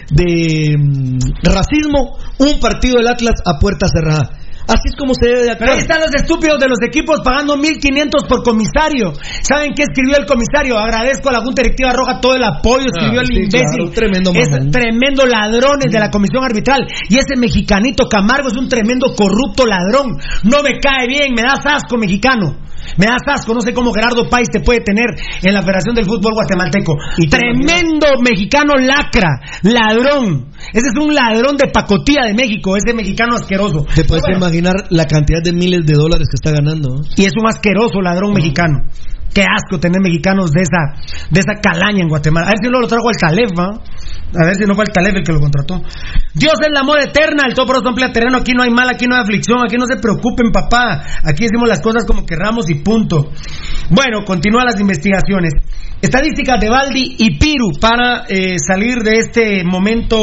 de mm, racismo, un partido del Atlas a puerta cerrada. Así es como se debe de Pero actuar. ahí están los estúpidos de los equipos pagando 1.500 por comisario. ¿Saben qué escribió el comisario? Agradezco a la Junta Directiva Roja todo el apoyo. Escribió Ah, el sí, imbécil. claro, tremendo es mamón. tremendo ladrones de la comisión arbitral. Y ese mexicanito Camargo es un tremendo corrupto ladrón. No me cae bien, me das asco mexicano. Me das asco, no sé cómo Gerardo Páez te puede tener en la Federación del Fútbol Guatemalteco. Y Tremendo mexicano lacra, ladrón. Ese es un ladrón de pacotilla de México, ese mexicano asqueroso. Te puedes bueno, imaginar la cantidad de miles de dólares que está ganando. y es un asqueroso ladrón mexicano. Qué asco tener mexicanos de esa de esa calaña en Guatemala. A ver si no lo trajo al Talef, ¿va? A ver si no fue el Talef el que lo contrató. Dios es la moda eterna, el todo amplía terreno. Aquí no hay mal, aquí no hay aflicción, aquí no se preocupen, papá. Aquí decimos las cosas como querramos y punto. Bueno, continúan las investigaciones. Estadísticas de Baldi y Piru para eh, salir de este momento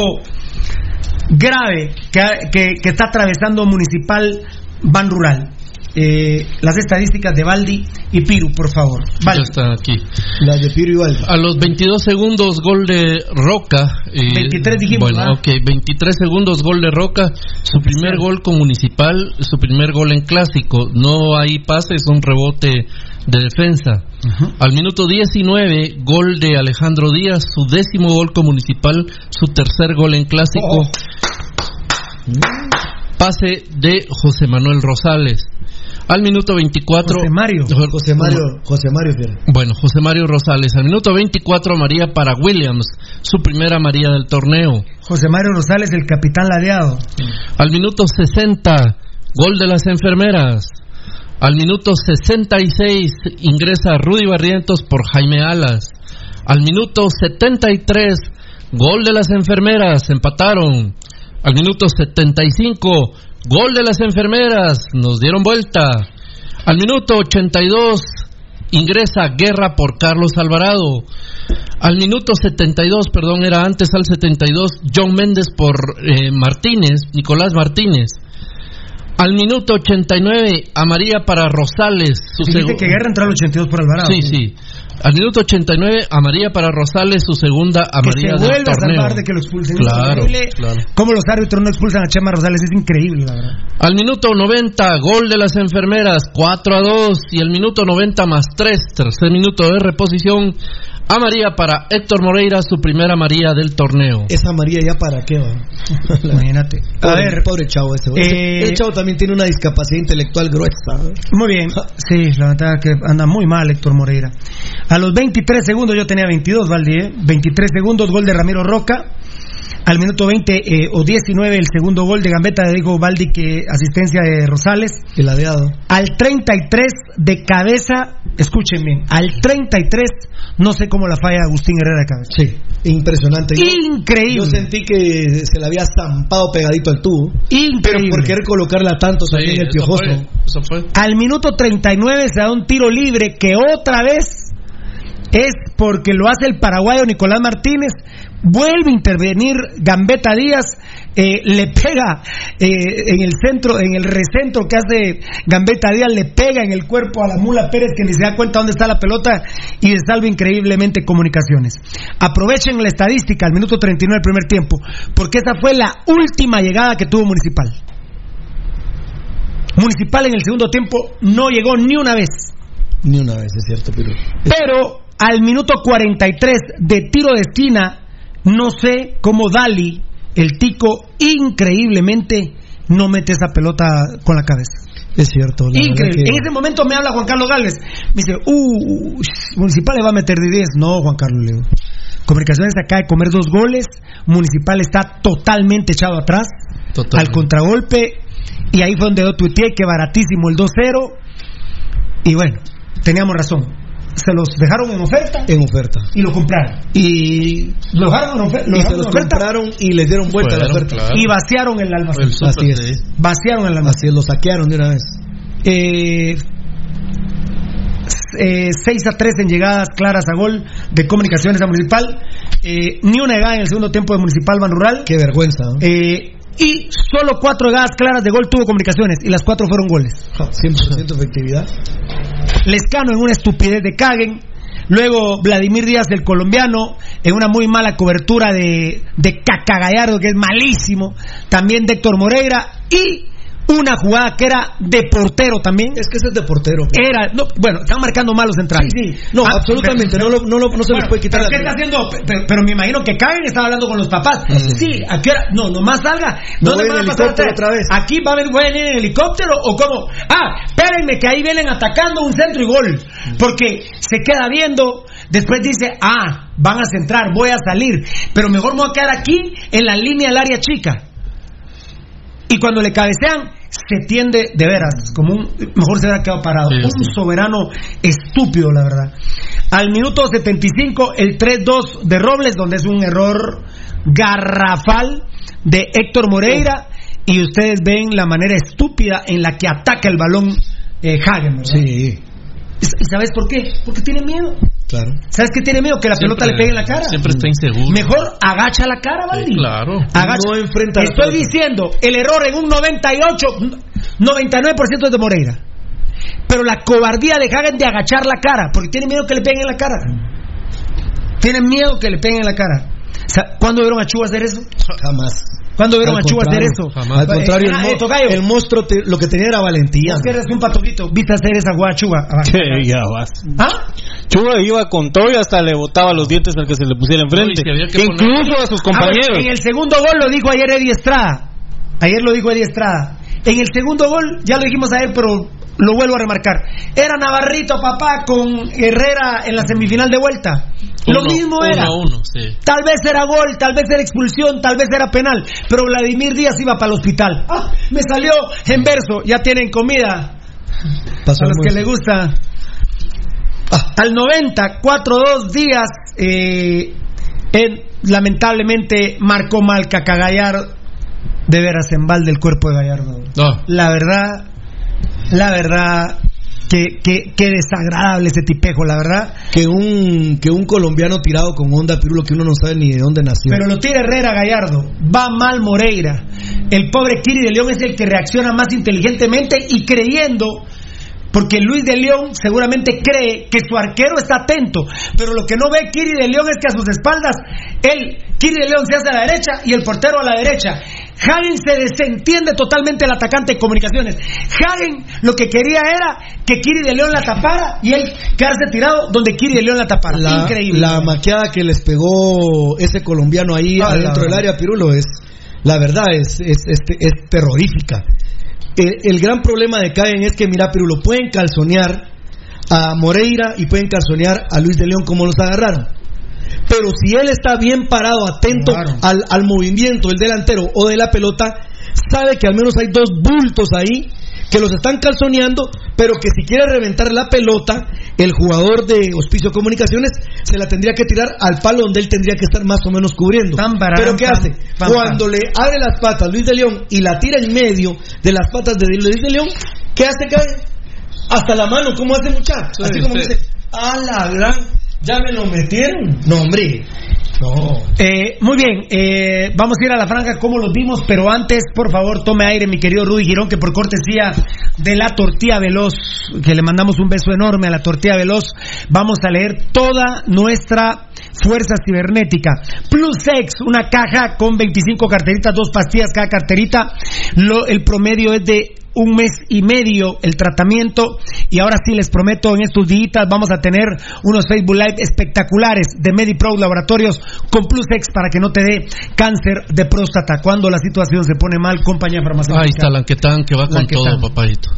grave que, que- que está atravesando Municipal Ban Rural. Eh, las estadísticas de Baldi y Piru, por favor. Ya Baldi. está aquí. Las de Piru igual. A los 22 segundos, gol de Roca. eh, 23 dijimos, Bueno, ¿ah? ok, 23 segundos, gol de Roca. Su primer gol con Municipal, su primer gol en Clásico. No hay pase, es un rebote de defensa. Al minuto 19, gol de Alejandro Díaz, su décimo gol con Municipal, su tercer gol en Clásico. Oh. Pase de José Manuel Rosales. Al minuto 24. José Mario. José Mario, José Mario. Bueno, José Mario Rosales. Al minuto 24, María para Williams, su primera María del torneo. José Mario Rosales, el capitán ladeado. Al minuto 60, gol de las enfermeras. Al minuto 66, ingresa Rudy Barrientos por Jaime Alas. Al minuto 73, gol de las enfermeras, empataron. Al minuto 75, gol de las enfermeras, nos dieron vuelta. Al minuto 82, ingresa Guerra por Carlos Alvarado. Al minuto 72, perdón, era antes al 72, John Méndez por eh, Martínez, Nicolás Martínez. Al minuto 89, a María para Rosales. Su que Guerra entró al 82 por Alvarado. Sí, sí. Al minuto 89, a María para Rosales, su segunda a Que se del a torneo. salvar de que lo expulsen. Claro, claro. cómo los árbitros no expulsan a Chema Rosales. Es increíble, la verdad. Al minuto 90, gol de las enfermeras, 4 a 2. Y el minuto 90 más 3, tercer minuto de reposición, Amarilla para Héctor Moreira, su primera María del torneo. Esa María ya para qué va. Imagínate. A Pobre, ver, pobre chavo ese. güey. Eh, Ese chavo también tiene una discapacidad intelectual gruesa. Muy bien. Sí, la verdad que anda muy mal Héctor Moreira. A los 23 segundos, yo tenía 22, Valdi, ¿eh? 23 segundos, gol de Ramiro Roca. Al minuto 20 eh, o 19, el segundo gol de Gambetta de Diego Baldi, que asistencia de Rosales. El ladeado. Al 33 de cabeza, escuchen bien, al 33, no sé cómo la falla Agustín Herrera de cabeza. Sí, impresionante. Yo- Increíble. Yo sentí que se le había zampado pegadito al tubo. Increíble. Pero por querer colocarla tanto también el eso piojoso. fue, eso fue. Al minuto 39 se da un tiro libre que otra vez es porque lo hace el paraguayo Nicolás Martínez. Vuelve a intervenir Gambetta Díaz, eh, le pega eh, en el centro, en el recentro que hace Gambetta Díaz, le pega en el cuerpo a la mula Pérez que ni se da cuenta dónde está la pelota y salva increíblemente comunicaciones. Aprovechen la estadística al minuto 39 del primer tiempo, porque esa fue la última llegada que tuvo Municipal. Municipal en el segundo tiempo no llegó ni una vez. Ni una vez, es cierto, pero. Pero al minuto 43 de tiro de esquina, no sé cómo Dali, el tico, increíblemente no mete esa pelota con la cabeza. Es cierto. la Increíble. verdad que- En ese momento me habla Juan Carlos Gálvez. Me dice, uh, Municipal le va a meter de 10. No, Juan Carlos, le digo. Comunicaciones acaba de comer dos goles. Municipal está totalmente echado atrás. Totalmente. Al contragolpe. Y ahí fue donde yo tuiteé que baratísimo el 2-0. Y bueno, teníamos razón. Se los dejaron en oferta En oferta. y lo compraron. Y, Lo dejaron en, ofer- lo y se los oferta compraron y les dieron vuelta a la oferta. claro. y vaciaron el almacén. El súper, Así es. sí. Vaciaron el almacén. Así es, lo saquearon de una vez. Eh, eh, 6 a 3 en llegadas claras a gol de comunicaciones a Municipal. Eh, ni una llegada en el segundo tiempo de Municipal Ban Rural. Qué vergüenza. ¿no? Eh, y solo cuatro llegadas claras de gol tuvo comunicaciones y las cuatro fueron goles. 100% efectividad. Lescano en una estupidez de Caguen. Luego Vladimir Díaz, el colombiano, en una muy mala cobertura de, de Cacagallardo, que es malísimo. También Héctor Moreira. Y una jugada que era de portero también. Es que ese es de portero. Era, no, bueno, están marcando mal los centrales. Sí, sí. No, Ah, absolutamente. pero- no, lo- no, lo- no se les Bueno, puede quitar ¿pero la ¿Qué está haciendo? Pero, pero me imagino que Karen estaba hablando con los papás. Sí, ¿a qué hora? No, nomás salga. ¿Dónde van a pasar otra vez. ¿Aquí va a venir, voy a venir en helicóptero o cómo? Ah, espérenme que ahí vienen atacando un centro y gol. Porque se queda viendo, después dice, ah, van a centrar, voy a salir. Pero mejor me voy a quedar aquí en la línea del área chica. Y cuando le cabecean, se tiende de veras, como un. Mejor se hubiera quedado parado. Sí, un soberano estúpido, la verdad. Al minuto 75, el 3-2 de Robles, donde es un error garrafal de Héctor Moreira. Y ustedes ven la manera estúpida en la que ataca el balón eh, Hagen, ¿verdad? Sí, ¿Y sabes por qué? Porque tiene miedo. Claro. ¿Sabes qué tiene miedo? Que la Siempre- pelota le pegue en la cara. Siempre está inseguro. Mejor agacha la cara, Valdi. Sí, claro. Agacha. No enfrenta la Estoy pelota. diciendo, el error en un 98, 99% es de Moreira. Pero la cobardía de Hagen de agachar la cara, porque tiene miedo que le peguen en la cara. Tienen miedo que le peguen en la cara. ¿Cuándo vieron a Chu hacer eso? Jamás. ¿Cuándo vieron Al a Chu hacer eso? jamás. Al contrario, el, mo- eh, el monstruo te- lo que tenía era valentía. Vos que eres un patoquito, viste hacer esa guada Chuba. Que ya vas. ¿Ah? Chuba iba con todo y hasta le botaba los dientes al que se le pusiera enfrente. No, que Incluso a sus Ah, compañeros. en el segundo gol lo dijo ayer Eddie Estrada. Ayer lo dijo Eddie Estrada. En el segundo gol, ya lo dijimos ayer, pero lo vuelvo a remarcar. Era Navarrito, papá, con Herrera en la semifinal de vuelta. lo mismo uno era. a uno, sí. Tal vez era gol, tal vez era expulsión, tal vez era penal. Pero Vladimir Díaz iba para el hospital. Ah, me salió en verso. Ya tienen comida. Pasó a los que le gusta. Ah, Al 90, 4-2 días, eh, en- lamentablemente marcó mal Cacagallar de veras en balde el cuerpo de Gallardo. No. La verdad, la verdad, que, que, que desagradable ese tipejo, la verdad. Que un, que un colombiano tirado con onda pirulo que uno no sabe ni de dónde nació. Pero lo tira Herrera Gallardo, va mal Moreira. El pobre Kiri de León es el que reacciona más inteligentemente y creyendo, porque Luis de León seguramente cree que su arquero está atento, pero lo que no ve Kiri de León es que a sus espaldas, él, Kiri de León se hace a la derecha y el portero a la derecha. Hagen se desentiende totalmente el atacante de comunicaciones. Hagen lo que quería era que Kiri de León la tapara y él quedarse tirado donde Kiri de León la tapara. La, Increíble. la maqueada que les pegó ese colombiano ahí Ah, adentro del área Pirulo es, la verdad, es, es, es, es terrorífica. El, el gran problema de Caen es que, mira, Pirulo, pueden calzonear a Moreira y pueden calzonear a Luis de León como los agarraron. Pero si él está bien parado, atento al, al movimiento del delantero o de la pelota, sabe que al menos hay dos bultos ahí que los están calzoneando, pero que si quiere reventar la pelota, el jugador de Hospicio Comunicaciones se la tendría que tirar al palo donde él tendría que estar más o menos cubriendo. pero ¿qué hace? Cuando le abre las patas Luis de León y la tira en medio de las patas de Luis de León, ¿qué hace? Cae hasta la mano, ¿cómo hace muchacho? Así como dice, a la gran, ya me lo metieron. No, hombre. No. Eh, muy bien, eh, vamos a ir a la franja como los vimos, pero antes, por favor, tome aire, mi querido Rudy Girón, que por cortesía de la tortilla veloz, que le mandamos un beso enorme a la tortilla veloz, vamos a leer toda nuestra fuerza cibernética. Plus X, una caja con 25 carteritas, dos pastillas cada carterita. Lo- el promedio es de un mes y medio el tratamiento y ahora sí les prometo en estos días vamos a tener unos Facebook Live espectaculares de MediPro Laboratorios con Plus X para que no te dé cáncer de próstata cuando la situación se pone mal, compañía farmacéutica. Ahí está Lanquetán que va con Lanquetán. todo, papadito.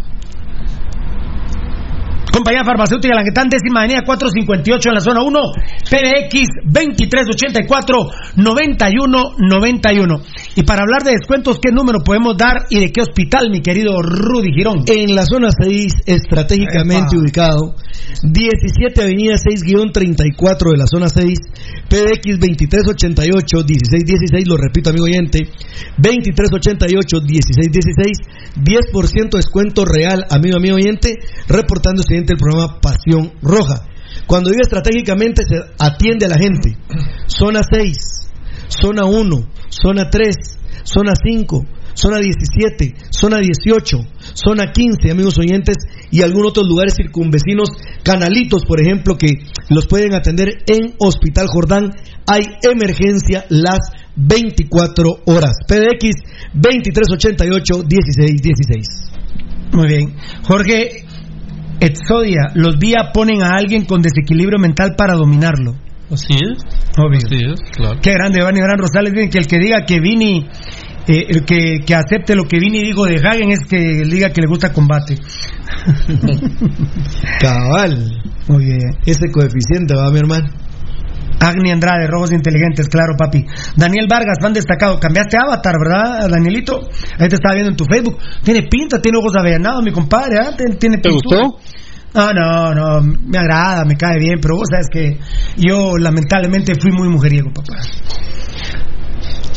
Compañía Farmacéutica Languetán, décima avenida 458 en la zona 1, PBX 2384-9191. Y para hablar de descuentos, ¿qué número podemos dar y de qué hospital, mi querido Rudy Girón? En la zona 6, estratégicamente Epa. ubicado, 17 Avenida 6-34 de la zona 6, PDX 2388-1616, lo repito, amigo oyente, 2388-1616, 10% descuento real, amigo, amigo oyente, reportando siguiente el programa Pasión Roja. Cuando vive estratégicamente, se atiende a la gente. Zona 6, zona 1, zona 3, zona 5, zona 17, zona 18, zona 15, amigos oyentes, y algunos otros lugares circunvecinos, canalitos, por ejemplo, que los pueden atender en Hospital Jordán. Hay emergencia las 24 horas. PDX 2388-1616. Muy bien. Jorge Exodia, los días ponen a alguien con desequilibrio mental para dominarlo. Así es. Obvio. Así es, claro. Qué grande, Vani Gran Rosales. Dicen que el que diga que Vini, eh, el que, que acepte lo que Vini dijo de Hagen es que diga que le gusta combate. Cabal. Muy bien. Ese coeficiente va, mi hermano. Agni Andrade, Rojos Inteligentes, claro, papi. Daniel Vargas, fan destacado. Cambiaste avatar, ¿verdad, Danielito? Ahí te estaba viendo en tu Facebook. Tiene pinta, tiene ojos avellanados, mi compadre. ¿ah? Tiene, tiene ¿Te gustó? Ah, no, no, me agrada, me cae bien, pero vos sabes que yo lamentablemente fui muy mujeriego, papá.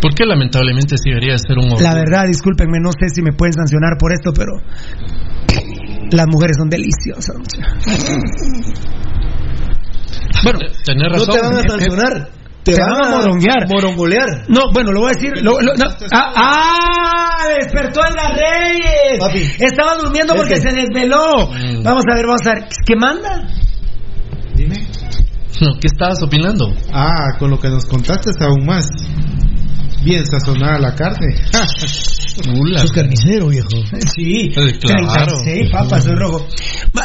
¿Por qué lamentablemente sí debería ser un La verdad, discúlpenme, no sé si me pueden sancionar por esto, pero las mujeres son deliciosas. Bueno, tenés No te van a sancionar. Te, Te van a moronguear. morongolear. No, bueno, lo voy a decir. lo- lo- no. ah, ah, despertó el Reyes. Papi. Estaba durmiendo porque que- se desveló. Mm. Vamos a ver, vamos a ver. ¿Qué manda? Dime. ¿Qué estabas opinando? Ah, con lo que nos contaste aún más. Bien sazonada la carne. Sos carnicero, viejo. Sí, Eh, claro. 36, papá, soy rojo.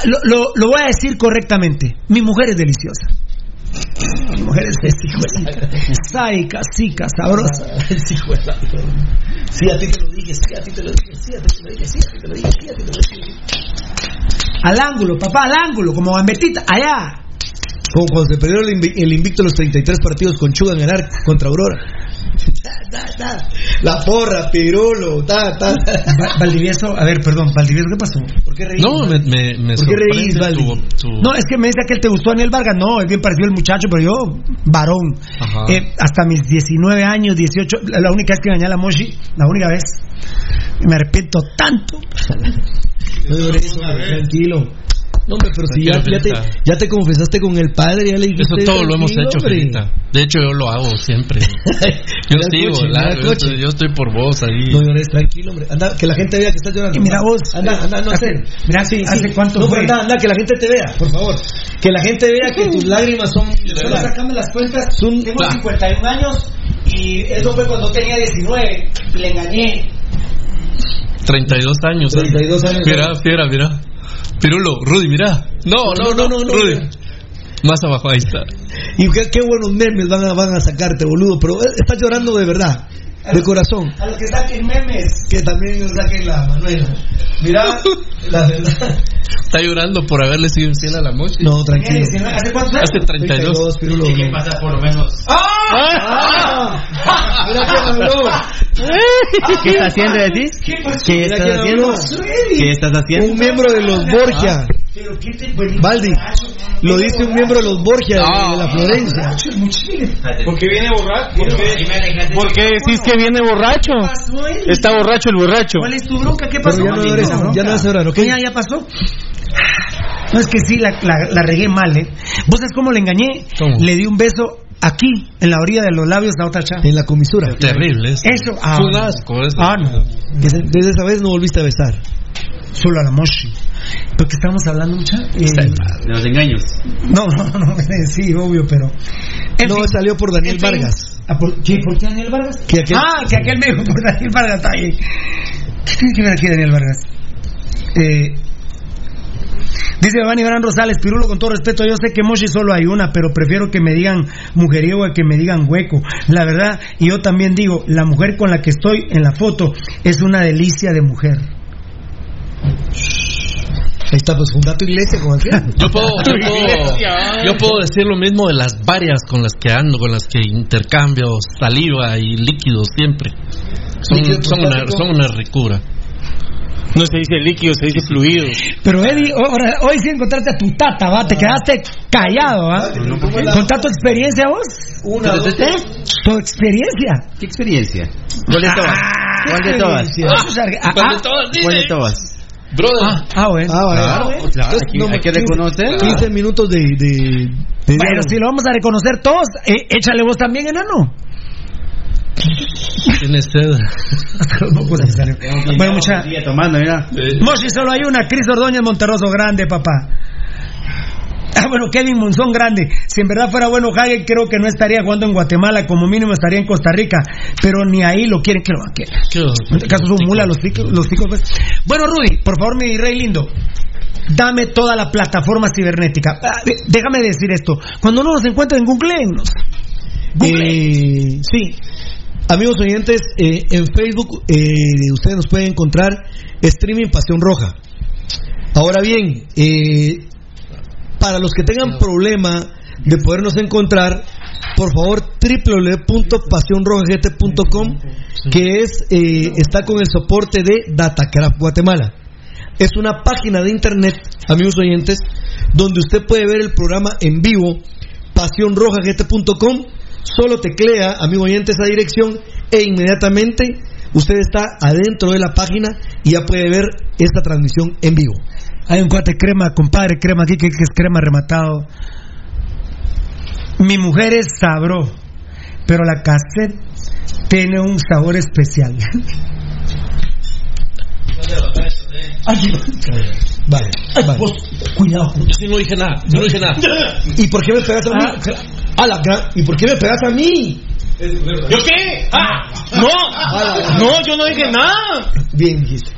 Lo, lo, lo voy a decir correctamente. Mi mujer es deliciosa. Mi mujer es sádica, sica, sabrosa. Sí, a ti te lo dije, sí, a ti te lo dije, sí, a ti te lo dije, sí, a ti te lo dije, sí, a ti te lo dije. Al ángulo, papá, al ángulo, como gambetita, allá. Como cuando se perdió el invicto de los 33 partidos con Chuga en el arco contra Aurora. La porra, Pirulo, ta, ta. Va- Valdivieso, a ver, perdón, Valdivieso, ¿qué pasó? ¿Por qué reís? No, me, me, me ¿Por qué reís, tu, tu- No, es que me dice que él te gustó Daniel Vargas. No, es bien parecido el muchacho, pero yo, varón. Ajá. Eh, hasta mis 19 años, 18, la única vez que gané a la Moshi, la única vez. Me arrepiento tanto. No tranquilo. No, hombre, pero si ya, ya, te, ya te confesaste con el padre, ya le dijiste. Eso todo lo hemos hecho, hombre. Felita. De hecho, yo lo hago siempre. Yo Mira sigo, mira yo, yo estoy por vos ahí. No llores, tranquilo, hombre. Anda, que la gente vea que estás llorando. Y mira vos, Anda, anda, no hace- sé. mira, ¿hace cuánto no, fue? pero anda, anda, que la gente te vea, por favor. Que la gente vea que tus lágrimas son. Solo sacame las cuentas. Son- Tengo Claro. 51 años Y eso fue cuando tenía 19 y le engañé. 32 años. 32 años. Mira, fiera, mira. Pirulo, Rudy, mira. No, no, no, no, no. Rudy. Más abajo, ahí está. Y qué, qué buenos memes van a, van a sacarte, boludo. Pero eh, estás llorando de verdad, de corazón. A los que saquen memes. Que también saquen la Manuela. Mira, la verdad. Está llorando por haberle sido infiel a la mochi. No, tranquilo. ¿Hace cuántos años? Hace 32. Pirulo. Tiene que pasar por lo menos. ¡Ah! Mira quién habló. ¿Qué estás haciendo, decís? ¿Qué pasó? ¿Qué estás haciendo? ¿Qué estás haciendo? Un miembro de los Borgia. Pero qué te Baldi, lo dice un miembro de los Borgia de, de la Florencia. ¿Por qué viene borracho? ¿Por qué? ¿Por qué decís que viene borracho? pasó él? Está borracho el borracho. ¿Cuál es tu bronca? ¿Qué Pero pasó? ya no llores, ya no vas a llorar, ¿ok? Ya, ya pasó. No, es que sí, la, la, la regué mal, ¿eh? ¿Vos sabés cómo le engañé? ¿Cómo? Le di un beso aquí, en la orilla de los labios a otra chava. En la comisura. Terrible. eso. Eso, ah, Fue un no. asco. eso. Ah, no. Desde, desde esa vez no volviste a besar. Solo a la moshi. ¿Pero qué estamos hablando, mucha? Eh, De los engaños. no, no, no, sí, obvio, pero... En No, fin, salió por Daniel. Vargas. Ah, ¿por, ¿qué, ¿Por qué Daniel Vargas? Que aquel- Ah, que aquel me dijo por Daniel Vargas. Está bien. ¿Qué tiene que ver aquí Daniel Vargas? Eh, dice Giovanni Gran Rosales, Pirulo, con todo respeto, yo sé que Moshi solo hay una, pero prefiero que me digan mujeriego a que me digan hueco. La verdad, y yo también digo, la mujer con la que estoy en la foto es una delicia de mujer. Ahí está, pues iglesia como aquel. Yo puedo, yo, puedo, yo puedo decir lo mismo de las varias con las que ando, con las que intercambio saliva y líquidos siempre. Son, una, son una ricura. No se dice líquido, se dice fluido. Pero Eddie, ahora, hoy sí encontraste a tu tata, ¿va? Te quedaste callado, ¿va? ¿Contá tu experiencia vos? Una, dos. ¿Tu experiencia? ¿Qué experiencia? ¿Cuál de todas? ¿Cuál de todas? Ah, ¿Cuál de ah, todas? ¿Cuál de todas? Brother, ah, ah, bueno. Ah, vaya. Claro, claro, hay que- hay que reconocer. 15 minutos de. de, de Bueno, diálogo. si lo vamos a reconocer todos, eh, échale vos también, enano. tienes se salió. Bueno, mucha. Sigue tomando, mira. Eh, Moshi, solo hay una. Cris Ordóñez Monterroso, grande, papá. Ah, bueno, Kevin Monzón, grande. Si en verdad fuera bueno Hagen, creo que no estaría jugando en Guatemala, como mínimo estaría en Costa Rica. Pero ni ahí lo quieren que lo banquen. En este caso son mula los ticos, los ticos, pues. Bueno, Rudy, por favor, mi rey lindo. Dame toda la plataforma cibernética. Ah, déjame decir esto. Cuando no nos encuentren, googleennos. Eh, sí. Amigos oyentes, eh, en Facebook eh, ustedes nos pueden encontrar streaming Pasión Roja. Ahora bien, eh, para los que tengan problema de podernos encontrar, por favor www.pasionrojagt.com que es eh, está con el soporte de Datacraft Guatemala. Es una página de internet, amigos oyentes, donde usted puede ver el programa en vivo, pasionrojagt.com. Solo teclea, amigo oyente, esa dirección e inmediatamente usted está adentro de la página y ya puede ver esta transmisión en vivo. Hay un cuate crema, compadre crema aquí que, que es crema rematado. Mi mujer es sabro, pero la cassette tiene un sabor especial. Ay, Vale, vale. vos, cuidado. Yo sí no dije nada, yo no dije nada. ¿Y por qué me pegas a mí? Ah, A la gran- ¿Y por qué me pegas a mí? ¿Yo qué? ¡Ah! ¡No! ¡No, yo no dije nada! Bien dijiste.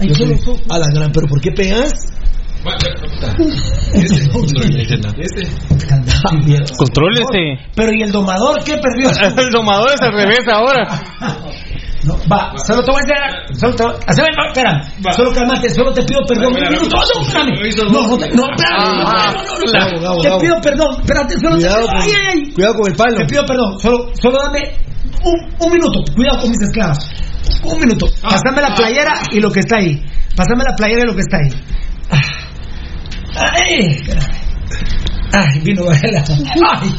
Yo a la gran, pero ¿por qué pegas? Contrólese. Pero ¿y el domador qué perdió? El domador es al revés ahora. No, va, solo te voy a enseñar. Solo te voy a hacer- no, espera. Solo calmate, solo te pido perdón. Un minuto, no, espérame. No, no, te- no, espérame. Ah, no, no, no, no, Gabo, Gabo, Te pido perdón. Espérate, solo Cuidado te con, ay, ay, ay. cuidado con el palo. Te pido perdón. Solo, solo dame un, un minuto. Cuidado con mis esclavos. Un minuto. Pásame la playera y lo que está ahí. Pásame la playera y lo que está ahí. Ah. Ay. Ay, vino Varela. Ay.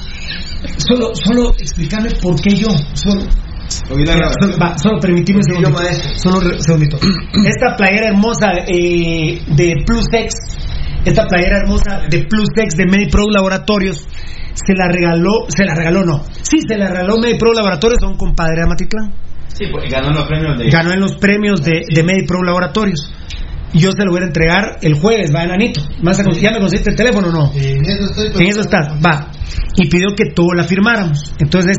Solo, solo explícame por qué yo. Solo, Solo, va, solo permitime un segundito. Solo re- segundito. Esta playera hermosa eh, de Plusex, esta playera hermosa de Plusex de MediPro Laboratorios, se la regaló, se la regaló no. Sí, se la regaló MediPro Laboratorios a un compadre de Amatitlán. Sí, porque ganó los premios de. Ganó en los premios de, de MediPro Laboratorios. Yo se lo voy a entregar el jueves, va, enanito. ¿Vas a cons- ¿Ya me conseguiste el teléfono o no? En eso estoy. En eso está, va. Y pidió que todos la firmáramos. Entonces,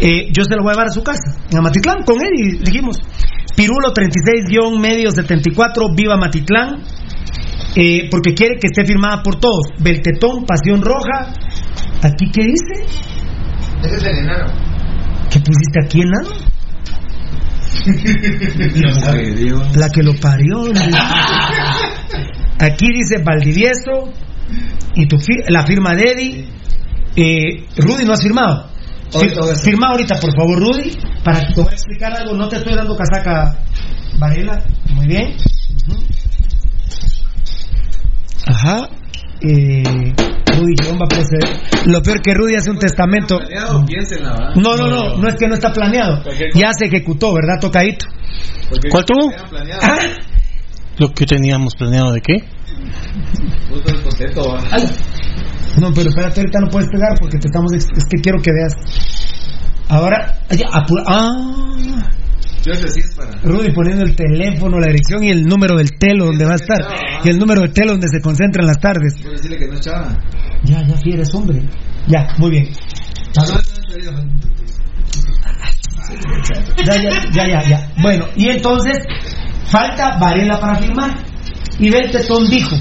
Eh, yo se lo voy a llevar a su casa, a Matitlán, con él y dijimos, Pirulo 36-medio 74, viva Matitlán, eh, porque quiere que esté firmada por todos. Beltetón, Pasión Roja, ¿aquí qué dice? Ese es el enano. ¿Qué pusiste aquí, enano? La que lo parió. Aquí dice Valdivieso y tu fi- la firma de Eddie. Eh, Rudy no has firmado. Fir-. Firma ahorita, por favor, Rudy, para que te voy a explicar algo. No te estoy dando casaca, Varela. Muy bien. Ajá. Eh, Rudy Girón va a proceder. Lo peor que Rudy hace un testamento. No, no, no, no es que no está planeado. Ya se ejecutó, ¿verdad, Tocadito? ¿Cuál tuvo? Ah, Lo que teníamos planeado de qué? ay. No, pero espérate, ahorita no puedes pegar porque te estamos. Es que quiero que veas. Ahora, ah, Si. Rudy poniendo el teléfono, la dirección y el número del telo donde va a estar. Y el número de telo donde se concentra en las tardes. Decirle que no. Ya, ya, sí, eres hombre. Ya, muy bien. Ya, ya, ya, ya, ya. Bueno, y entonces falta Varela para firmar. Y Beltetón dijo,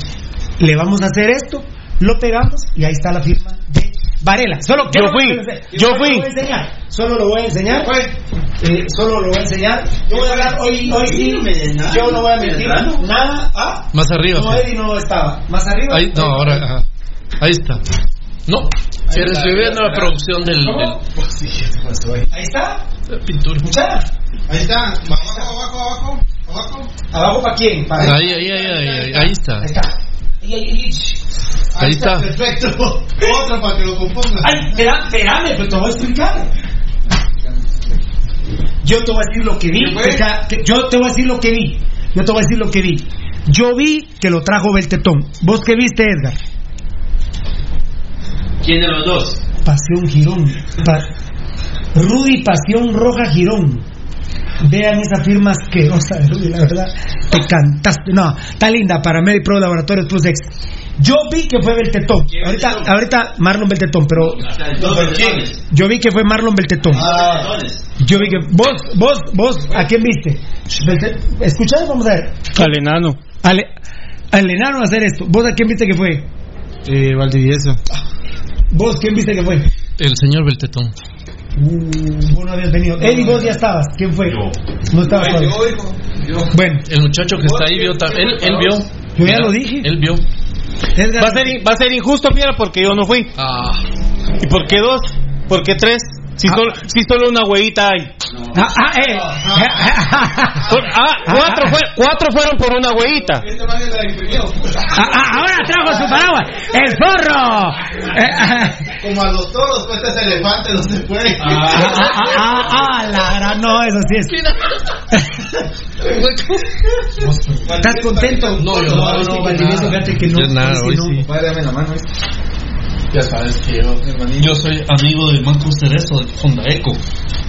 le vamos a hacer esto, lo pegamos y ahí está la firma de Varela. Solo Yo fui, yo solo fui. Lo voy a enseñar. Solo lo voy a enseñar. Eh, solo lo voy a enseñar. Yo voy a hablar hoy, hoy sí. Yo no voy a mentir nada. Ah, Más arriba. no, sí. Eddie no estaba. Más arriba. Ahí, no, ahora, ajá. Ahí está. No, eres viviendo la producción del, ¿Cómo? del- Ahí está. pintura. Ahí está. Abajo, abajo, abajo. Abajo. ¿Abajo para quién? Para Ahí, ahí, ahí, ahí, ahí, ahí está. Ahí está. Ahí, ahí, ahí. Ahí está. Perfecto. Otro para que lo componga. Ay, espérame, pero te voy a explicar. Yo te voy a decir lo que vi. Yo te voy a decir lo que vi. Yo te voy a decir lo que vi. Yo vi que lo trajo Beltetón. ¿Vos qué viste, Edgar? ¿Quién de los dos? Pasión Girón. Pa- Rudy Pasión Roja Girón. Vean esa firma asquerosa de Rudy, la verdad. Te cantaste. No, está linda para Medi Pro Laboratorios Plus X. Yo vi que fue Beltetón. Ahorita, ahorita Marlon Beltetón, pero yo vi que fue Marlon Beltetón. Yo vi que. Vos, vos, vos, ¿a quién viste? Escuchad, vamos a ver. Al enano. Al, al enano hacer esto. ¿Vos a quién viste que fue? Eh, Valdivieso. ¿Vos quién viste que fue? El señor Beltetón. Uh, vos no habías venido. Eddie, vos ya estabas. ¿Quién fue? No estabas todavía. Bueno, El muchacho que está ahí vio ta- él, él vio. yo ya lo dije. Él vio. Va a ser, va a ser injusto, Piera, porque yo no fui. Ah, ¿Y por qué dos? ¿Por qué tres? Si, solo, si solo una huevita hay. Ah, ah, eh. Ah, cuatro, fue- cuatro fueron por una huevita. Ah, ah, ahora trajo su paraguas. ¡El zorro! Eh, ah, Como a los toros, pues este elefante no se puede. ah, ah, ah, ah, la gran- no, eso sí es. ¿Estás contento? No, yo no, no, Valdivieso, fíjate que no. Yo nada, hoy sí hoy no. sí. Padre, dame la mano. ¿eh? Ya sabes que yo, yo soy amigo del Banco Cerezo de Fondaeco.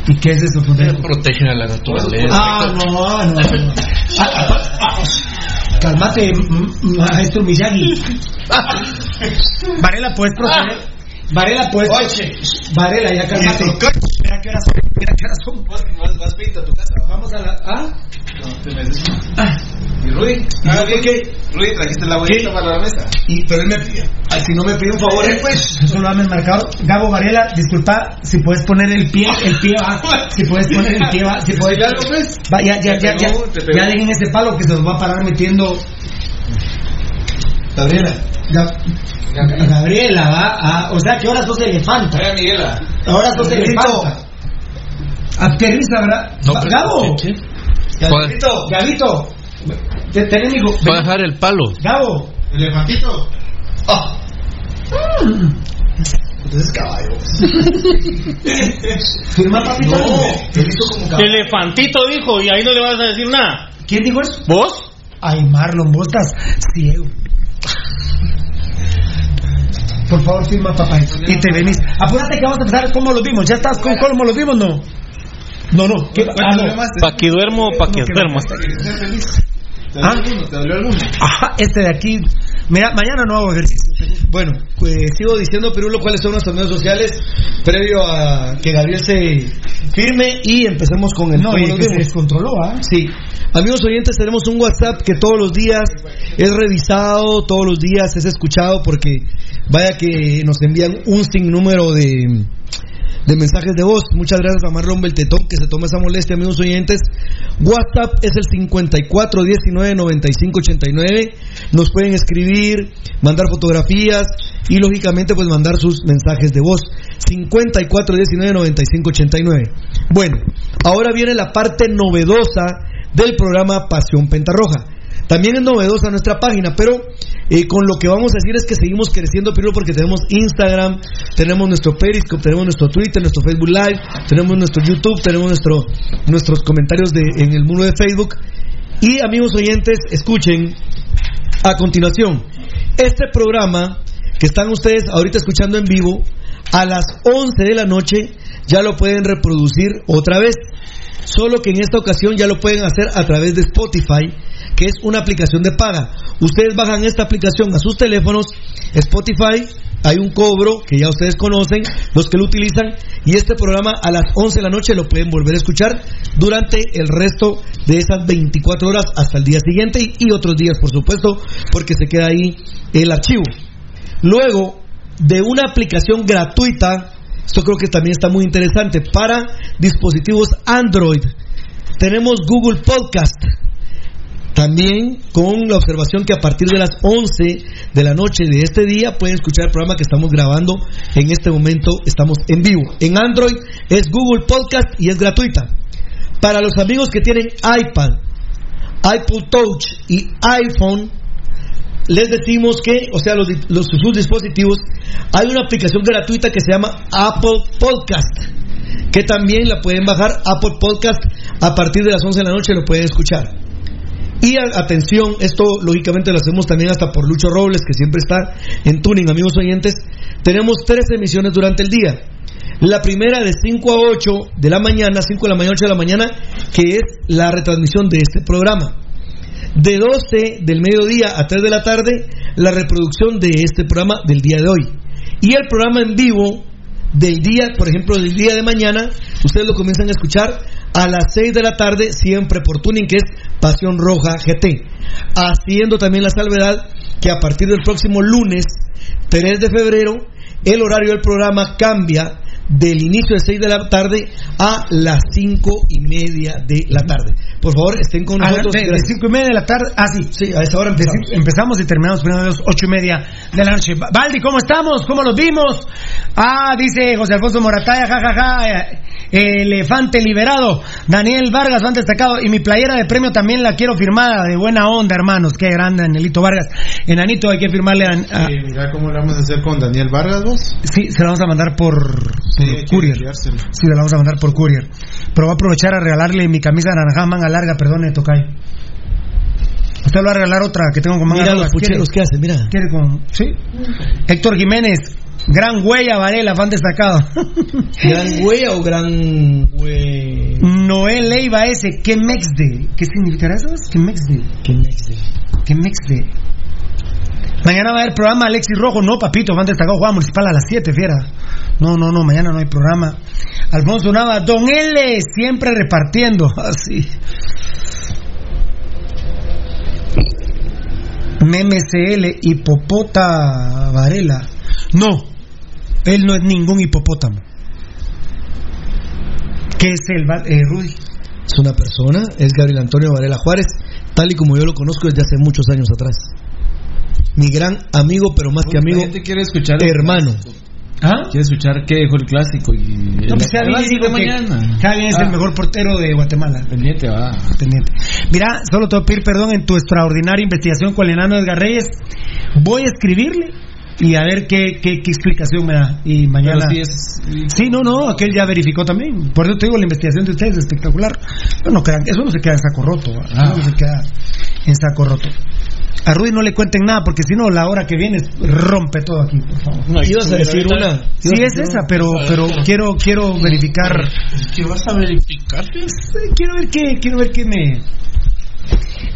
¿Y qué es eso, Fondejo? Protegen a la naturaleza. Ah, no, no, no. Ah, ah, ah, Cálmate, mm, maestro Miyagi. Varela, puedes proceder. Varela, puedes. Varela, ya cálmate. Mira qué horas son. Mira horas son. Vas, vas pinto a tu casa. ¿va? Vamos a la. ¿Ah? No, te me des- Ah. ¿Y Rudy? ¿Y Ah, bien qué? Rudy, trajiste la ¿Qué? para la mesa. Y, pero él me pidió. Ay, si no me pide un favor, él pues. Solo dame el marcador. Gabo Varela, disculpa, si puedes poner el pie, el pie va. Si puedes poner el pie va. Si puedes. Claro, pues. Va, ya, ya, ya, ya. Ya dejen ese palo que se nos va a parar metiendo. Gabriela. Ga- Gabriela, va. Ah, o sea que ahora sos elefanta. Vaya, Miguela. Ahora sos elefanta. Aterriza, ¿verdad? No, pero- Gabo. ¿qué? Gabito. Te- Tenés, hijo. Va a dejar el palo. Gabo. Elefantito. Ah. Entonces caballo. Firma papito. Como caballo. Elefantito dijo, y ahí no le vas a decir nada. ¿Quién dijo eso? ¿Vos? Ay, Marlon, vos estás ciego. Por favor, firma, papá. Y te venís. Apúrate que vamos a empezar cómo los vimos. ¿Ya estás con cómo los vimos? No. No, no. ¿Qué? Ah, no. Pa' que duermo, pa' que duermo. Ser feliz. ¿Te ¿Ah? dolió alguno? ¿Te dolió alguno? Ajá, este de aquí. Mira, mañana no hago ejercicio. Bueno, pues sigo diciendo, Pirulo, cuáles son nuestros medios sociales previo a que Gabriel se firme y empecemos con el No, y que se descontroló, ¿ah? Sí. Amigos oyentes, tenemos un WhatsApp que todos los días es revisado, todos los días es escuchado porque vaya que nos envían un sinnúmero de, de mensajes de voz. Muchas gracias a Marlon Beltetón que se toma esa molestia, amigos oyentes. WhatsApp es el 54199589. Nos pueden escribir, mandar fotografías y lógicamente pues mandar sus mensajes de voz. 54199589. Bueno, ahora viene la parte novedosa del programa Pasión Pentarroja. También es novedosa nuestra página, pero eh, con lo que vamos a decir es que seguimos creciendo, Pirulo, porque tenemos Instagram, tenemos nuestro Periscope, tenemos nuestro Twitter, nuestro Facebook Live, tenemos nuestro YouTube, tenemos nuestro, nuestros comentarios de, en el muro de Facebook. Y amigos oyentes, escuchen a continuación este programa que están ustedes ahorita escuchando en vivo a las 11 de la noche ya lo pueden reproducir otra vez. Solo que en esta ocasión ya lo pueden hacer a través de Spotify, que es una aplicación de paga. Ustedes bajan esta aplicación a sus teléfonos, Spotify, hay un cobro que ya ustedes conocen, los que lo utilizan, y este programa a las 11 de la noche lo pueden volver a escuchar durante el resto de esas 24 horas hasta el día siguiente y, y otros días, por supuesto, porque se queda ahí el archivo. Luego, de una aplicación gratuita, esto creo que también está muy interesante, para dispositivos Android, tenemos Google Podcast. También con la observación que a partir de las 11 de la noche de este día pueden escuchar el programa que estamos grabando. En este momento estamos en vivo. En Android es Google Podcast y es gratuita. Para los amigos que tienen iPad, iPod Touch y iPhone, les decimos que, o sea, los, sus dispositivos, hay una aplicación gratuita que se llama Apple Podcast, que también la pueden bajar. Apple Podcast a partir de las 11 de la noche lo pueden escuchar. Y atención, esto lógicamente lo hacemos también hasta por Lucho Robles, que siempre está en tuning, amigos oyentes. Tenemos tres emisiones durante el día. La primera de 5 a 8 de la mañana, 5 de la mañana, 8 de la mañana, que es la retransmisión de este programa de 12 del mediodía a 3 de la tarde la reproducción de este programa del día de hoy. Y el programa en vivo del día, por ejemplo, del día de mañana, ustedes lo comienzan a escuchar a las 6 de la tarde, siempre por tuning, que es Pasión Roja GT. Haciendo también la salvedad que a partir del próximo lunes, 3 de febrero, el horario del programa cambia del inicio de 6 de la tarde a las 5 y media de la tarde. Por favor, estén con A nosotros. de, de Gracias. cinco y media de la tarde. Ah, sí. Sí, a esa hora empezamos. empezamos y terminamos primero a las ocho y media de la noche. Va- Valdi, ¿cómo estamos? ¿Cómo los vimos? Ah, dice José Alfonso Morataya, jajaja. eh, elefante liberado. Daniel Vargas, van destacado. Y mi playera de premio también la quiero firmada. De buena onda, hermanos. Qué grande, Danielito Vargas. Enanito, hay que firmarle a. a- Sí, mira cómo lo vamos a hacer con Daniel Vargas, vos. sí, se la vamos a mandar por, por courier. Sí, la vamos a mandar por courier. Pero voy a aprovechar a regalarle mi camisa naranja manga larga, perdone, Tocay. Usted lo va a regalar otra que tengo con manga Mira larga. los pucheros que hacen, mira. ¿Quiere con.? Sí. Héctor Jiménez, gran huella, Varela, fan destacado. ¿Gran huella o gran hue- Noel Leiva ese, ¿qué mexde? ¿Qué significará eso? ¿Qué mexde? ¿Qué mexde? ¿Qué mexde? Mañana va a haber programa Alexis Rojo, no papito, fan destacado, Juan Municipal a las 7, fiera. No, no, no, mañana no hay programa. Alfonso Nava, Don L, siempre repartiendo. Así. MMCL, Hipopota Varela. No, él no es ningún hipopótamo. ¿Qué es Va- eh, Rudy? Es una persona, es Gabriel Antonio Varela Juárez, tal y como yo lo conozco desde hace muchos años atrás. Mi gran amigo, pero más que amigo, quiere escuchar hermano. ¿Ah? Quiere escuchar qué dejó el clásico y No, pues el dijo de que mañana. Xavi es Ah, el mejor portero de Guatemala. Pendiente va. Pendiente. Mira, solo te voy a pedir perdón en tu extraordinaria investigación con el enano Edgar Reyes. Voy a escribirle y a ver qué, qué, qué explicación me da. Y mañana. Sí es Sí, no, no, aquel ya verificó también. Por eso te digo, la investigación de ustedes es espectacular. No, no crean, eso no se queda en saco roto. ¿va? Eso no se queda en saco roto. A Rudy no le cuenten nada, porque si no, la hora que viene rompe todo aquí, por favor. Ibas a decir una. Sí es esa, pero pero quiero quiero verificar. ¿Qué vas a verificar? Quiero ver qué quiero ver qué me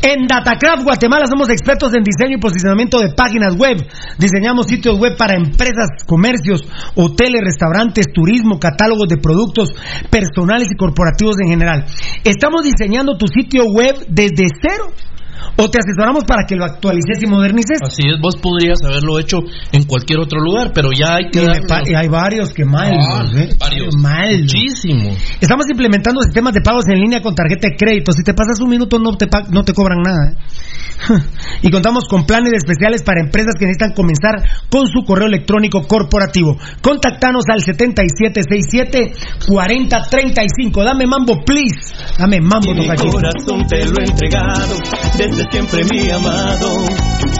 En Datacraft Guatemala somos expertos en diseño y posicionamiento de páginas web. Diseñamos sitios web para empresas, comercios, hoteles, restaurantes, turismo, catálogos de productos personales y corporativos en general. Estamos diseñando tu sitio web desde cero o te asesoramos para que lo actualices y modernices. Así es, vos podrías haberlo hecho en cualquier otro lugar, pero ya hay que. Y me darnos- pa- y hay varios que mal. Ah, ¿eh? varios. Mal. Muchísimo. Estamos implementando sistemas de pagos en línea con tarjeta de crédito. Si te pasas un minuto no te, no te cobran nada. ¿eh? y contamos con planes especiales para empresas que necesitan comenzar con su correo electrónico corporativo. Contactanos al 7767-4035. Dame mambo, please. Dame mambo, Mi corazón te lo he entregado, desde siempre mi amado,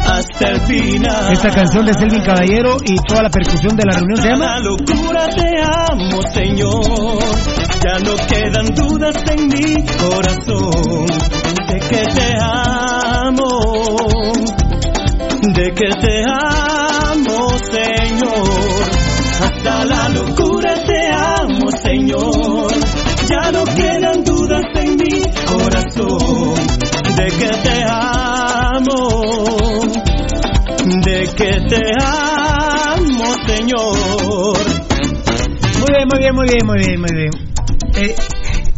hasta el final. Esta canción de Selvin Caballero y toda la percusión de la reunión se llama La locura te amo, Señor. Ya no quedan dudas en mi corazón de que te amo, de que te amo, Señor. Hasta la locura te amo, Señor. Ya no quedan dudas en mi corazón de que te bien, muy bien, muy bien, muy bien. Eh,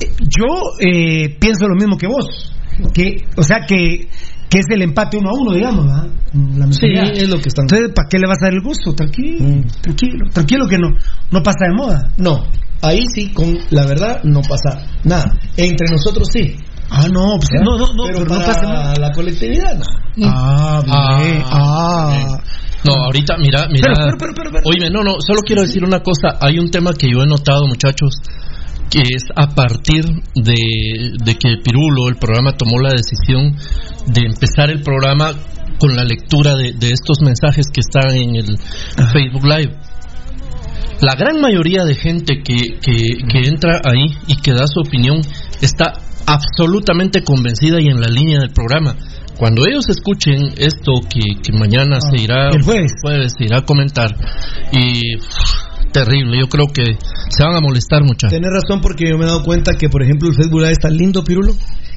eh, yo eh, pienso lo mismo que vos. Que, o sea que, que es el empate uno a uno, digamos, ¿verdad? La Sí, es lo que están. Entonces, ¿para qué le vas a dar el gusto? Tranquilo, Mm. tranquilo, tranquilo que no, no pasa de moda. No, ahí sí, con la verdad no pasa nada. Entre nosotros sí. Ah, no, pues, no, no, no, pero, pero no para pasa moda. la colectividad, no. Ah, bien, Ah. ah. No, ahorita, mira, mira. Pero, no, no, solo quiero decir una cosa. Hay un tema que yo he notado, muchachos, que es a partir de, de que Pirulo, el programa, tomó la decisión de empezar el programa con la lectura de, de estos mensajes que están en el Facebook Live. La gran mayoría de gente que, que, que entra ahí y que da su opinión está absolutamente convencida y en la línea del programa. Cuando ellos escuchen esto que, que mañana se irá el jueves. se irá a comentar y terrible, yo creo que se van a molestar mucho. Tienes razón porque yo me he dado cuenta que, por ejemplo, el Facebook Live está lindo, Pirulo,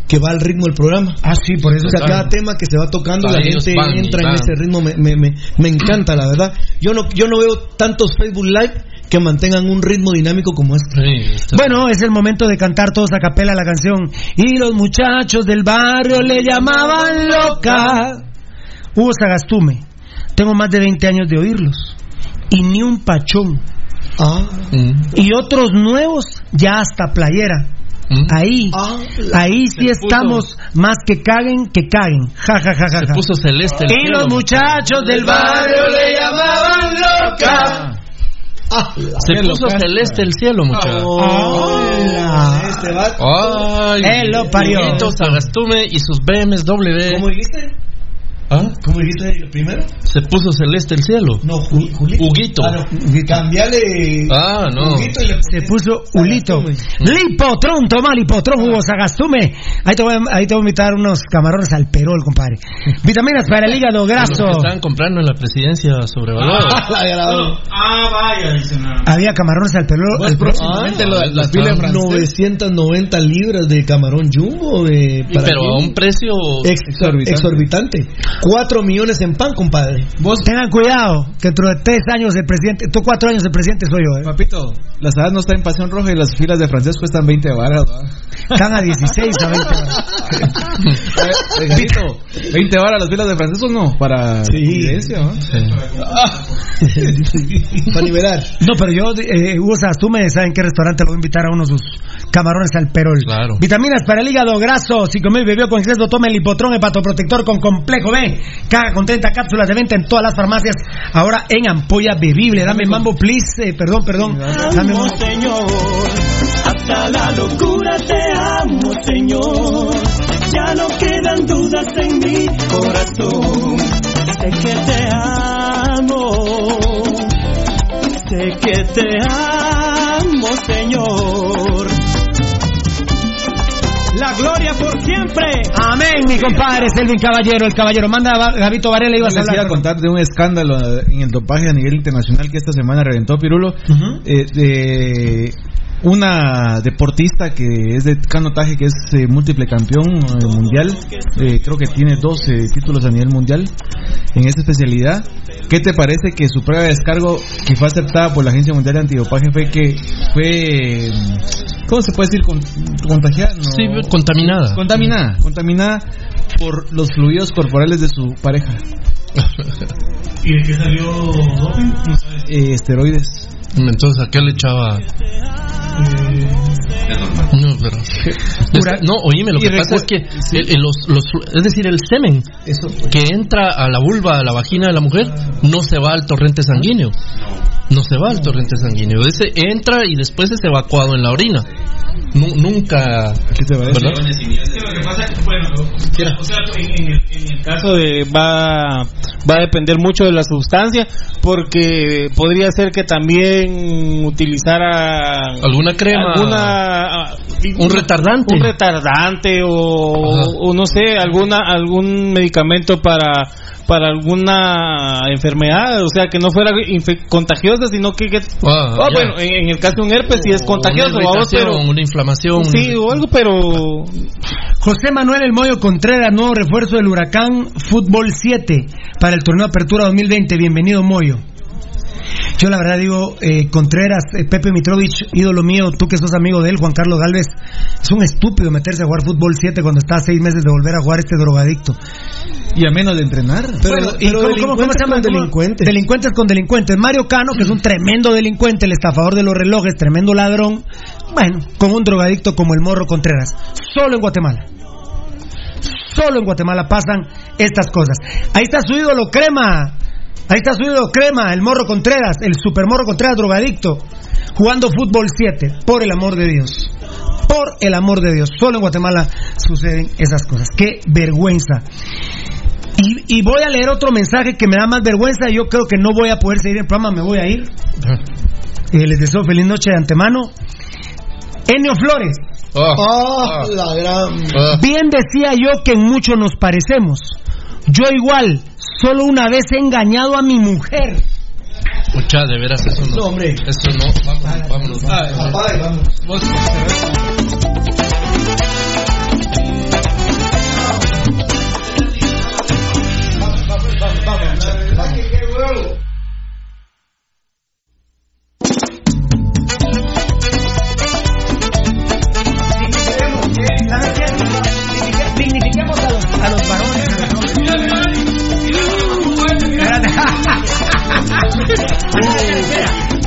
que va al ritmo del programa. Ah, sí, por eso O sea, cada tema que se va tocando, la gente van entra en ese ritmo. Me, me, me, me encanta, la verdad. Yo no, yo no veo tantos Facebook Live que mantengan un ritmo dinámico como este. Sí, Bueno, es el momento de cantar todos a capela la canción. Y los muchachos del barrio le llamaban loca. Hugo Sagastume. Tengo más de 20 años de oírlos. Y ni un pachón. Ah, Y otros nuevos, ya hasta playera. mm. Ahí, ah, ahí sí se estamos más que caguen, que caguen. Ja, ja, ja, ja, Se ja. puso celeste el Y los muchachos del barrio le llamaban loca. Ah, Se puso celeste el cielo, muchachos. Hola. Este va. Ay, Él lo parió. Sagastume y sus BMW. ¿Cómo dijiste? ¿Ah? ¿Cómo dijiste primero? Se puso celeste el cielo. No, Juli- Julito. Huguito. Ah, no. Cambiale. Ah, no. Huguito y le Se puso Ulito. Lipotrón, toma Lipotrón, Hugo Sagastume. Ahí te, voy a, ahí te voy a invitar unos camarones al perol, compadre. Vitaminas para el hígado Los graso. que estaban comprando en la presidencia sobrevalorado. La. Ah, vaya, dice nada. Había camarones al perol. perol. próximamente Ah, filas francesas. 990 libras de camarón jumbo de para Pero a un precio Ex- exorbitante. 4 millones en pan, compadre. Vos tengan cuidado, que dentro de tres años el presidente, tú cuatro años el presidente soy yo, ¿eh? Papito, la ciudad no está en Pasión Roja y las filas de Francesco están 20 varas. ¿va? Están a 16, a 20 horas. Eh, Regalito, 20 varas las filas de Francesco no, para evidencia, ¿va? Para nivelar. No, pero yo, eh, Hugo Sagastume, ¿saben qué restaurante lo voy a invitar a uno de sus camarones al perol? Claro. Vitaminas para el hígado graso, si comió y bebió con exceso, tome el hipotrón hepatoprotector con complejo B. Caga con 30 cápsulas de venta en todas las farmacias. Ahora en ampolla bebible. Dame mambo, please. Eh, perdón, perdón. Dame amo, mambo. Señor. Hasta la locura te amo, Señor. Ya no quedan dudas en mi corazón. Sé que te amo. Sé que te amo, Señor. La gloria por siempre. Amén, mi compadre Selvin Caballero, el caballero. Manda a Gabito Varela, ibas a Les iba hablar. a contar de un escándalo en el dopaje a nivel internacional que esta semana reventó Pirulo. Eh, de- una deportista que es de canotaje, que es eh, múltiple campeón eh, mundial, eh, creo que tiene 12 títulos a nivel mundial en esa especialidad. ¿Qué te parece que su prueba de descargo, que fue aceptada por la Agencia Mundial de Antidopaje, fue que fue, ¿cómo se puede decir? Con- contagiada, ¿no? Sí, contaminada. Contaminada, contaminada por los fluidos corporales de su pareja. ¿Y de qué salió doping? Eh, esteroides. Entonces, ¿a qué le echaba? No, pero. Es- no, oíme, lo que pasa es que el- el- los, los- es decir, el semen que entra a la vulva, a la vagina de la mujer, no se va al torrente sanguíneo. No se va al torrente sanguíneo. Ese entra y después es evacuado en la orina. Nu- nunca. ¿verdad? Sí, lo que pasa es que, bueno, o sea, en, en el, en el caso de va va a depender mucho de la sustancia porque podría ser que también utilizara alguna crema alguna un retardante un retardante o, o no sé alguna algún medicamento para para alguna enfermedad o sea que no fuera contagiosa sino que, que- Ah, Ah, bueno en, en el caso de un herpes sí es contagioso una vamos, irritación, pero una inflamación. sí o algo pero José Manuel El Moyo Contreras, nuevo refuerzo del Huracán Fútbol 7 para el torneo Apertura 2020. Bienvenido, Moyo. Yo la verdad digo, eh, Contreras, eh, Pepe Mitrovich, ídolo mío, tú que sos amigo de él, Juan Carlos Galvez, es un estúpido meterse a jugar fútbol 7 cuando está a seis meses de volver a jugar este drogadicto. Y a menos de entrenar. Bueno, ¿y cómo, cómo- cómo se llama? delincuentes. Delincuentes con delincuentes. Mario Cano, que es un tremendo delincuente, el estafador de los relojes, tremendo ladrón. Bueno, con un drogadicto como el Morro Contreras. Solo en Guatemala. Solo en Guatemala pasan estas cosas. Ahí está su ídolo Crema. Ahí está su ídolo Crema, el Morro Contreras, el Super Morro Contreras drogadicto, jugando fútbol 7, por el amor de Dios. Por el amor de Dios. Solo en Guatemala suceden esas cosas. Qué vergüenza. Y, y voy a leer otro mensaje que me da más vergüenza. Yo creo que no voy a poder seguir el programa, me voy a ir. Eh, les deseo feliz noche de antemano. Enio Flores. Ah, la gran. Bien decía yo que en mucho nos parecemos. Yo igual, solo una vez he engañado a mi mujer. Mucha, de veras, eso no. No, hombre. Eso no. Vámonos, vámonos. vámonos. Apague, vamos. Dignifiquemos a los, a los varones.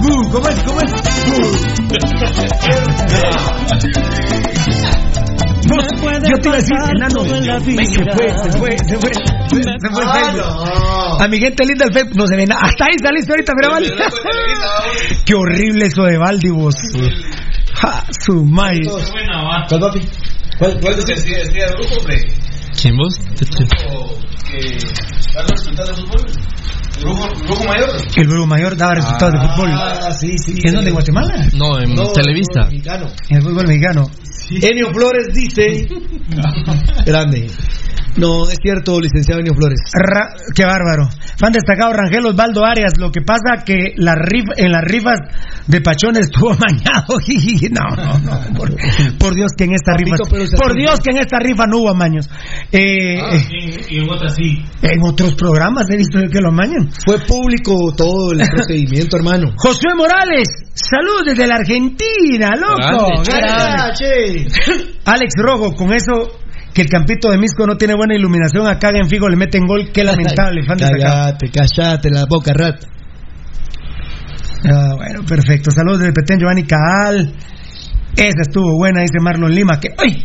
Uh, ¿Cómo es? ¿Cómo es? Vos, yo te iba a decir, enano. Se fue, se fue, se fue. Se, se fue el Facebook. A mi gente linda del Facebook no se ve nada. Hasta ahí saliste ahorita, mira, Valdi. Qué horrible eso de Valdi, vos. Ja, su madre. ¿Cuál, papi? ¿Cuál, cuál. Que da los resultados de fútbol. Grupo, grupo mayor. El Grupo Mayor daba resultados de fútbol. Ah, sí, sí. ¿En dónde? ¿En Guatemala? No, en No, mexicano. En el fútbol mexicano. Enio Flores dice. Grande. No, es cierto, licenciado Enio Flores. Ra- qué bárbaro. Fan destacado Rangel Osvaldo Arias. Lo que pasa que la rif- en las rifas de Pachón estuvo mañado. no, no, no. Por, por Dios que en esta rifa. Papito, Por Dios que en esta rifa no hubo amaños. Eh, Ah, y, y en otra en otros programas he visto que lo amañan. Fue público todo el procedimiento, hermano. Josué Morales. Saludos desde la Argentina, loco. Grande. Alex Rojo, con eso que el campito de Misco no tiene buena iluminación, acá en Figo le meten gol, qué lamentable. Cállate, cállate la boca, rat. Ah, bueno, perfecto. Saludos desde Petén, Giovanni Caal. Esa estuvo buena, dice Marlon Lima. Que, ¡ay!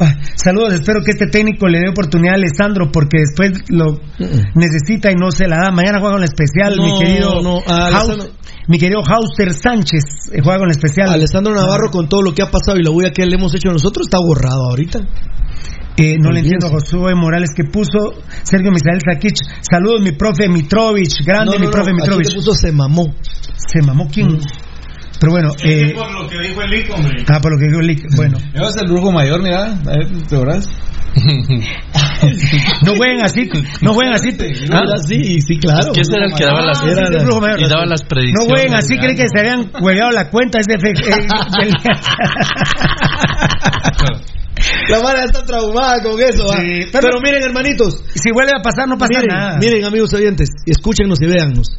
Ah, Saludos, espero que este técnico le dé oportunidad a Alessandro porque después lo necesita y no se la da. Mañana juega con la especial, No, mi querido no, mi querido Hauser Sánchez eh, juega con la especial. Alessandro Navarro, con todo lo que ha pasado y la bulla que le hemos hecho nosotros, está borrado ahorita. Eh, no le entiendo a Josué Morales que puso Sergio Misael Sakich. Saludos, mi profe Mitrovich. Grande, No, no, mi no, profe Mitrovich. puso se mamó. Se mamó quién. Pero bueno, Es eh, por lo que dijo el Lick, hombre. ah, por lo que dijo Lick. Bueno, Es el brujo mayor, mira. a ver, ¿Te verás? no jueguen así, no jueguen así. Ah, sí, sí, claro. Ese era el que daba las, Era el flujo mayor. y daba las No predicciones. jueguen así, creen que se habían hueveado la cuenta. Es de fe- eh, del- La mara está traumada con eso. ¿va? Sí, pero, pero- miren, hermanitos. si vuelve a pasar, no pasa miren, nada. miren, amigos oyentes, escúchenos y véannos.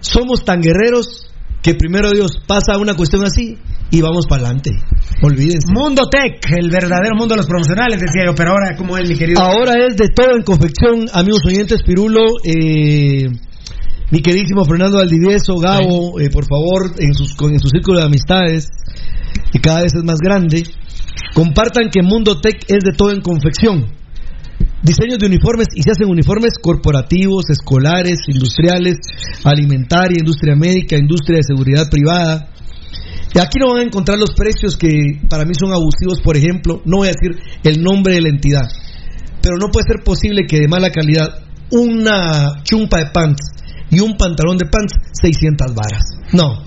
Somos tan guerreros que primero Dios pasa una cuestión así y vamos para adelante. Olvídense. Mundo Tech, el verdadero mundo de los promocionales, decía yo, pero ahora, ¿cómo es, mi querido? Ahora es de todo en confección, amigos oyentes, Pirulo, eh, mi queridísimo Fernando Valdivieso, Gabo, eh, por favor, en, sus, con- en su círculo de amistades, que cada vez es más grande, compartan que Mundo Tech es de todo en confección. Diseños de uniformes y se hacen uniformes corporativos, escolares, industriales, alimentaria, industria médica, industria de seguridad privada. Y aquí no van a encontrar los precios que para mí son abusivos, por ejemplo, no voy a decir el nombre de la entidad, pero no puede ser posible que de mala calidad una chumpa de pants y un pantalón de pants 600 varas. No.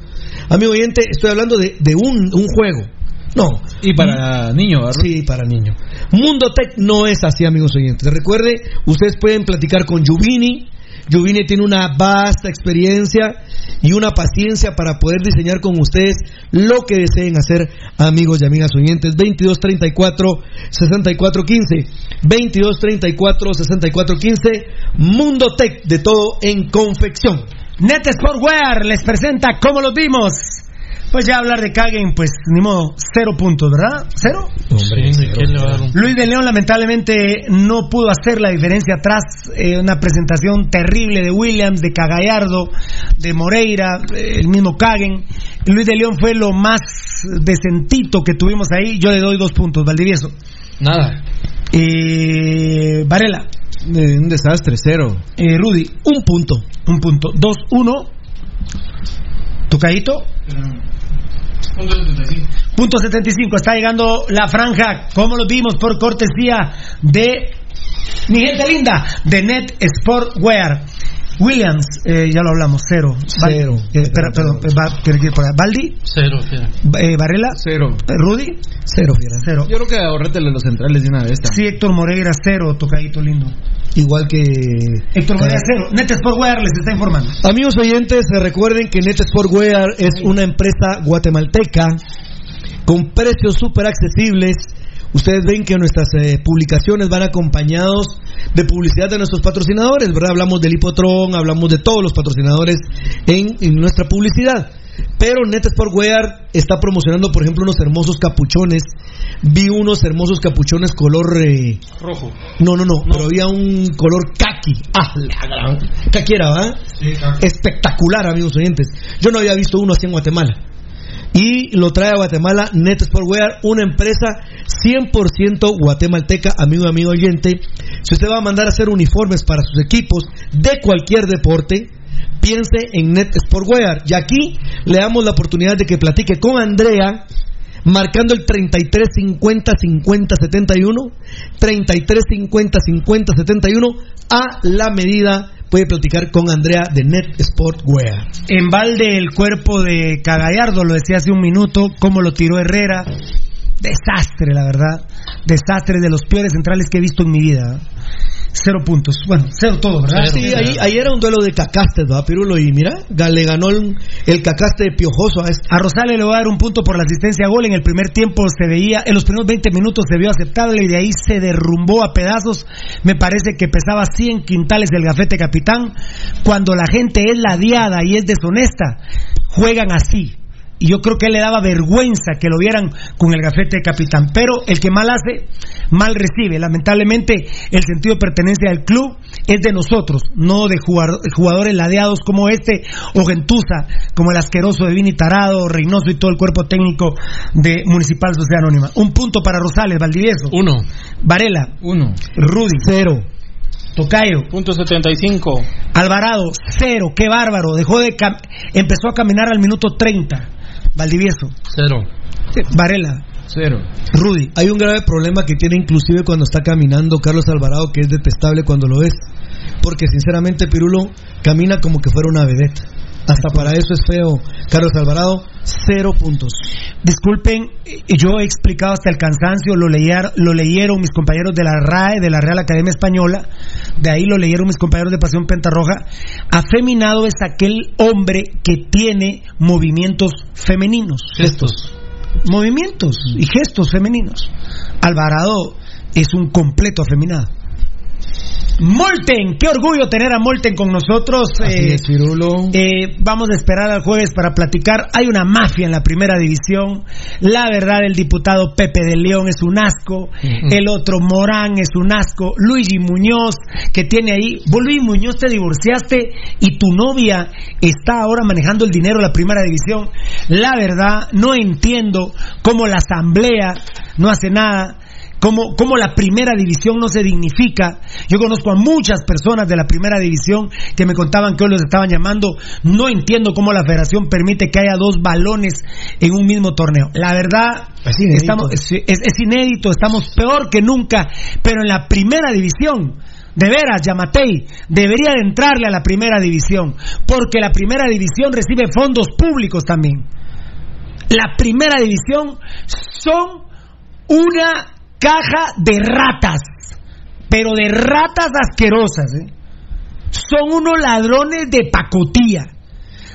Amigo oyente, estoy hablando de, un juego. No. Y para niño, ¿verdad? Sí, para niño. Mundo Tech no es así, amigos oyentes. Recuerde, ustedes pueden platicar con Juvini. Juvini tiene una vasta experiencia y una paciencia para poder diseñar con ustedes lo que deseen hacer, amigos y amigas oyentes. 2234 6415. 2234 6415. Mundo Tech, de todo en confección. Net Sportwear les presenta cómo los vimos. Pues ya hablar de Kagen, pues ni modo, cero puntos, ¿verdad? ¿Cero? Sí, ¿quién le va a dar un- Luis de León lamentablemente no pudo hacer la diferencia atrás. eh, una presentación terrible de Williams, de Cagallardo, de Moreira, eh, el mismo Kagen. Luis de León fue lo más decentito que tuvimos ahí. Yo le doy dos puntos, Valdivieso. Nada. Eh, Varela. Eh, un desastre, cero. Eh, Rudy. Un punto. Un punto. Dos, uno. Tocadito. Punto 75. Está llegando la franja. Como lo vimos por cortesía de mi gente linda de Net Sportwear. Williams, eh, ya lo hablamos, cero. Cero. eh, espera, perdón, eh, va- tiene que ir por ahí. Baldi, Cero, fiera. eh, Varela, Cero. eh, Rudy, Cero, fiera. cero. Yo creo que ahorrétele los centrales de una vez. Sí, Héctor Moreira, cero, tocadito lindo. Igual que. Héctor Moreira, cero. Net Sportwear les está informando. Amigos oyentes, eh, recuerden que Net Sportwear es una empresa guatemalteca con precios súper accesibles. Ustedes ven que nuestras eh, publicaciones van acompañados de publicidad de nuestros patrocinadores, ¿verdad? Hablamos del Hipotron, hablamos de todos los patrocinadores en, en nuestra publicidad. Pero Net Sportwear está promocionando, por ejemplo, unos hermosos capuchones. Vi unos hermosos capuchones color eh, Rojo. no, no, no, pero había un color kaki. Ah, la gran. Kaki era, ¿va? Espectacular, amigos oyentes. Yo no había visto uno así en Guatemala. Y lo trae a Guatemala Net Sportwear, una empresa 100% guatemalteca, amigo amigo oyente. Si usted va a mandar a hacer uniformes para sus equipos de cualquier deporte, piense en Net Sportwear. Y aquí le damos la oportunidad de que platique con Andrea marcando el 33 50 50 71 33 50 50 71 a la medida puede platicar con Andrea de Net Sportwear En balde el cuerpo de Cagallardo, lo decía hace un minuto, cómo lo tiró Herrera. Desastre, la verdad. Desastre de los peores centrales que he visto en mi vida. Cero puntos. Bueno, cero todo, ¿verdad? sí, ahí, ahí era un duelo de cacastes, ¿verdad, Pirulo? Y mira, le ganó el, el cacaste piojoso a este. A Rosales le voy a dar un punto por la asistencia a gol. En el primer tiempo se veía, en los primeros 20 minutos se vio aceptable y de ahí se derrumbó a pedazos. Me parece que pesaba 100 quintales del gafete capitán. Cuando la gente es ladiada y es deshonesta, juegan así. Y yo creo que él le daba vergüenza que lo vieran con el gafete de capitán. Pero el que mal hace, mal recibe. Lamentablemente, el sentido de pertenencia del club es de nosotros, no de jugar- jugadores ladeados como este, o Gentuza, como el asqueroso de Vini Tarado, Reynoso y todo el cuerpo técnico de Municipal Sociedad Anónima. Un punto para Rosales, Valdivieso. Uno. Varela. Uno. Rudy. Cero. Tocayo. Punto 75. Alvarado, cero, qué bárbaro. Dejó de cam- empezó a caminar al minuto 30. Valdivieso. Cero. Varela. Cero. Rudy. Hay un grave problema que tiene inclusive cuando está caminando Carlos Alvarado, que es detestable cuando lo ves. Porque sinceramente Pirulo camina como que fuera una vedette. Hasta para eso es feo. Carlos Alvarado, cero puntos. Disculpen, eh, yo he explicado hasta el cansancio, lo, leyer- lo leyeron mis compañeros de la RAE, de la Real Academia Española, de ahí lo leyeron mis compañeros de Pasión Pentarroja. Afeminado es aquel hombre que tiene movimientos femeninos. Gestos. Movimientos y gestos femeninos. Alvarado es un completo afeminado. Molten, qué orgullo tener a Molten con nosotros. Eh, es, eh, vamos a esperar al jueves para platicar. Hay una mafia en la primera división. La verdad, el diputado Pepe de León es un asco. El otro Morán es un asco. Luigi Muñoz, que tiene ahí. Vos, Muñoz, te divorciaste y tu novia está ahora manejando el dinero de la primera división. La verdad, no entiendo cómo la asamblea no hace nada cómo, cómo la primera división no se dignifica. Yo conozco a muchas personas de la primera división que me contaban que hoy los estaban llamando. No entiendo cómo la federación permite que haya dos balones en un mismo torneo. La verdad, inédito. estamos, es, es- es inédito, estamos peor que nunca, pero en la primera división. De veras, Yamatei debería de entrarle a la primera división, porque la primera división recibe fondos públicos también. La primera división son una caja de ratas, pero de ratas asquerosas. ¿eh? Son unos ladrones de pacotilla.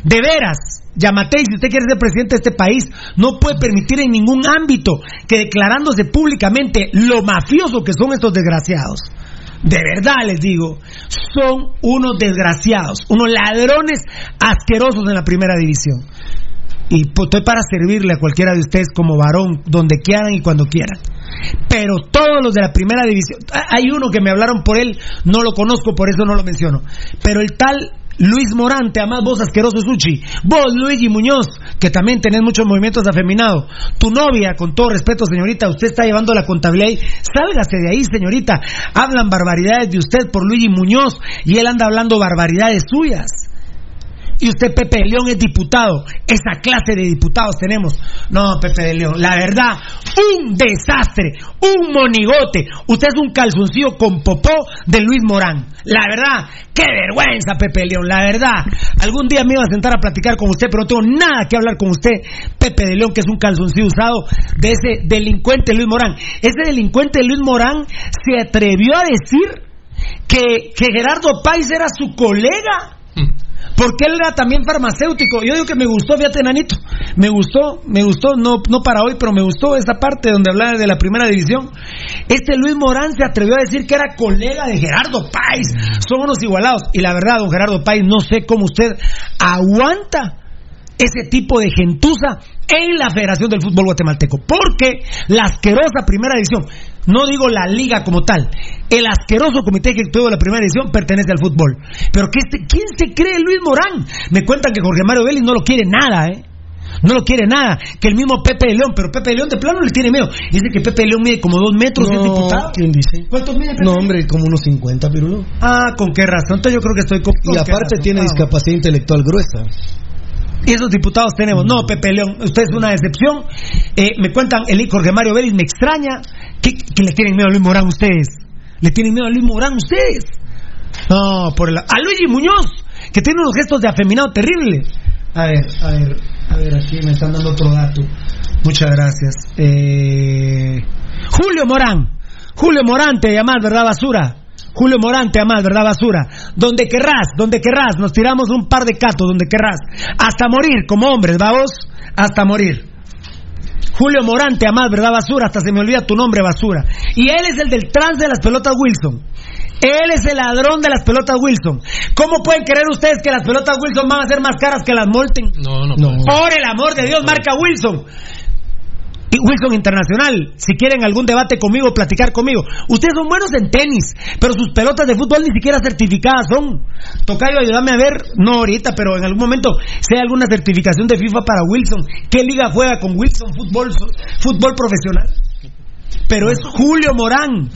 De veras, Yamatei, si usted quiere ser presidente de este país, no puede permitir en ningún ámbito que declarándose públicamente lo mafioso que son estos desgraciados. De verdad les digo, son unos desgraciados, unos ladrones asquerosos en la primera división. Y estoy para servirle a cualquiera de ustedes como varón, donde quieran y cuando quieran. Pero todos los de la primera división, hay uno que me hablaron por él, no lo conozco, por eso no lo menciono. Pero el tal Luis Morante, además vos asqueroso Suchi, vos Luigi Muñoz, que también tenés muchos movimientos afeminados, tu novia, con todo respeto señorita, usted está llevando la contabilidad y sálgase de ahí señorita, hablan barbaridades de usted por Luigi Muñoz y él anda hablando barbaridades suyas. Y usted, Pepe de León, es diputado. Esa clase de diputados tenemos. No, Pepe de León, la verdad, un desastre, un monigote. Usted es un calzoncillo con popó de Luis Morán. La verdad, qué vergüenza, Pepe León, la verdad. Algún día me iba a sentar a platicar con usted, pero no tengo nada que hablar con usted, Pepe de León, que es un calzoncillo usado de ese delincuente Luis Morán. Ese delincuente Luis Morán se atrevió a decir que, que Gerardo Páez era su colega porque él era también farmacéutico. Yo digo que me gustó, fíjate, Nanito. Me gustó, me gustó, no, no para hoy, pero me gustó esa parte donde hablaba de la primera división. Este Luis Morán se atrevió a decir que era colega de Gerardo Páez. Son unos igualados. Y la verdad, don Gerardo Páez, no sé cómo usted aguanta ese tipo de gentuza en la Federación del Fútbol Guatemalteco. Porque la asquerosa primera división, no digo la liga como tal, el asqueroso comité ejecutivo de la primera división pertenece al fútbol. Pero que este, ¿quién se cree Luis Morán? Me cuentan que Jorge Mario Vélez no lo quiere nada, ¿eh? No lo quiere nada. Que el mismo Pepe de León, pero Pepe de León de plano le tiene miedo. Dice que Pepe de León mide como dos metros y es diputado. ¿Quién dice? ¿Cuántos mide Pepe? No, hombre, como unos 50, Pirulo. Ah, con qué razón. Entonces yo creo que estoy con. Y qué aparte tiene discapacidad intelectual gruesa. Y esos diputados tenemos. No, Pepe León, usted es una decepción. Eh, me cuentan, el Jorge Mario Vélez, me extraña. que que le tienen miedo a Luis Morán ustedes? ¿Le tienen miedo a Luis Morán ustedes? No, por el... A Luigi Muñoz, que tiene unos gestos de afeminado terrible. A ver, a ver, a ver, aquí me están dando otro dato. Muchas gracias. Eh, Julio Morán. Julio Morán, te llamás, ¿verdad, basura? Julio Morán, te amás, ¿verdad, basura? Donde querrás, donde querrás, nos tiramos un par de catos, donde querrás. Hasta morir, como hombres, vamos, hasta morir. Julio Morán, te amás, ¿verdad, basura? Hasta se me olvida tu nombre, basura. Y él es el del trans de las pelotas Wilson. Él es el ladrón de las pelotas Wilson. ¿Cómo pueden creer ustedes que las pelotas Wilson van a ser más caras que las Molten? No, no. Por el amor de Dios, marca Wilson. Wilson Internacional, si quieren algún debate conmigo, platicar conmigo. Ustedes son buenos en tenis, pero sus pelotas de fútbol ni siquiera certificadas son. Tocayo, ayúdame a ver, no ahorita, pero en algún momento, hay alguna certificación de FIFA para Wilson. ¿Qué liga juega con Wilson fútbol, fútbol profesional? Pero es Julio Morán.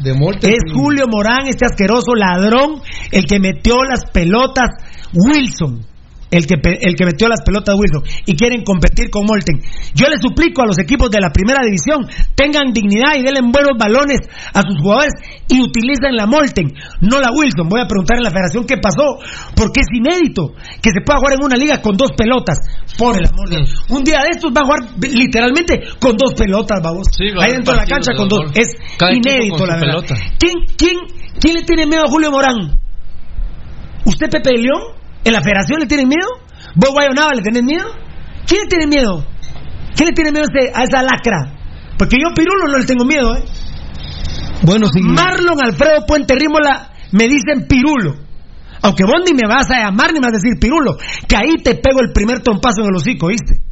es Julio Morán, este asqueroso ladrón, el que metió las pelotas Wilson. El que, el que metió las pelotas Wilson, y quieren competir con Molten. Yo les suplico a los equipos de la primera división, tengan dignidad y denle buenos balones a sus jugadores y utilicen la Molten, no la Wilson. Voy a preguntar en la federación qué pasó, porque es inédito que se pueda jugar en una liga con dos pelotas. Por el amor de Dios. Un día de estos va a jugar literalmente con dos pelotas, vamos. va a Ahí dentro de la cancha de con dos. gol. Es Cada inédito, la verdad. ¿Quién, quién, ¿Quién le tiene miedo a Julio Morán? ¿Usted, Pepe de León? ¿En la federación le tienen miedo? ¿Vos, Guayonaba, le tenés miedo? ¿Quién le tiene miedo? ¿Quién le tiene miedo a, esa lacra? Porque yo, Pirulo, no le tengo miedo, ¿eh? Bueno, sí. Marlon Alfredo Puente Rímola me dicen Pirulo. Aunque vos ni me vas a llamar ni me vas a decir Pirulo, que ahí te pego el primer trompazo en el hocico, ¿viste?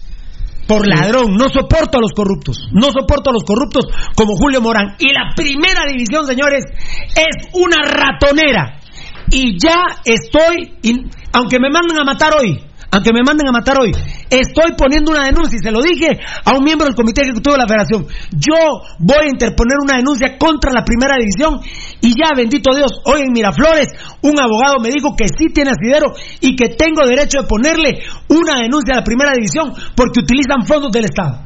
Por ladrón, no soporto a los corruptos, no soporto a los corruptos como Julio Morán. Y la primera división, señores, es una ratonera. Y ya estoy, aunque me manden a matar hoy, aunque me manden a matar hoy, estoy poniendo una denuncia y se lo dije a un miembro del comité ejecutivo de la federación. Yo voy a interponer una denuncia contra la primera división y ya, bendito Dios, hoy en Miraflores un abogado me dijo que sí tiene asidero y que tengo derecho de ponerle una denuncia a la primera división porque utilizan fondos del Estado.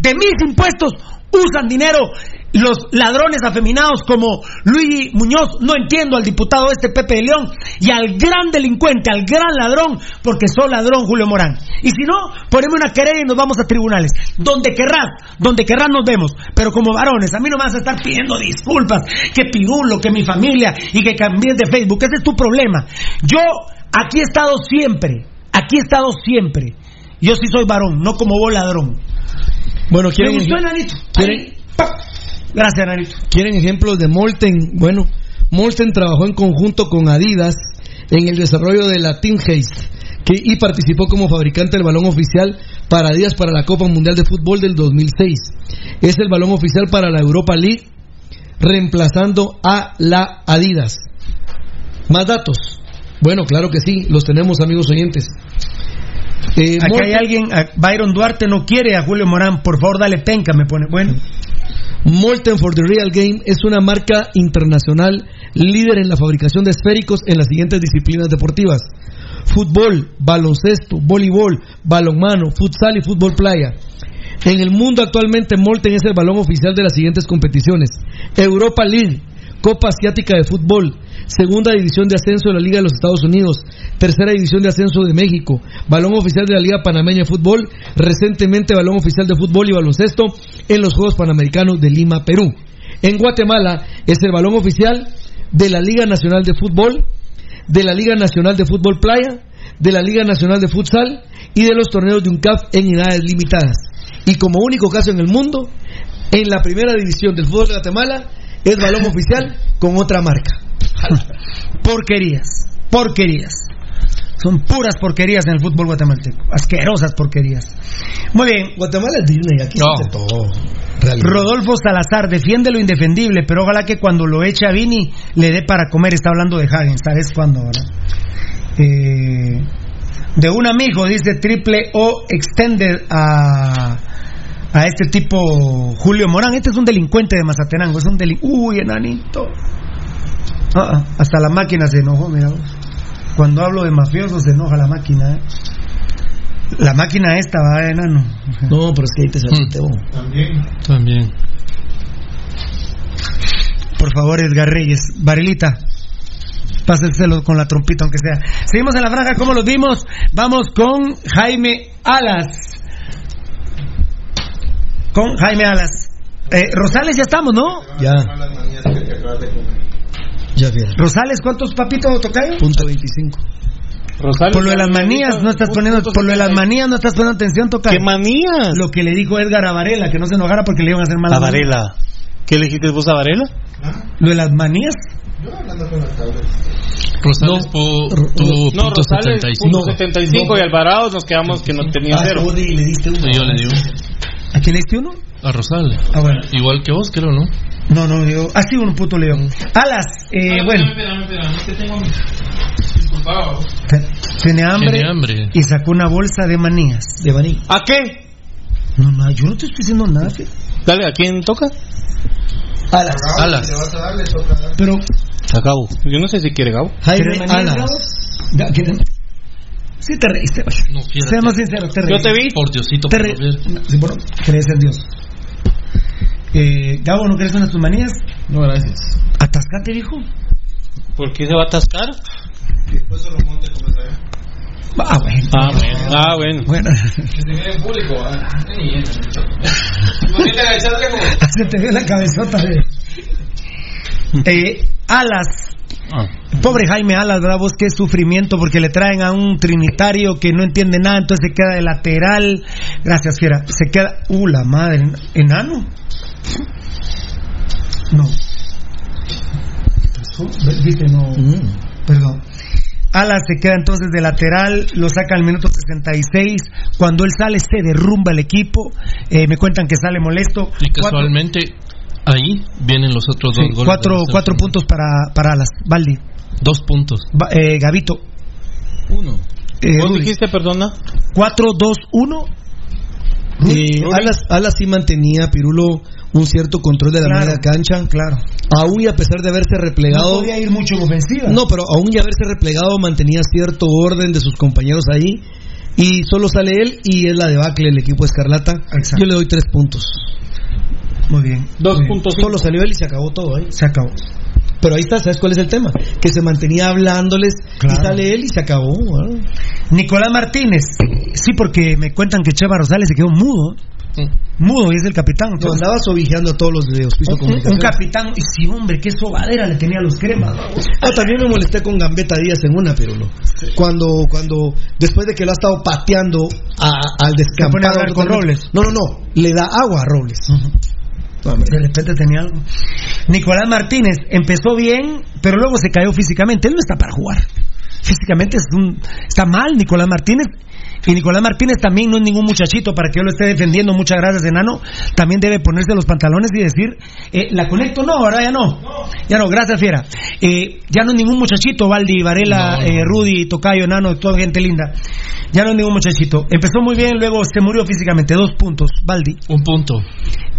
De mis impuestos usan dinero los ladrones afeminados como Luigi Muñoz, no entiendo al diputado este Pepe de León y al gran delincuente, al gran ladrón, porque soy ladrón Julio Morán. Y si no, poneme una querella y nos vamos a tribunales. Donde querrás, donde querrás nos vemos. Pero como varones, a mí no me vas a estar pidiendo disculpas, que pirulo, que mi familia y que cambies de Facebook. Ese es tu problema. Yo aquí he estado siempre, aquí he estado siempre. Yo sí soy varón, no como vos ladrón. Bueno, Me ¿quieren, gustó. ¿quieren, Ahí, ¡pap! Gracias. ¿Quieren ejemplos de Molten? Bueno, Molten trabajó en conjunto con Adidas en el desarrollo de la Team Haste que, y participó como fabricante del balón oficial para Adidas para la Copa Mundial de Fútbol del 2006. Es el balón oficial para la Europa League, reemplazando a la Adidas. Más datos. Bueno, claro que sí, los tenemos amigos oyentes. Eh, Aquí hay alguien, a- Byron Duarte no quiere a Julio Morán, por favor dale penca, me pone. Bueno, Molten for the Real Game es una marca internacional líder en la fabricación de esféricos en las siguientes disciplinas deportivas: fútbol, baloncesto, voleibol, balonmano, futsal y fútbol playa. En el mundo actualmente Molten es el balón oficial de las siguientes competiciones: Europa League, Copa Asiática de Fútbol, Segunda División de Ascenso de la Liga de los Estados Unidos, Tercera División de Ascenso de México, Balón Oficial de la Liga Panameña de Fútbol, recientemente Balón Oficial de Fútbol y Baloncesto en los Juegos Panamericanos de Lima, Perú. En Guatemala es el Balón Oficial de la Liga Nacional de Fútbol, de la Liga Nacional de Fútbol Playa, de la Liga Nacional de Futsal y de los torneos de UNCAF en edades limitadas. Y como único caso en el mundo, en la primera división del fútbol de Guatemala es balón oficial con otra marca. porquerías, porquerías. Son puras porquerías en el fútbol guatemalteco, asquerosas porquerías. Muy bien. Guatemala es Disney, aquí No. todo. Rodolfo Salazar defiende lo indefendible, pero ojalá que cuando lo eche a Vini le dé para comer. Está hablando de Hagen, ¿sabes cuándo? verdad? Eh, de un amigo, dice Triple O Extended a, a este tipo Julio Morán. Este es un delincuente de Mazatenango, es un delincuente. Uy, enanito. Ah, ah, hasta la máquina se enojó, mira vos. Cuando hablo de mafiosos se enoja la máquina, ¿eh? La máquina esta va, enano. No, pero es que ahí te saliste vos. También. También. Por favor, Edgar Reyes. Varelita, pásenselo con la trompita, aunque sea. Seguimos en la franja, como los vimos. Vamos con Jaime Alas. Con Jaime Alas. Eh, Rosales, ya estamos, ¿no? Ya. Rosales, ¿cuántos papitos tocayo? Punto 25. Rosales, Por lo de las manías, no estás poniendo, por lo de las manías no estás poniendo atención, tocayo. ¿Qué manías? Lo que le dijo Edgar a Varela, que no se enojara porque le iban a hacer mal. A Varela. ¿Qué le dijiste vos a Varela? Lo de las manías. Rosales pu- tuvo No, punto Rosales 75. punto 75 y Alvarado nos quedamos que no tenía Ah, cero. di- le diste uno. Sí, yo le digo. ¿A quién le diste uno? A Rosales. Ah, bueno. Igual que vos, creo, ¿no? No, no, digo, así un puto león. Alas, eh, bueno. Te- Tiene hambre, Tiene hambre. y sacó una bolsa de manías. De maní. ¿A qué? No, no, yo no te estoy diciendo nada. fe. Dale, ¿a quién toca? Alas. Alas. Pero A Gabo. Yo no sé si quiere Gabo. Jaime ¿Quieres maní, Alas. Sí te reíste, vaya. No. Seamos sinceros, te reíste. Yo te vi. Por Diosito, Te por re-. No, sí, bueno, crees en Dios. Eh, Gabo, ¿no crees en tus manías? No, gracias. Atascate, viejo. ¿Por qué se va a atascar? Ah, bueno. Ah, bueno. Ah, bueno. Bueno. Se te ve la cabezota de. Eh, Alas. Pobre Jaime Alas, ¿verdad? Vos qué sufrimiento porque le traen a un trinitario que no entiende nada, entonces se queda de lateral. Gracias, Fiera. Se queda. Uh, la madre. ¿Enano? No. ¿Pasó? Viste, no. Perdón. Alas se queda entonces de lateral, lo saca al minuto 66. Cuando él sale, se derrumba el equipo. Eh, me cuentan que sale molesto. Y casualmente ahí vienen los otros dos Sí, goles. cuatro, cuatro puntos para, para Alas. Valdi. Dos puntos. Va- eh, Gavito. Uno. Eh, ¿Vos Rudy. dijiste, perdona? 4, 2, 1. Eh, Alas, Alas sí mantenía Pirulo un cierto control de la Claro. media cancha. Claro. Aún y a pesar de haberse replegado. No podía ir mucho en ofensiva. No, pero aún y haberse replegado mantenía cierto orden de sus compañeros ahí. Y solo sale él y es la debacle del equipo Escarlata. Exacto. Yo le doy tres puntos. Muy bien. Dos puntos. Solo salió él y se acabó todo ahí. Se acabó. Pero ahí está, ¿sabes cuál es el tema? Que se mantenía hablándoles Claro. y sale él y se acabó. ¿verdad? Nicolás Martínez. Sí, porque me cuentan que Cheva Rosales se quedó mudo. Mudo y es el capitán. Lo entonces- andaba sobijando a todos los de Hospicio un, un- capitán. Y sí, hombre, qué sobadera le tenía a los cremas. Ah, también me molesté con Gambetta Díaz en una, pero no. Cuando, cuando, después de que lo ha estado pateando a- al Se pone a descampado. con Robles. No, no, no. Le da agua a Robles. De repente tenía algo. Nicolás Martínez empezó bien, pero luego se cayó físicamente. Él no está para jugar. Físicamente es un, está mal Nicolás Martínez. Y Nicolás Martínez también no es ningún muchachito para que yo lo esté defendiendo. Muchas gracias, enano. También debe ponerse los pantalones y decir, eh, ¿la conecto? No, ahora ya no. Ya no, gracias, Fiera. Eh, ya no es ningún muchachito, Valdi, Varela, No, no. eh, Rudy, Tocayo, enano, toda gente linda. Ya no es ningún muchachito. Empezó muy bien, luego se murió físicamente. Dos puntos, Valdi. Un punto.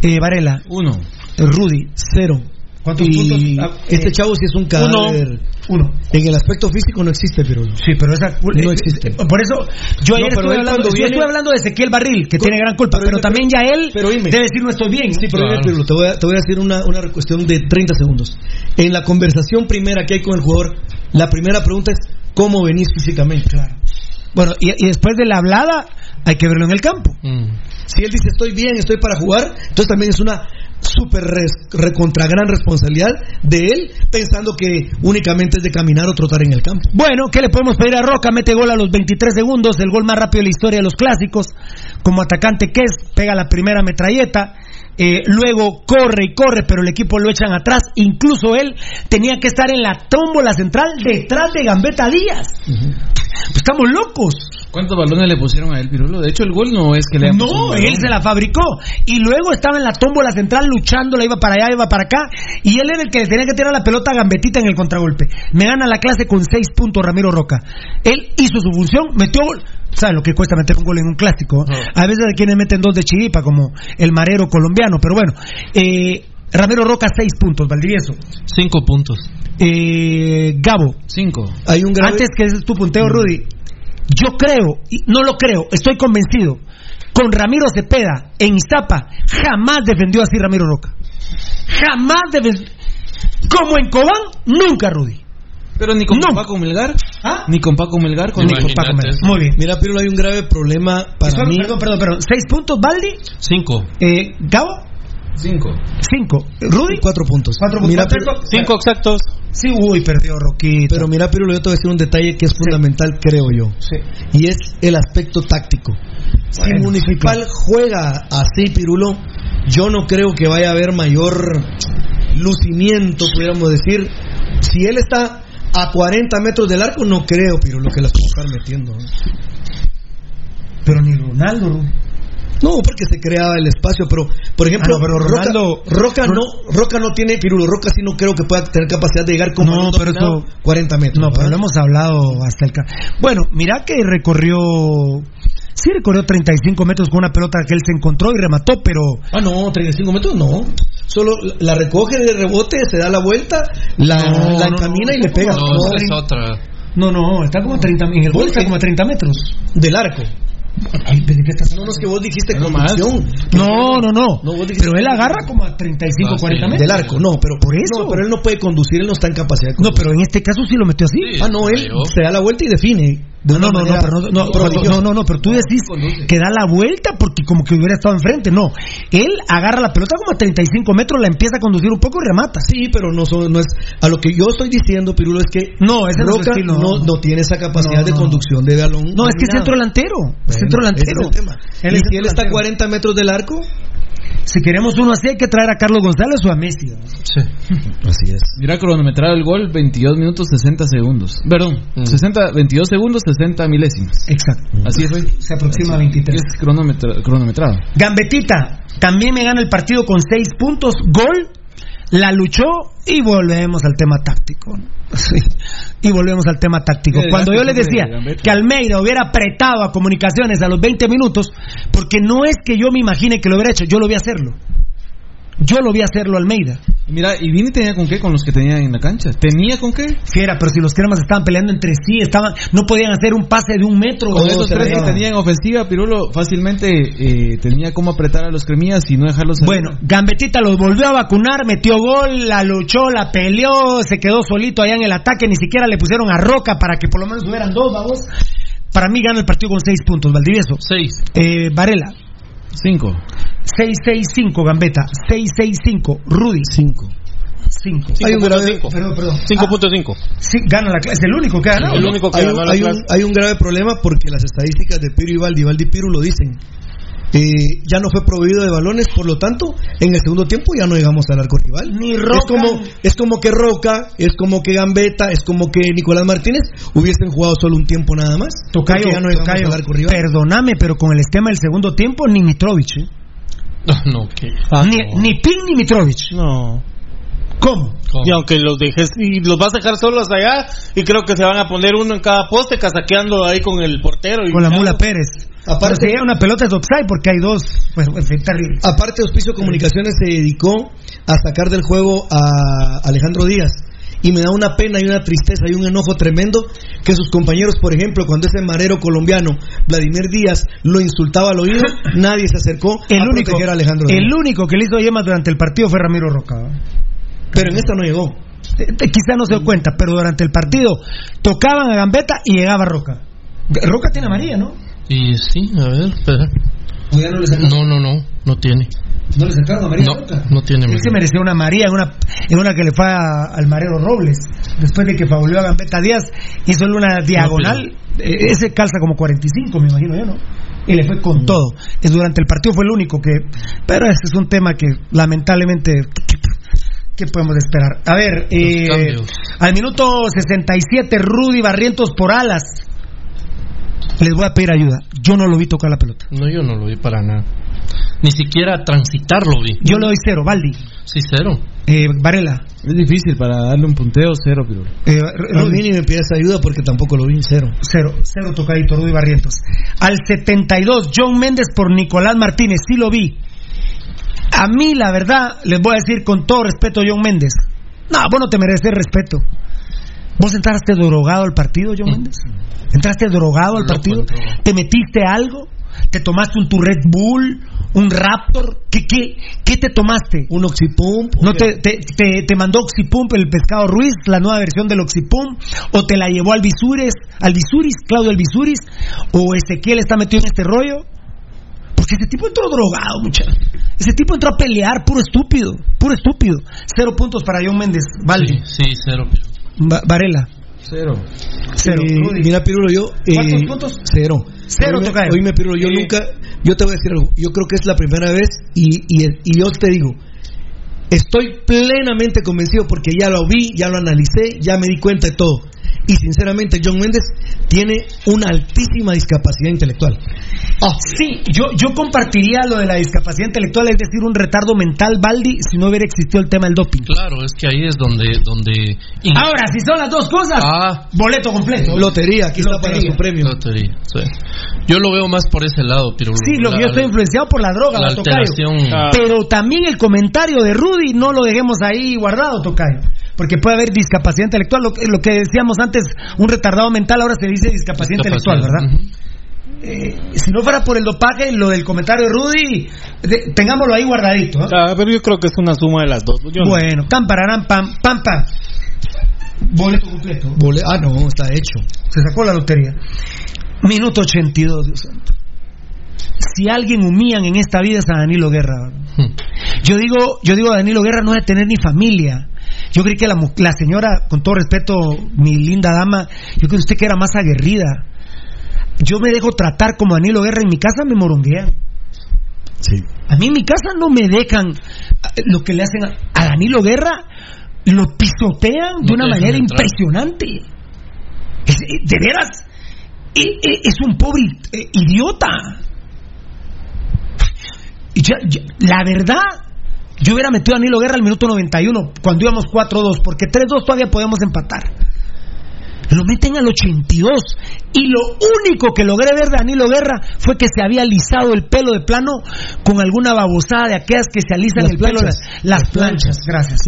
Eh, Varela, Uno. eh, Rudy, Cero. ¿Cuántos y puntos? Ah, este eh, chavo sí es un cadáver. Uno. En el aspecto físico no existe, pero. Sí, pero esa No existe. Por eso yo ayer estuve, hablando, yo estuve hablando de Ezequiel Barril, que Con- tiene gran culpa, pero pero, dime, también ya él pero dime. debe decir no estoy bien. Sí, pero Claro. Pirulo, te voy a, te voy a decir una, una cuestión de 30 segundos. En la conversación primera que hay con el jugador, la primera pregunta es: ¿cómo venís físicamente? Claro. Bueno, y, y después de la hablada hay que verlo en el campo. Mm. Si él dice estoy bien, estoy para jugar, entonces también es una súper recontra gran responsabilidad de él, pensando que únicamente es de caminar o trotar en el campo. Bueno, ¿qué le podemos pedir a Roca? Mete gol a los 23 segundos, el gol más rápido de la historia de los clásicos. Como atacante que es, pega la primera metralleta. eh, luego corre y corre, pero el equipo lo echan atrás. Incluso él tenía que estar en la tómbola central detrás de Gambetta Díaz. Pues estamos locos. ¿Cuántos balones le pusieron a él, Pirulo? De hecho, el gol no es que le No, él se la fabricó. Y luego estaba en la tómbola central luchando, la iba para allá, iba para acá. Y él era el que le tenía que tirar la pelota a Gambetita en el contragolpe. Me gana la clase con seis puntos Ramiro Roca. Él hizo su función, metió gol. ¿Saben lo que cuesta meter un gol en un clásico? A veces hay quienes meten dos de chiripa, como el marero colombiano. Pero bueno, eh, Ramiro Roca, seis puntos, Valdivieso. Cinco puntos. Eh, Gabo. Cinco. Hay un grave- Antes que ese es tu punteo, Rudy. Yo creo, y no lo creo, estoy convencido. Con Ramiro Cepeda en Iztapa, jamás defendió así Ramiro Roca. Jamás defendió. Como en Cobán, nunca, Rudy. Pero ni con No. Paco Melgar. ¿Ah? Ni con Paco Melgar. Con Ni con Paco Melgar. Muy bien. Mira, Pirulo, hay un grave problema para Perdón, mí. perdón, perdón, perdón. Seis puntos, Baldi. Cinco. Eh, Gabo, Cinco. cinco. Rudy, Cuatro puntos. cuatro puntos. Mira, Cinco exactos. Sí, uy, perdió Roquita. pero mira, Pirulo, yo te voy a decir un detalle que es fundamental, creo yo. Sí. Y es el aspecto táctico. Si Bueno, Municipal juega así, Pirulo, yo no creo que vaya a haber mayor lucimiento, pudiéramos decir. Si él está a 40 metros del arco, no creo, Pirulo, que las pueda estar metiendo. ¿eh? Pero ni Ronaldo, Rudy. No, porque se creaba el espacio, pero por ejemplo, Ah, no, pero Roca- Ronaldo- Roca, no, Roca no tiene Pirulo, Roca sí no creo que pueda tener capacidad de llegar con No, pero dominado eso- 40 metros. No, pero lo hemos hablado hasta el... ca- Bueno, mira que recorrió... Sí recorrió 35 metros con una pelota que él se encontró y remató, pero... Ah, no, 35 metros no. Solo la recoge de rebote, se da la vuelta, la, No, la no, encamina no, y le pega. No, es otra. No, no, está como a 30 en el gol está como a 30 metros. Del arco. Ay, ¿de qué estás No, no es que vos dijiste No más. conducción. No, no, no. No, vos dijiste- Pero él agarra como a 35, Ah, sí. 40 metros. Del arco, no, pero Por eso. No, pero él no puede conducir, él no está en capacidad de No, conducir. pero en este caso sí lo metió así. Sí. ah, no, él se da la vuelta y define. No, no, no, manera pero no, no, prodigiosa. no, no, no, pero tú decís que da la vuelta porque como que hubiera estado enfrente. No, él agarra la pelota como a 35 metros, la empieza a conducir un poco y remata. Sí, pero no, no es. A lo que yo estoy diciendo, Pirulo, es que No, ese no es Roca estilo, no, no. no tiene esa capacidad No, de no. conducción de balón. No, es que es centro delantero. Bueno, centro delantero. es el tema. Él y es si él está a delantero. 40 metros del arco, Si queremos uno así, hay que traer a Carlos González o a Messi. ¿no? Sí. así es. Mira, cronometrado el gol, 22 minutos 60 segundos. Perdón, Mm. 60, 22 segundos 60 milésimas. Exacto. Así fue. Se aproxima a 23. Es cronometra- cronometrado. Gambetita, también me gana el partido con 6 puntos. Gol, la luchó y volvemos al tema táctico. Sí. Y volvemos al tema táctico. Cuando yo les decía que Almeida hubiera apretado a comunicaciones a los 20 minutos, porque no es que yo me imagine que lo hubiera hecho, yo lo vi hacerlo. Yo lo vi hacerlo Almeida. Mira, y Vini tenía con qué con los que tenía en la cancha. ¿Tenía con qué? Fiera, pero si los cremas estaban peleando entre sí, estaban, no podían hacer un pase de un metro. Con esos tres que veía. tenía en ofensiva, Pirulo fácilmente eh, tenía cómo apretar a los cremías y no dejarlos salir. Bueno, Gambetita los volvió a vacunar, metió gol, la luchó, la peleó, se quedó solito allá en el ataque, ni siquiera le pusieron a Roca para que por lo menos tuvieran dos, vamos. Para mí gana el partido con seis puntos, Valdivieso. Seis. Eh, Varela, Cinco. 6-6-5, Gambetta. 6-6-5, Rudy. 5. 5. Hay un grave, 5.5. Perdón, perdón. 5.5. Sí, gana la clase. Es el único que ha ganado. El único que hay, ganó un, la hay, un, hay un grave problema porque las estadísticas de Piro y Valdi, Valdi y Piro lo dicen. Eh, ya no fue proveído de balones, por lo tanto, en el segundo tiempo ya no llegamos al arco rival. Ni Es Roca. como, es como que Roca, es como que Gambetta, es como que Nicolás Martínez hubiesen jugado solo un tiempo nada más. Tocayo, ya no llegamos Tocayo, al arco rival. perdóname, pero con el esquema del segundo tiempo, ni Mitrovic. ¿eh? No, no, que. ni, ni Pin ni Mitrovic. No. ¿Cómo? Y aunque los dejes, y los vas a dejar solos allá, y creo que se van a poner uno en cada poste, casaqueando ahí con el portero. Y Con la mula Pérez. Aparte- hay una pelota es offside porque hay dos. Pues, en fin, terrible. Aparte, Hospicio Comunicaciones se dedicó a sacar del juego a Alejandro Díaz. Y me da una pena y una tristeza y un enojo tremendo que sus compañeros, por ejemplo, cuando ese marero colombiano, Vladimir Díaz, lo insultaba al oído, nadie se acercó El a único, proteger a Alejandro Díaz. el único que le hizo yemas durante el partido fue Ramiro Roca. Pero en esta no llegó. Eh, eh, Quizá no se dio cuenta, pero durante el partido tocaban a Gambetta y llegaba Roca. Roca tiene amarilla, ¿no? Y sí, a ver, espera. ¿O ya no le sacaron, No, no, no, no tiene. No le sacaron amarilla No, a Roca? no tiene. Él se mereció una en una, en una que le fue a- al Marero Robles. Después de que fauleó a Gambetta Díaz, hizo una diagonal. Eh, ese calza como 45, me imagino yo, ¿no? Y le fue con todo. Es durante el partido fue el único que. Pero ese es un tema que lamentablemente. ¿Qué, podemos esperar? A ver, eh, al minuto 67, Rudy Barrientos por alas. Les voy a pedir ayuda. Yo no lo vi tocar la pelota. No, yo no lo vi para nada. Ni siquiera transitar lo vi. Yo le doy cero, Baldi. Sí, cero. Eh, Varela. Es difícil para darle un punteo, cero, Pirulo. Eh, A Rudy. mí ni me pides ayuda porque tampoco lo vi en cero. Cero, cero tocadito, Rudy Barrientos. Al 72, John Méndez por Nicolás Martínez, sí lo vi. A mí, la verdad, les voy a decir con todo respeto, John Méndez. No, vos no te mereces respeto. ¿Vos entraste drogado al partido, John Méndez? ¿Entraste drogado al partido? ¿Te metiste algo? ¿Te tomaste un tu Red Bull? ¿Un Raptor? ¿Qué, qué, qué te tomaste? Un Oxipump. ¿No te, te, te, te mandó Oxipump el pescado Ruiz, la nueva versión del Oxipump? ¿O te la llevó al Visuris, al Visuris, Claudio Alvisuris? ¿O Ezequiel está metido en este rollo? Porque ese tipo entró drogado, muchachos. Ese tipo entró a pelear, puro estúpido, puro estúpido. Cero puntos para John Méndez, vale. Sí, sí, cero. Va- Varela, Cero. cero. Eh, mira, Pirulo, yo. eh, ¿Cuántos puntos? Cero. Cero, Oíme- Tocayo. Oíme, Pirulo, yo Eh, nunca. Yo te voy a decir algo. Yo creo que es la primera vez y, y, y yo te digo. Estoy plenamente convencido porque ya lo vi, ya lo analicé, ya me di cuenta de todo. Y sinceramente, John Méndez tiene una altísima discapacidad intelectual. Ah, sí, yo, yo compartiría lo de la discapacidad intelectual, es decir, un retardo mental, Baldi, si no hubiera existido el tema del doping. Claro, es que ahí es donde. donde Ahora, si son las dos cosas, Ah. boleto completo. Lotería, aquí está para su premio. Lotería, sí. Yo lo veo más por ese lado, pero. Sí, lo que yo estoy influenciado por la droga, la la Tocayo. Ah. Pero también el comentario de Rudy no lo dejemos ahí guardado, Tocayo. Porque puede haber discapacidad intelectual. Lo, que- lo que decíamos antes, un retardado mental, ahora se dice discapacidad, intelectual, ¿verdad? Eh, si no fuera por el dopaje, lo del comentario de Rudy, de- tengámoslo ahí guardadito. ¿ah? Ah, pero yo creo que es una suma de las dos. Yo no- Bueno, campararán, pam, pam, pam. Boleto completo. Bole- ah, no, está hecho. Se sacó la lotería. Minuto 82, Dios santo. Si alguien humillan en esta vida es a Danilo Guerra. Yo digo, yo digo a Danilo Guerra no debe tener ni familia. Yo creí que la, la señora, con todo respeto, mi linda dama, yo creo que usted que era más aguerrida. Yo me dejo tratar como Danilo Guerra en mi casa me moronguean. A mí en mi casa no me dejan lo que le hacen a, a Danilo Guerra, lo pisotean de una manera entrar. impresionante. Es- eh, de veras, eh, eh, es un pobre idiota. Ya- ya- la verdad, yo hubiera metido a Danilo Guerra al minuto 91, cuando íbamos 4-2, porque 3-2 todavía podemos empatar. Lo meten al 82 y lo único que logré ver de Danilo Guerra fue que se había alisado el pelo de plano con alguna babosada de aquellas que se alisan Las el pelo las, las planchas. Gracias.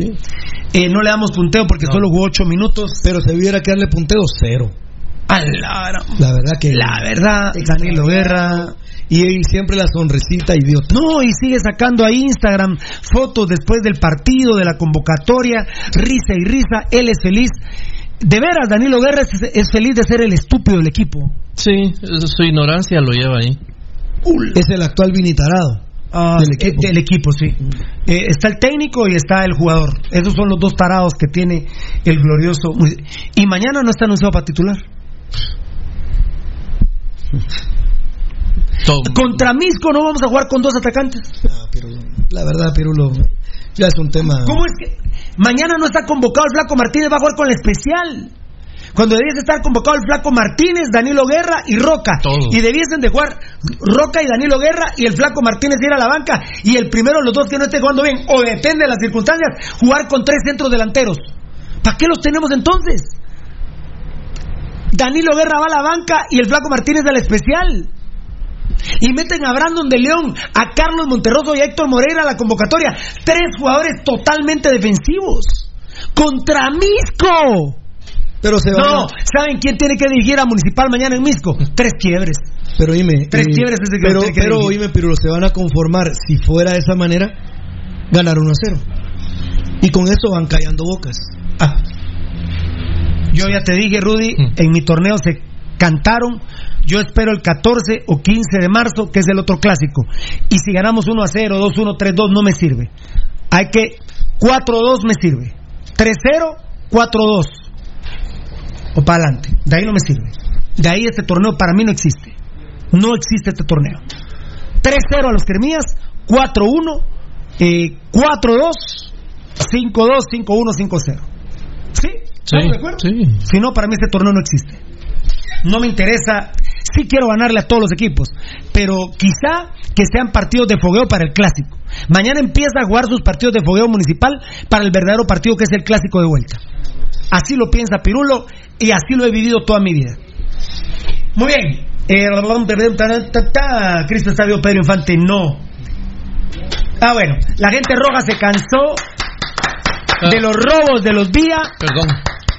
Eh, no le damos punteo porque solo jugó 8 minutos. Pero se hubiera que darle punteo cero. A la, La verdad que. la verdad, Danilo Guerra. Y él siempre la sonrisita idiota. No, y sigue sacando a Instagram fotos después del partido, de la convocatoria, risa y risa, él es feliz. De veras, Danilo Guerra es, es feliz de ser el estúpido del equipo. Sí, su ignorancia lo lleva ahí. Es el actual vinitarado. Ah, Del equipo. eh, del equipo, sí. Eh, está el técnico y está el jugador. Esos son los dos tarados que tiene el glorioso. Y mañana no está anunciado para titular. Contra Misco no vamos a jugar con dos atacantes. Ah, pero la verdad, Pirulo, ya es un tema. ¿Cómo es que mañana no está convocado el Flaco Martínez? Va a jugar con la especial. Cuando debiese estar convocado el Flaco Martínez, Danilo Guerra y Roca. Y debiesen de jugar Roca y Danilo Guerra y el Flaco Martínez ir a la banca. Y el primero de los dos que no esté jugando bien, o depende de las circunstancias, jugar con tres centros delanteros. ¿Para qué los tenemos entonces? Danilo Guerra va a la banca y el Flaco Martínez a la especial. Y meten a Brandon de León, a Carlos Monterroso y a Héctor Moreira a la convocatoria. Tres jugadores totalmente defensivos. Contra Misco. Pero se van No, a- ¿saben quién tiene que dirigir a Municipal mañana en Misco? Tres quiebres. Pero dime. Tres quiebres es el que pero, que pero oíme, Pirulo, se van a conformar, si fuera de esa manera, ganar 1 a 0. Y con eso van callando bocas. Ah. Yo ya te dije, Rudy, en mi torneo se cantaron. Yo espero el 14 o 15 de marzo, que es el otro clásico. Y si ganamos 1 a 0, 2 1, 3 2, no me sirve. Hay que 4 2 me sirve. 3 0, 4 2. O para adelante. De ahí no me sirve. De ahí este torneo para mí no existe. No existe este torneo. 3 0 a los Cremías, 4 1, eh, 4 2, 5 2, 5 1, 5 0. ¿Sí? ¿Estamos de acuerdo? Si no, para mí este torneo no existe. No me interesa. Sí quiero ganarle a todos los equipos, pero quizá que sean partidos de fogueo para el clásico. Mañana empieza a jugar sus partidos de fogueo municipal para el verdadero partido que es el clásico de vuelta. Así lo piensa Pirulo y así lo he vivido toda mi vida. Muy bien. Eh, Cristo Sabio Pedro Infante, no. Ah, bueno. La gente roja se cansó de los robos de los días. Perdón,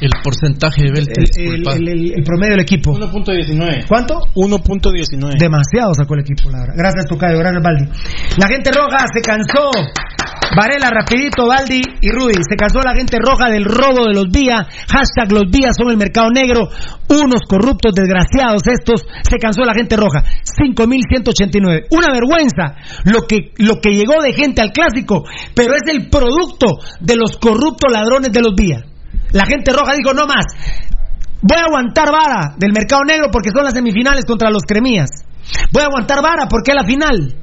el porcentaje de Belti. El, el- el- el promedio del equipo. 1.19. ¿Cuánto? 1.19. Demasiado sacó el equipo, la verdad. Gracias, Tocayo. Gracias, Baldi. La gente roja se cansó. Varela, rapidito, Baldi y Rudy. Se cansó la gente roja del robo de los vías. Hashtag los vías son el mercado negro. Unos corruptos desgraciados estos. Se cansó la gente roja. 5.189. Una vergüenza lo que, lo que llegó de gente al clásico. Pero es el producto de los corruptos ladrones de los vías. La gente roja dijo, no más. Voy a aguantar vara del mercado negro porque son las semifinales contra los cremías. Voy a aguantar vara porque es la final.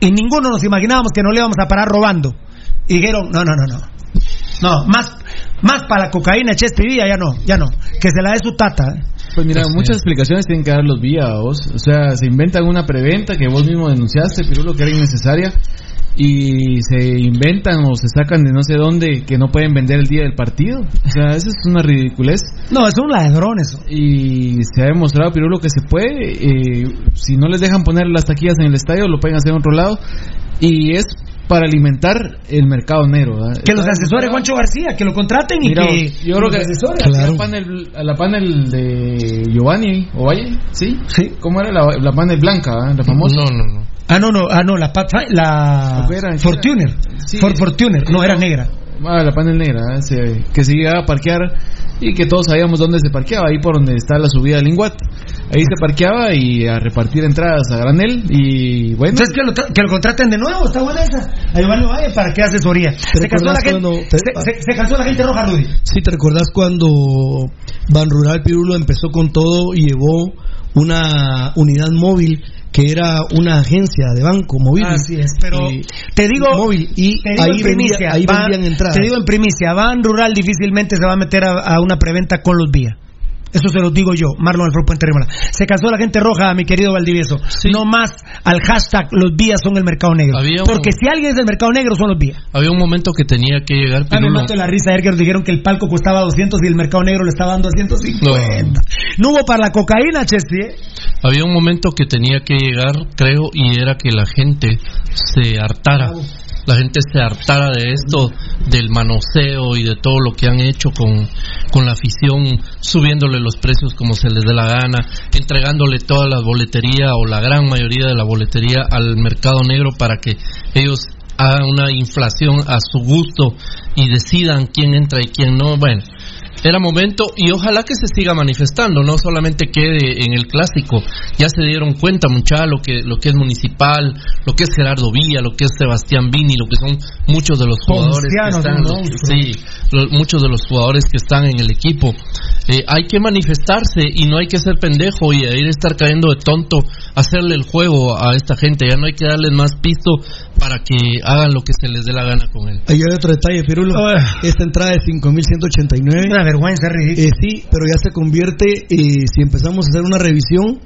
Y ninguno nos imaginábamos que no le íbamos a parar robando. Y dijeron, no, no, no, no. No, más, más para la cocaína, Cheste y Villa, ya no, ya no. Que se la dé su tata. ¿eh? Pues mira, muchas explicaciones tienen que dar los vías, vos. O sea, se inventan una preventa que vos mismo denunciaste, Pirulo, que era innecesaria. Y se inventan o se sacan de no sé dónde que no pueden vender el día del partido. O sea, eso es una ridiculez. No, es un ladrón eso. Y se ha demostrado, Pirulo, que se puede. eh, si no les dejan poner las taquillas en el estadio, lo pueden hacer en otro lado. Y es para alimentar el mercado negro. ¿verdad? Que los asesores. Juancho García, que lo contraten y Mira, que. yo creo que los asesores. a la panel, a la panel de Giovanni Ovalle, ¿sí? Sí. ¿Cómo era la, la panel blanca, ¿verdad? la famosa? No, no, no. Ah, no, no, ah, no, la, la. Fortuner. Sí. Ford Fortuner, no, era negra. Ah, la panel negra, ¿eh? Se- que se llegaba a parquear y que todos sabíamos dónde se parqueaba, ahí por donde está la subida del Linguat. Ahí se parqueaba y a repartir entradas a granel y bueno. Entonces que lo, que lo contraten de nuevo, está buena esa. A Giovanni Valle para que asesoría. Se cansó, la gente, cuando te- se, se- se cansó la gente roja, Rudy. Sí, ¿te recordás cuando Ban Rural Pirulo empezó con todo y llevó una unidad móvil que era una agencia de banco móvil? Así es, pero Y- te digo, móvil y te digo ahí, en primicia, vendía- ahí Van- vendían entradas. Te digo en primicia, Van Rural difícilmente se va a meter a, a una preventa con los vía. Eso se lo digo yo, Marlon Alfredo Puente Rímola. Se cansó la gente roja, mi querido Valdivieso. No más al hashtag los vías son el mercado negro. Un- Porque si alguien es del mercado negro son los vías. Había un momento que tenía que llegar Ah, me mato de la risa ayer que nos dijeron que el palco costaba 200 y el mercado negro le estaba dando a 150. No, hubo para la cocaína, Chesty, ¿eh? Había un momento que tenía que llegar, creo, y era que la gente se hartara. La gente se hartara de esto, del manoseo y de todo lo que han hecho con, con la afición, subiéndole los precios como se les dé la gana, entregándole toda la boletería o la gran mayoría de la boletería al mercado negro para que ellos hagan una inflación a su gusto y decidan quién entra y quién no. Bueno, era momento y ojalá que se siga manifestando, no solamente quede en el clásico. Ya se dieron cuenta, mucha lo que lo que es municipal, lo que es Gerardo Villa, lo que es Sebastián Vini, lo que son muchos de los jugadores que están, sí, lo- muchos de los jugadores que están en el equipo. Eh, hay que manifestarse y no hay que ser pendejo y ir a estar cayendo de tonto, hacerle el juego a esta gente. Ya no hay que darles más pisto para que hagan lo que se les dé la gana con él. Ahí hay otro detalle, Pirulo. Esta entrada de 5.189. Eh, sí, pero ya se convierte, eh, si empezamos a hacer una revisión,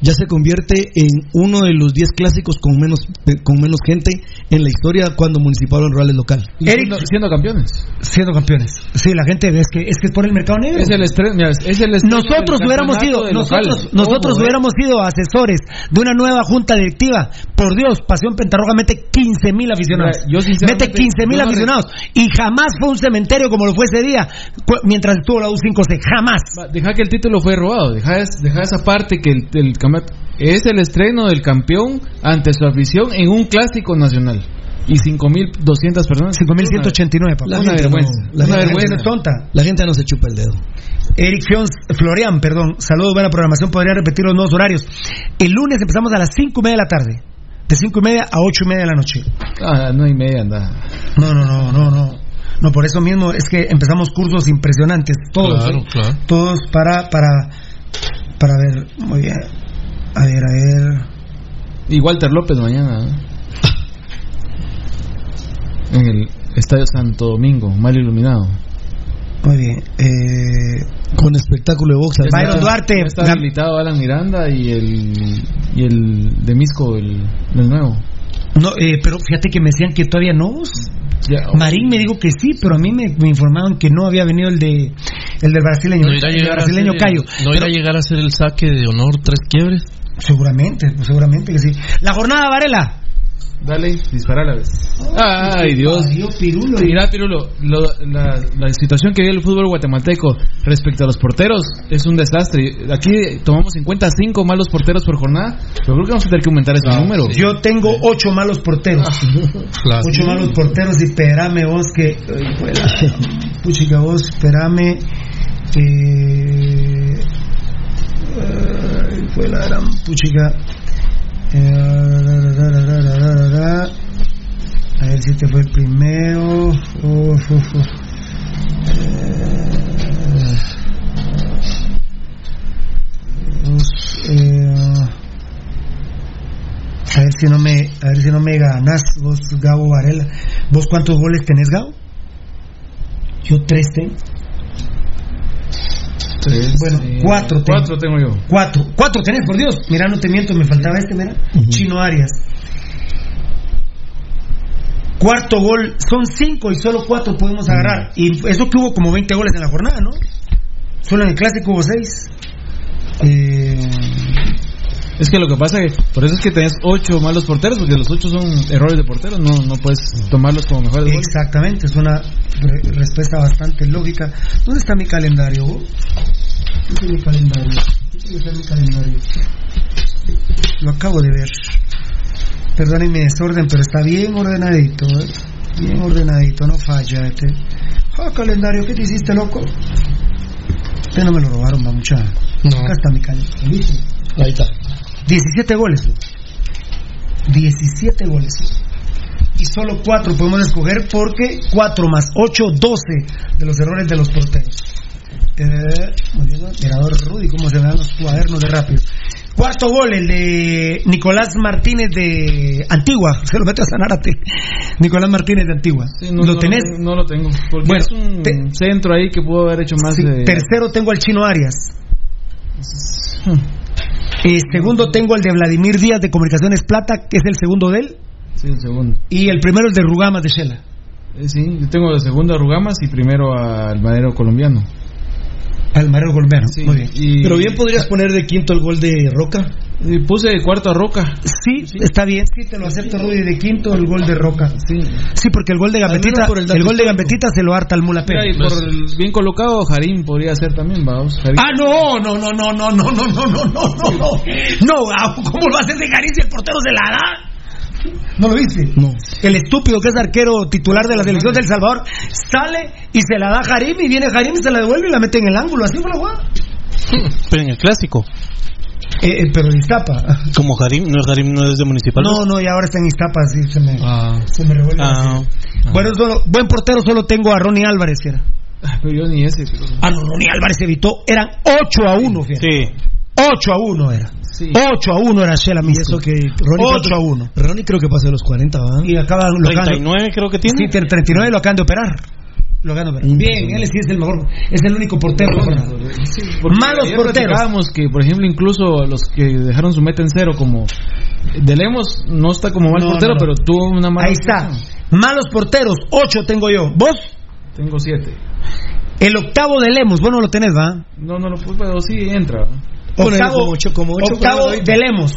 ya se convierte en uno de los 10 clásicos con menos con menos gente en la historia cuando Municipal o Rural es local. siendo, siendo campeones. Siendo campeones. Sí, la gente es que es que es por el mercado negro. Es el estreno, mira, es el estreno nosotros hubiéramos sido nosotros nosotros hubiéramos sido asesores de una nueva junta directiva. Por Dios, Pasión Pentarroja mete 15 mil aficionados. Mira, yo sinceramente, mete 15 mil no aficionados y jamás fue un cementerio como lo fue ese día mientras estuvo la U5C. Jamás. Deja que el título fue robado, deja, deja esa parte que el, el campeonato- es el estreno del campeón ante su afición en un clásico nacional. Y 5.200 personas. 5.189, papá. La Una gente vergüenza. no- la una gente vergüenza. es tonta. La gente no se chupa el dedo. Eric Fions, Florian, perdón. Saludos, buena programación. Podría repetir los nuevos horarios. El lunes empezamos a las 5 y media de la tarde. De 5 y media a 8 y media de la noche. Ah, no y media anda. No, no, no, no, no. No, por eso mismo es que empezamos cursos impresionantes, todos, Claro, ¿eh? claro. todos para, para, para ver, muy bien, a ver, a ver, Y Walter López mañana. ¿eh? En el Estadio Santo Domingo, mal iluminado. muy bien, eh, Con espectáculo de box. Byron Duarte, está habilitado Alan Miranda y el y el de Misco, el, el nuevo. no, eh, pero fíjate que me decían que todavía no, Ya, Marín me dijo que sí, pero a mí me, me informaron que no había venido el de, el del brasileño, No irá a el llegar, a brasileño ser, Cayo, no irá a llegar a ser el saque de honor tres quiebres. Seguramente, pues seguramente que sí, la jornada Varela, Dale, dispara a la vez. Ay, Dios. Adiós, Pirulo. Mira, Pirulo, lo- la, la situación que vive el fútbol guatemalteco respecto a los porteros es un desastre. Aquí tomamos en cuenta cinco malos porteros por jornada, pero creo que vamos a tener que aumentar ese número. Yo tengo ocho malos porteros. Ocho malos porteros y espérame vos que. Puchica vos, espérame. Eh, fue la gran puchica. Eh. A ver si este fue el primero. Eh, eh, a ver si no me, a ver si no me ganas vos, Gabo Varela. ¿Vos cuántos goles tenés, Gabo? Yo tres tengo. Tres, Bueno, cuatro tengo. Cuatro tengo yo. Cuatro. Cuatro tenés, por Dios. Mira, no te miento, me faltaba este, mira. Chino Arias. Cuarto gol, son cinco y solo cuatro podemos agarrar. Y eso que hubo como 20 goles en la jornada, ¿no? Solo en el clásico hubo seis. Eh, Es que lo que pasa es que por eso es que tenés ocho malos porteros, porque los ocho son errores de porteros, no, no puedes tomarlos como mejores goles. Exactamente, es una re- respuesta bastante lógica. ¿Dónde está mi calendario? ¿Dónde está mi calendario? ¿Dónde está mi calendario? Lo acabo de ver. Perdonen mi desorden, pero está bien ordenadito, ¿eh? Bien ordenadito, no falla. Este. Ah, calendario, ¿qué te hiciste, loco? Este no me lo robaron, va mucha. Acá está mi calendario. Ahí está. 17 goles. loco. 17 goles. Y solo 4 podemos escoger porque 4 más 8, 12 de los errores de los porteros. Eh, muy bien, mirador Rudy, cómo se me dan los cuadernos de rápido. Cuarto gol, el de Nicolás Martínez de Antigua. Se lo mete a Sanárate. Nicolás Martínez de Antigua. No, ¿Lo no tenés? No, lo tengo. Porque Bueno, es un centro ahí que pudo haber hecho más Sí, de... Tercero tengo al Chino Arias. Eh, segundo tengo el de Vladimir Díaz de Comunicaciones Plata, que es el segundo de él. Sí, el segundo. Y el primero es de Rugamas de Shela. Eh, sí, yo tengo de segundo a Rugamas y primero al madero colombiano. Al madero colombiano, muy bien. Pero bien podrías poner de quinto el gol de Roca. Puse de cuarto a Roca. Sí, está bien. Sí, te lo acepto, Rudy, de quinto el gol de Roca. Sí. Sí, porque el gol de Gambetita, el el, gol de. Gambetita se lo harta al Mula y por el bien colocado, Jarín podría ser también, vamos. Jarín. Ah, no, no, no, no, no, no, no, no, no, no, no, no. ¿cómo lo haces de Jarín si el portero se la da? ¿No lo viste? No. El estúpido que es arquero titular de la selección del Salvador sale y se la da a Jarim y viene Jarim y se la devuelve y la mete en el ángulo. Así fue la jugada. Pero en el clásico. Eh, eh, pero en Iztapa. Como Karim, no es Karim, no es de Municipal. No, no, y ahora está en Iztapa, así se me, Ah. se me revuelve. Ah. así. Bueno, solo, buen portero solo tengo a Ronnie Álvarez, que era. Pero yo ni ese. pero- Ah, no, Ronnie Álvarez evitó, eran 8 a 1, fíjate. Sí. 8 a 1 era. 8 a 1 era Shela Y eso que Ronnie 8 a 1. Ronnie creo que pasó de los 40, ¿va? Y acaba lo acaban- 39 creo que tiene. Sí, 39 lo acaban de operar. Lo de operar. Bien, él sí es el mejor, es el único portero. Porque Malos ayer porteros. que, por ejemplo, incluso los que dejaron su meta en cero, como De Lemos, no está como mal No, portero, no, no. pero tuvo una mala. Ahí está. Malos porteros, 8 tengo yo. ¿Vos? Tengo siete. El octavo de Lemos, vos no lo tenés, ¿va? No, no lo puse, pero sí entra. Octavo, como ocho, como ocho, octavo de Lemos.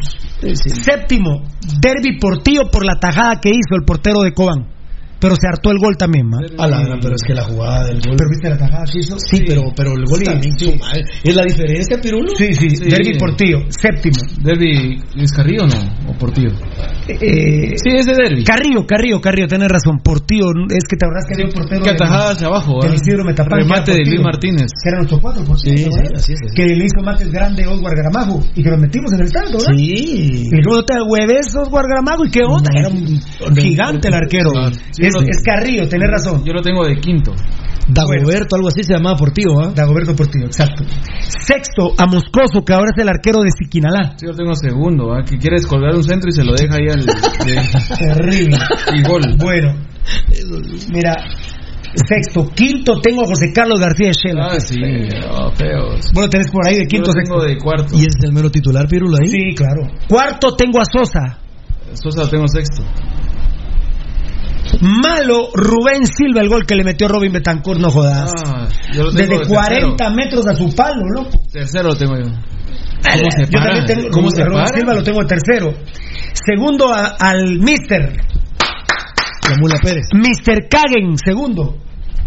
Séptimo, Derby Portillo por la tajada que hizo el portero de Cobán. Pero se hartó el gol también, ¿va? A la gran, pero es que la jugada del gol. Pero viste la tajada que hizo. Sí, pero, pero el gol Sí, también, sí. madre. ¿Es la diferencia, Pirulo? Sí, sí, Sí. Derby Portillo, séptimo. Derby, ¿es Carrillo o no? ¿O Portillo? Eh, Sí, es de Derby. Carrillo, Carrillo, Carrillo, tenés razón. Portillo, es que te acordás que había un portero. Que atajada hacia abajo. del ¿eh? Isidro Metapán, Remate de era Luis. Martínez. Que eran nuestros cuatro, por Sí, cierto, sí, es. Que le hizo mates grande a Oswald Gramajo y que lo metimos en el tanto, ¿verdad? Sí. Y luego te hueves Oswald Gramajo y qué onda, era un gigante el arquero. Es, lo- es Carrillo, tenés razón. Yo lo tengo de quinto. Dagoberto, algo así se llamaba Portillo, ¿ah? Dagoberto Portillo, exacto. Sexto, a Moscoso, que ahora es el arquero de Siquinalá. Sí, yo lo tengo segundo. ¿ah? Que quiere descolgar un centro y se lo deja ahí al. de- Terrible. y gol. Bueno, mira, sexto, quinto tengo a José Carlos García Shela. Ah, sí. Oh, feos. Vos lo tenés por ahí de Yo quinto, lo tengo sexto. de cuarto. ¿Y ese es el mero titular, Pirulo, ahí? Sí, claro. Cuarto tengo a Sosa. Sosa lo tengo sexto. Malo Rubén Silva, el gol que le metió Robin Betancourt, no jodas. Ah, yo lo tengo Desde de 40 metros a su palo, loco. Tercero. Tercero lo tengo yo. ¿Cómo se Yo para? también tengo ¿Cómo a se Rubén para? Silva lo tengo de tercero. Segundo a- al Mister. La Mula Pérez. Mister Kagen, segundo.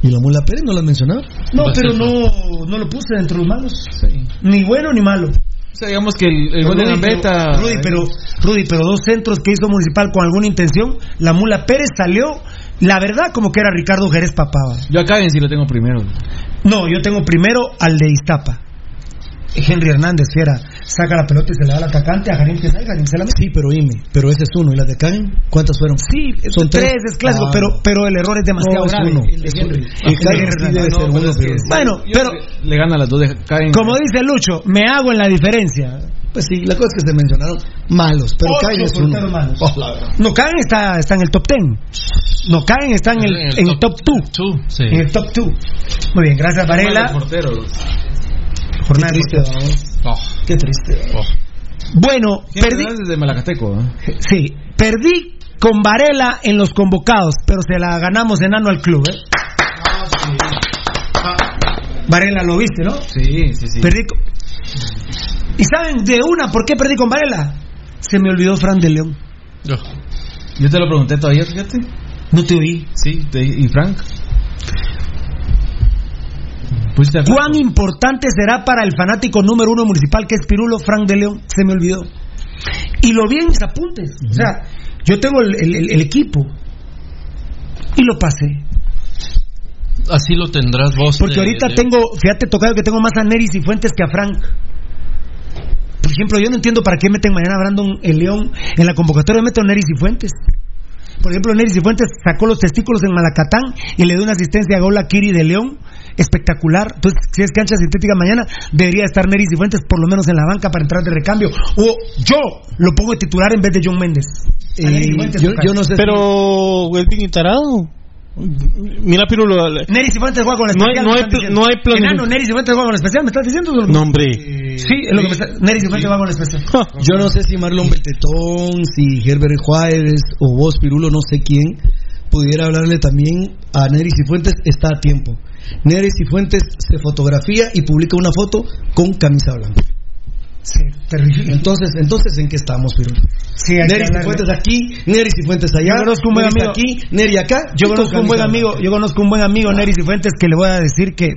¿Y la Mula Pérez no la has mencionado? No, pero no, no lo puse dentro de los malos. Sí. Ni bueno ni malo. O sea, digamos que el, el gol de Gambetta. pero, Rudy, pero, Rudy, pero dos centros que hizo Municipal con alguna intención. La Mula Pérez salió, la verdad, como que era Ricardo Jerez Papá. Yo acá en sí lo tengo primero. No, yo tengo primero al de Iztapa. Henry Hernández, que era, saca la pelota y se la da al atacante a Jarín que salga, Jarín se la mete. Sí, pero dime, pero ese es uno. ¿Y las de Caen? ¿Cuántas fueron? Sí, Son tres, tres. es clásico, Ah. pero, pero el error es demasiado No, es grave. uno. El de Henry. sí ser uno, pero Bueno, pero le gana a las dos de Caen. como dice Lucho, me hago en la diferencia. Pues sí, la cosa es que se mencionaron malos, pero Ocho Caen es uno. Oh. No Caen está, está en el top 10. No Caen está en el, en el top 2. Tú, sí. En el top 2. Muy bien, gracias Varela. Jornada Qué triste, vamos. Oh, Qué triste. oh. Bueno, perdí. desde Malacateco. ¿eh? Sí, perdí con Varela en los convocados, pero se la ganamos enano al club, ¿eh? Varela lo viste, ¿no? Sí, sí, sí. Perdí. con- ¿Y saben de una por qué perdí con Varela? Se me olvidó Fran de León. Yo te lo pregunté todavía, fíjate. No te oí. Sí, te- y Frank. Frank. ¿Cuán importante será para el fanático número uno municipal que es Pirulo Frank de León? Se me olvidó. Y lo vi en mis apuntes. O sea, yo tengo el, el- el- el equipo. Y lo pasé. Así lo tendrás vos. Porque de- ahorita de- tengo, fíjate, tocado que tengo más a Neris y Fuentes que a Frank. Por ejemplo, yo no entiendo para qué meten mañana a Brandon el León en la convocatoria, meten a Neris y Fuentes. Por ejemplo, Neris y Fuentes sacó los testículos en Malacatán y le dio una asistencia a gol a Kiri de León. Espectacular. Entonces, si es cancha sintética mañana, debería estar Neris y Fuentes por lo menos en la banca para entrar de recambio. O yo lo pongo de titular en vez de John Méndez. Y Fuentes, yo, yo no sé Pero el bien tarado. Mira, Pirulo. Neris y Fuentes juega con la No hay- especial. no hay pl- diciendo. no hay Enano, Neris y Fuentes juega con la especial, ¿me estás diciendo? No, hombre. Sí, es lo que me está... Neris y Fuentes juega con la especial. Yo no sé si Marlon Beltetón, si Herbert Juárez o vos, Pirulo, no sé quién, pudiera hablarle también a Neris y Fuentes, está a tiempo. Neris y Fuentes se fotografía y publica una foto con camisa blanca. Sí, terrible. Entonces, entonces ¿en qué estamos, Pirulo? Sí, hay que Neris y hablarle. Fuentes aquí, Neris y Fuentes allá, Yo conozco un buen Neris amigo. aquí, Neri acá. Yo conozco un buen amigo, yo conozco un buen amigo, Neris y Fuentes, que le voy a decir que,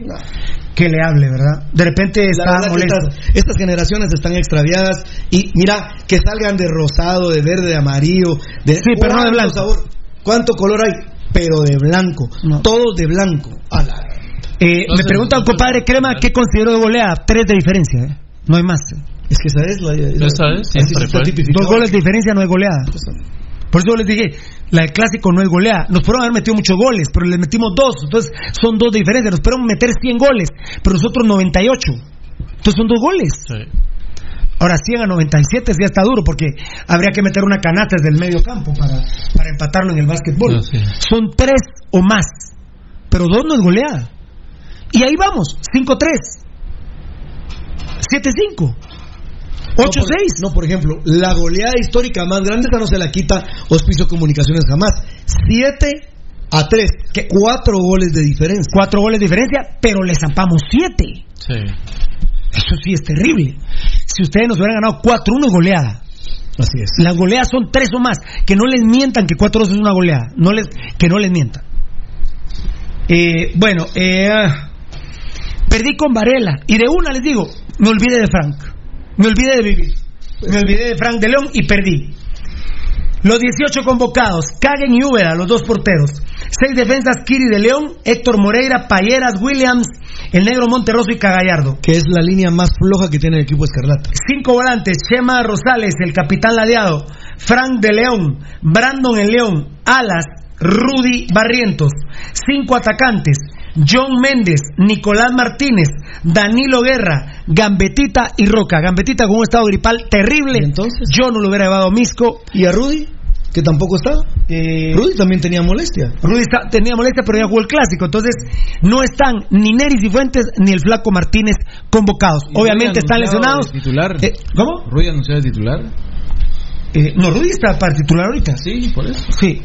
que le hable, ¿verdad? De repente está molesto. estas, estas generaciones están extraviadas y mira que salgan de rosado, de verde, de amarillo, de Sí, pero no de ¿Cuánto blanco. sabor? ¿Cuánto color hay? Pero de blanco, todos de blanco. A la- Eh, me Entonces, pregunta un compadre Crema qué considero de goleada. Tres de diferencia, ¿eh? No hay más. ¿eh? Es que esa es la. Esa es, así siempre. Dos goles de diferencia no es goleada. Por eso les dije, la del clásico no es goleada. Nos pudieron haber metido muchos goles, pero les metimos dos. Entonces son dos de diferencia. Nos pudieron meter 100 goles, pero nosotros 98. Entonces son dos goles. Ahora 100 a 97 ya está duro porque habría que meter una canasta desde el medio campo para, para empatarlo en el básquetbol. No, sí. Son tres o más, pero dos no es goleada. Y ahí vamos, 5-3, 7-5, 8-6. No, por- No, por ejemplo, la goleada histórica más grande, esa no se la quita Hospicio Comunicaciones jamás. 7 a 3, que cuatro goles de diferencia. Cuatro goles de diferencia, pero le zampamos siete. Sí. Eso sí es terrible. Si ustedes nos hubieran ganado 4-1 es goleada. Así es. Las goleadas son tres o más. Que no les mientan que 4-2 es una goleada. No les, que no les mientan. Eh, bueno, eh, perdí con Varela. Y de una les digo, me olvidé de Frank. Me olvidé de vivir. Me olvidé de Frank de León y perdí. Los 18 convocados, Kagen y Úbeda, los dos porteros. Seis defensas, Kiri de León, Héctor Moreira, Payeras, Williams, el negro Monterroso y Cagallardo. Que es la línea más floja que tiene el equipo Escarlata. Cinco volantes, Chema Rosales, el capitán ladeado, Frank de León, Brandon el León, Alas, Rudy Barrientos. Cinco atacantes, John Méndez, Nicolás Martínez, Danilo Guerra, Gambetita y Roca. Gambetita con un estado gripal terrible. ¿Y entonces? Yo no lo hubiera llevado a Misco. ¿Y a Rudy? Que tampoco estaba. Eh, Rudy también tenía molestia. Rudy está- tenía molestia, pero ya jugó el clásico. Entonces, no están ni Neris y Fuentes ni el Flaco Martínez convocados. Y Obviamente están lesionados. titular. Eh, ¿Cómo? Rudy anunciado de titular. Eh, no, Rudy está para titular ahorita. Sí, por eso. Sí.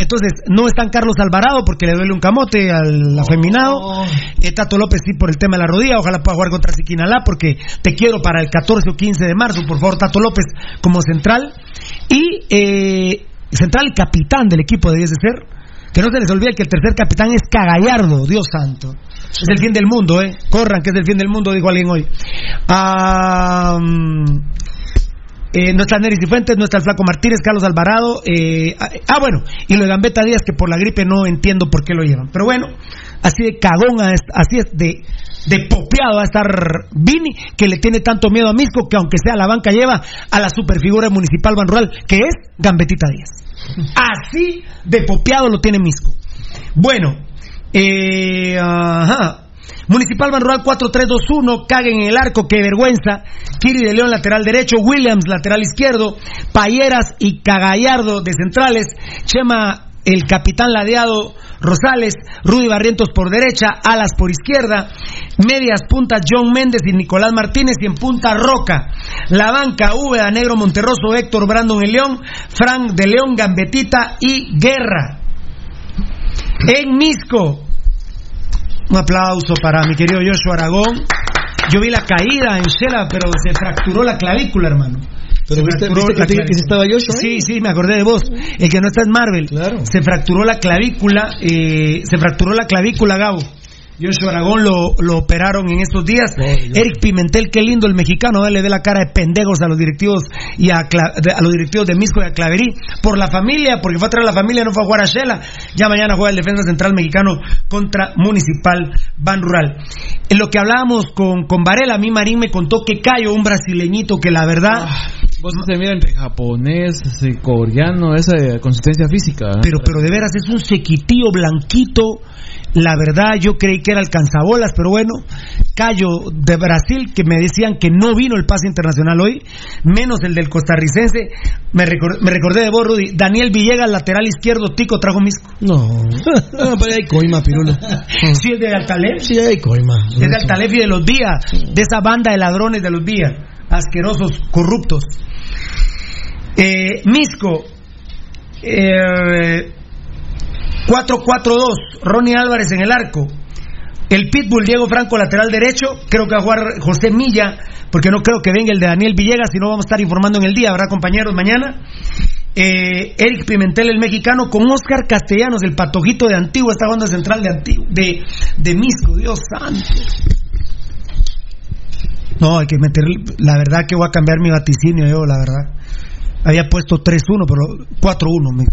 Entonces, no están Carlos Alvarado porque le duele un camote al afeminado. Eh, Tato López sí por el tema de la rodilla. Ojalá pueda jugar contra Siquinalá porque te quiero para el 14 o 15 de marzo. Por favor, Tato López como central. Y eh, central capitán del equipo debes de ser. Que no se les olvide que el tercer capitán es Cagallardo, Dios santo. Es el fin del mundo, ¿eh? Corran, que es el fin del mundo, dijo alguien hoy. Mm, eh, no Neris y Fuentes, no está el Flaco Martínez, Carlos Alvarado. eh, ah, bueno, y lo de Gambetta Díaz, que por la gripe no entiendo por qué lo llevan. Pero bueno, así de cagón, así es de, de popeado a estar Vini, que le tiene tanto miedo a Misco, que aunque sea la banca lleva a la superfigura municipal Ban Rural, que es Gambetita Díaz. Así de popeado lo tiene Misco. Bueno, eh, ajá. Municipal Ban Rural 4-3-2-1, caguen en el arco, qué vergüenza. Kiri de León lateral derecho, Williams lateral izquierdo, Payeras y Cagallardo de centrales, Chema el capitán ladeado. Rosales, Rudy Barrientos por derecha, Alas por izquierda, medias puntas John Méndez y Nicolás Martínez. Y en punta Roca. La banca Úbeda, Negro Monterroso, Héctor Brandon el León, Frank de León, Gambetita y Guerra. En Misco, un aplauso para mi querido Joshua Aragón. Yo vi la caída en Shela, pero se fracturó la clavícula, hermano. Pero viste, que, estaba Joshua. Sí, sí, me acordé de vos. El que no está es Marvel. Se fracturó la clavícula, eh, se fracturó la clavícula, Gabo. Joshua Aragón lo, lo operaron en estos días. Eric Pimentel, qué lindo el mexicano, eh, le ve la cara de pendejos a los directivos y a, a los directivos de Misco y a Claverí por la familia, porque fue a traer a la familia, no fue a jugar a Shela. Ya mañana juega el defensa central mexicano contra Municipal Ban Rural. En lo que hablábamos con, con Varela, a mí Marín me contó que Cayo, un brasileñito que la verdad. Vos se mira entre japonés, coreano, esa eh, consistencia física. ¿eh? Pero, pero de veras es un sequitío blanquito. La verdad, yo creí que era alcanzabolas, pero bueno, Cayo de Brasil, que me decían que no vino el pase internacional hoy, menos el del costarricense. Me, recor- me recordé de vos, Rudy. Daniel Villegas, lateral izquierdo, Tico trajo Misco. No, no, pero hay coima, Pirulo. Sí, es de Altalef. Sí, hay coima. Es de Altalef y de los Díaz, de esa banda de ladrones de los Díaz, asquerosos, corruptos. Eh, Misco, eh, 4-4-2, Ronnie Álvarez en el arco. El Pitbull, Diego Franco, lateral derecho. Creo que va a jugar José Milla, porque no creo que venga el de Daniel Villegas, si no vamos a estar informando en el día, ¿verdad, compañeros? Mañana. Eh, Eric Pimentel, el mexicano, con Oscar Castellanos, el patojito de Antigua, esta banda central de, de, de Misco, Dios santo. No, hay que meter. La verdad que voy a cambiar mi vaticinio, yo, la verdad. Había puesto 3-1, pero 4-1 me-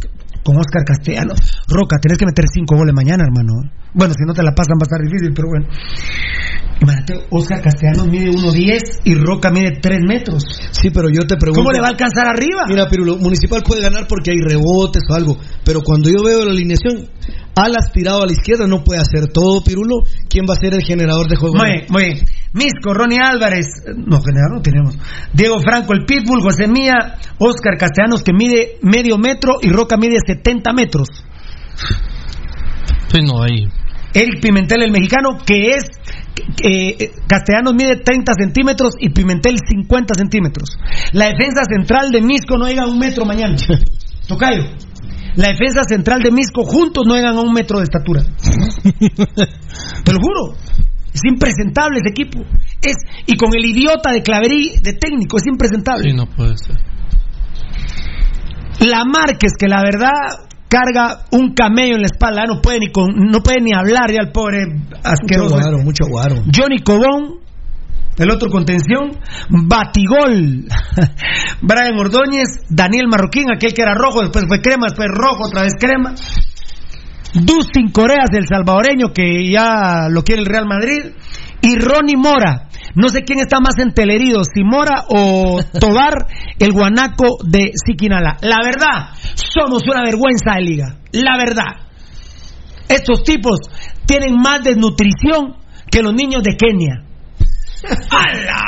con Oscar Castellanos. Roca, tenés que meter 5 goles mañana, hermano. Bueno, si no te la pasan va a estar difícil, pero bueno. Imagínate, Oscar Castellanos mide 1.10 y Roca mide 3 metros. Sí, pero yo te pregunto. ¿Cómo le va a alcanzar arriba? Mira, Pirulo, Municipal puede ganar porque hay rebotes o algo. Pero cuando yo veo la alineación, alas tirado a la izquierda no puede hacer todo, Pirulo. ¿Quién va a ser el generador de juego? Muy bien, muy bien. Misco, Ronnie Álvarez, no, general no tenemos. Diego Franco, el Pitbull, José Mía, Oscar Castellanos, que mide medio metro y Roca mide 70 metros. Sí, no, ahí. Eric Pimentel, el mexicano, que es. eh, Castellanos mide 30 centímetros y Pimentel 50 centímetros. La defensa central de Misco no llega a un metro mañana. Tocayo. La defensa central de Misco juntos no llegan a un metro de estatura. Te lo juro. Es impresentable ese equipo. Es, y con el idiota de Claverí de técnico, es impresentable. Sí, no puede ser. La Márquez, que la verdad carga un camello en la espalda, no puede ni con, no puede ni hablar ya el pobre asqueroso. Mucho guaro, mucho guaro. Johnny Cobón, el otro contención, Batigol, Brian Ordóñez, Daniel Marroquín, aquel que era rojo, después fue crema, después rojo, otra vez crema. Dustin Coreas, el salvadoreño, que ya lo quiere el Real Madrid. Y Ronnie Mora. No sé quién está más entelerido, si Mora o Tobar, el guanaco de Siquinala. La verdad, somos una vergüenza de liga. La verdad. Estos tipos tienen más desnutrición que los niños de Kenia. ¡A la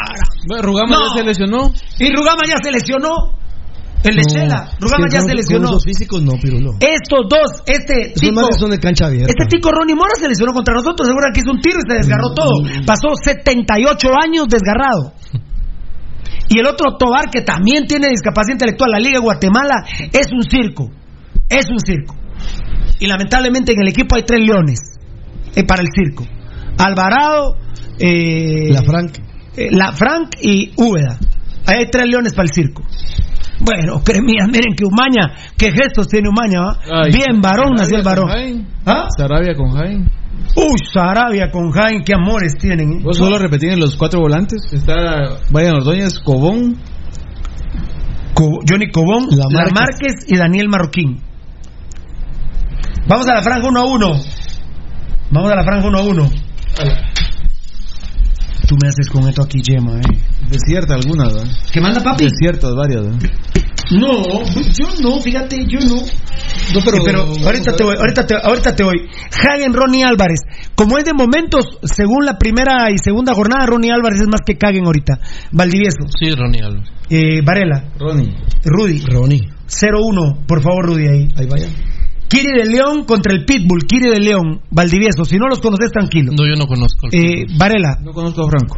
Bueno, Rugama No. ya se lesionó. Y Rugama ya se lesionó. El de Shela. Rugama ya con- se lesionó. Con esos físicos no, Pirulo. Estos dos, este tico, son de cancha abierta. este tico Ronnie Mora se lesionó contra nosotros, seguro que hizo un tiro y se desgarró todo. Pasó 78 años desgarrado. Y el otro Tobar, que también tiene discapacidad intelectual, la Liga de Guatemala, es un circo. Es un circo. Y lamentablemente en el equipo hay tres leones eh, para el circo. Alvarado, eh, La Frank. eh, la Frank y Úbeda. Ahí hay tres leones para el circo. Bueno, cremías, miren que Umaña, qué gestos tiene Umaña, ¿va? Ay, Bien varón nació el varón. ¿Ah? Sarabia con Jaén. Uy, Sarabia con Jaén, qué amores tienen. ¿eh? Vos solo repetir en los cuatro volantes. Está Brian Ordóñez, Cobón. Co- Johnny Cobón, La. Márquez y Daniel Marroquín. Vamos a la franja 1 a 1. Vamos a la franja 1 a 1. Tú me haces con esto aquí, Yema, eh. Desierta algunas, ¿verdad? ¿Qué manda papi? Desiertas varias, ¿verdad? No, yo no, fíjate, yo no. No, pero, Sí, pero ahorita te voy, ahorita te, ahorita te voy. Hagen Ronnie Álvarez. Como es de momentos, según la primera y segunda jornada, Ronnie Álvarez es más que Caguen ahorita. Valdivieso. Sí, Ronnie Álvarez. Eh, Varela. Ronnie. Rudy. Ronnie. 0-1, por favor, Rudy ahí. Ahí vaya. Kiri de León contra el Pitbull. Kiri de León, Valdivieso. Si no los conoces, tranquilo. No, yo no conozco. el Eh, Varela. No conozco a Franco.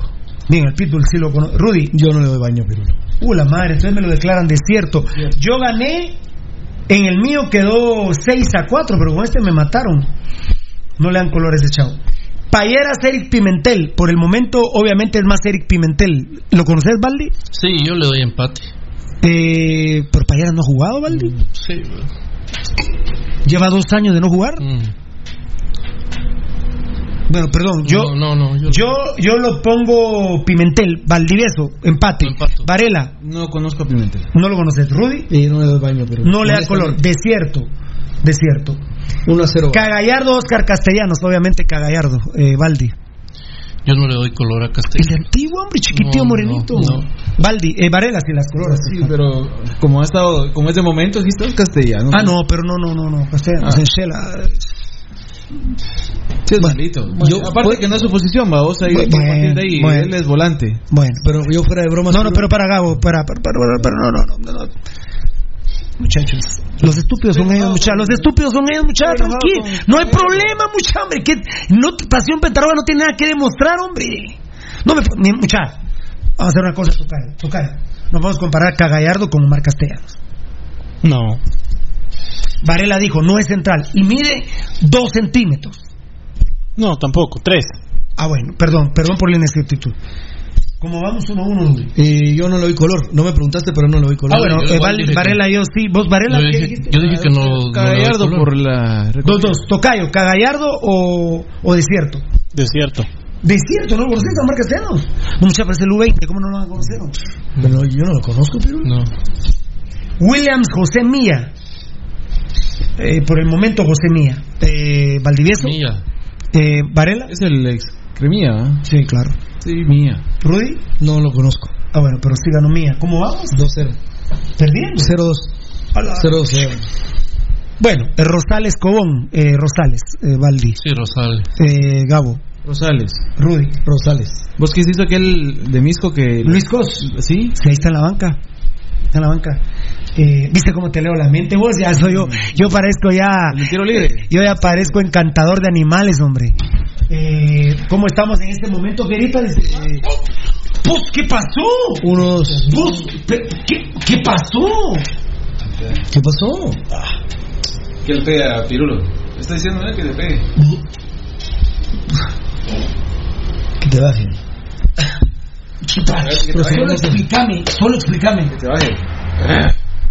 Bien, el Pitbull sí lo conozco. Rudy. Yo no le doy baño, Pirulo. Uh, la madre, entonces me lo declaran desierto. Yo gané, en el mío quedó 6 a 4, pero con este me mataron. No le dan color a ese chavo. Payeras Eric Pimentel. Por el momento, obviamente, es más Eric Pimentel. ¿Lo conoces, Baldi? Sí, yo le doy empate. Eh, ¿Pero Payeras no ha jugado, Baldi? Sí. ¿Lleva dos años de no jugar? Bueno, perdón, yo, No, no, no. Yo, yo, yo lo pongo Pimentel, Valdivieso, empate. Varela, No conozco a Pimentel. no lo conoces. Rudy, no le doy baño, pero. no le da color. Desierto, desierto. 1 a 0. Cagallardo, Oscar Castellanos, obviamente Cagallardo, eh, Baldi. Yo no le doy color a El Castellano. antiguo, hombre, chiquitío, No, morenito. no, no. Baldi, eh, Varela, si las colores. Sí, pero como ha estado, como es de momento, sí está castellano. Ah, no, pero no, no, no, no, Castellanos, Ah. en Shela. Sí, es malito. yo- aparte pues- que no es su posición, va, vos ahí, Bueno, a partir de ahí, bueno. él es volante. Bueno, Pero yo fuera de broma. No, no, pero para Gabo, para, para, para, para, para, no, no, no, no, no. Muchachos, los estúpidos son ellos, muchachos. Los estúpidos son ellos, muchachos. Tranquilo. No hay problema, muchachos, hombre. Que no, Pasión Pentarroga no tiene nada que demostrar, hombre. No me. Muchachos, vamos a hacer una cosa, Tocayo. Tocayo. Nos vamos a comparar Cagallardo con Omar Castellanos. No. Varela dijo, no es central. Y mide dos centímetros. No, tampoco. Tres. Ah, bueno, perdón, perdón por la inexactitud. Como vamos uno a uno. Eh, yo no le doy color. No me preguntaste, pero no le doy color. Ah, bueno, yo eh, Val- Varela, yo sí. ¿Vos, Varela? Yo dije, dijiste? yo dije que no. no le doy Gallardo color. por la... Dos, dos. Tocayo, Cagallardo o, o Desierto. Desierto. Desierto, ¿no lo conoces a Omar Castellanos? No, mucha parece el U20, ¿cómo no lo van a conocer? Pero yo no lo conozco, pero. No. Williams José Mía. Eh, por el momento, José Mía. Eh, Valdivieso. Mía. Eh, Varela. Es el ex Cremía, ¿ah? Sí, claro. Sí, mía. Rudy. No lo conozco. Ah, bueno, pero sí ganó Mía. ¿Cómo vamos? 2-0. Perdiendo. 0-2. Ala. 0-0. Bueno, eh, Rosales Cobón. Eh, Rosales, eh, Valdi. Sí, Rosales. Eh, Gabo. Rosales. Rudy. Rosales. ¿Vos qué hizo aquel de Misco que... Luis Cos. ¿Sí? Sí, ahí está en la banca. Está en la banca. Eh, ¿Viste cómo te leo la mente? Vos ya soy yo. Yo parezco ya. Libre. Yo ya parezco encantador de animales, hombre. Eh, ¿Cómo estamos en este momento? Dice, eh, Pues, ¿qué pasó? Unos. Pe- ¿qué, ¿Qué pasó? ¿Qué pasó? Que le pegue a Pirulo. Está diciendo que le pegue. Que te bajen. ¿Qué? Pero solo explícame, solo explícame. Que te baje.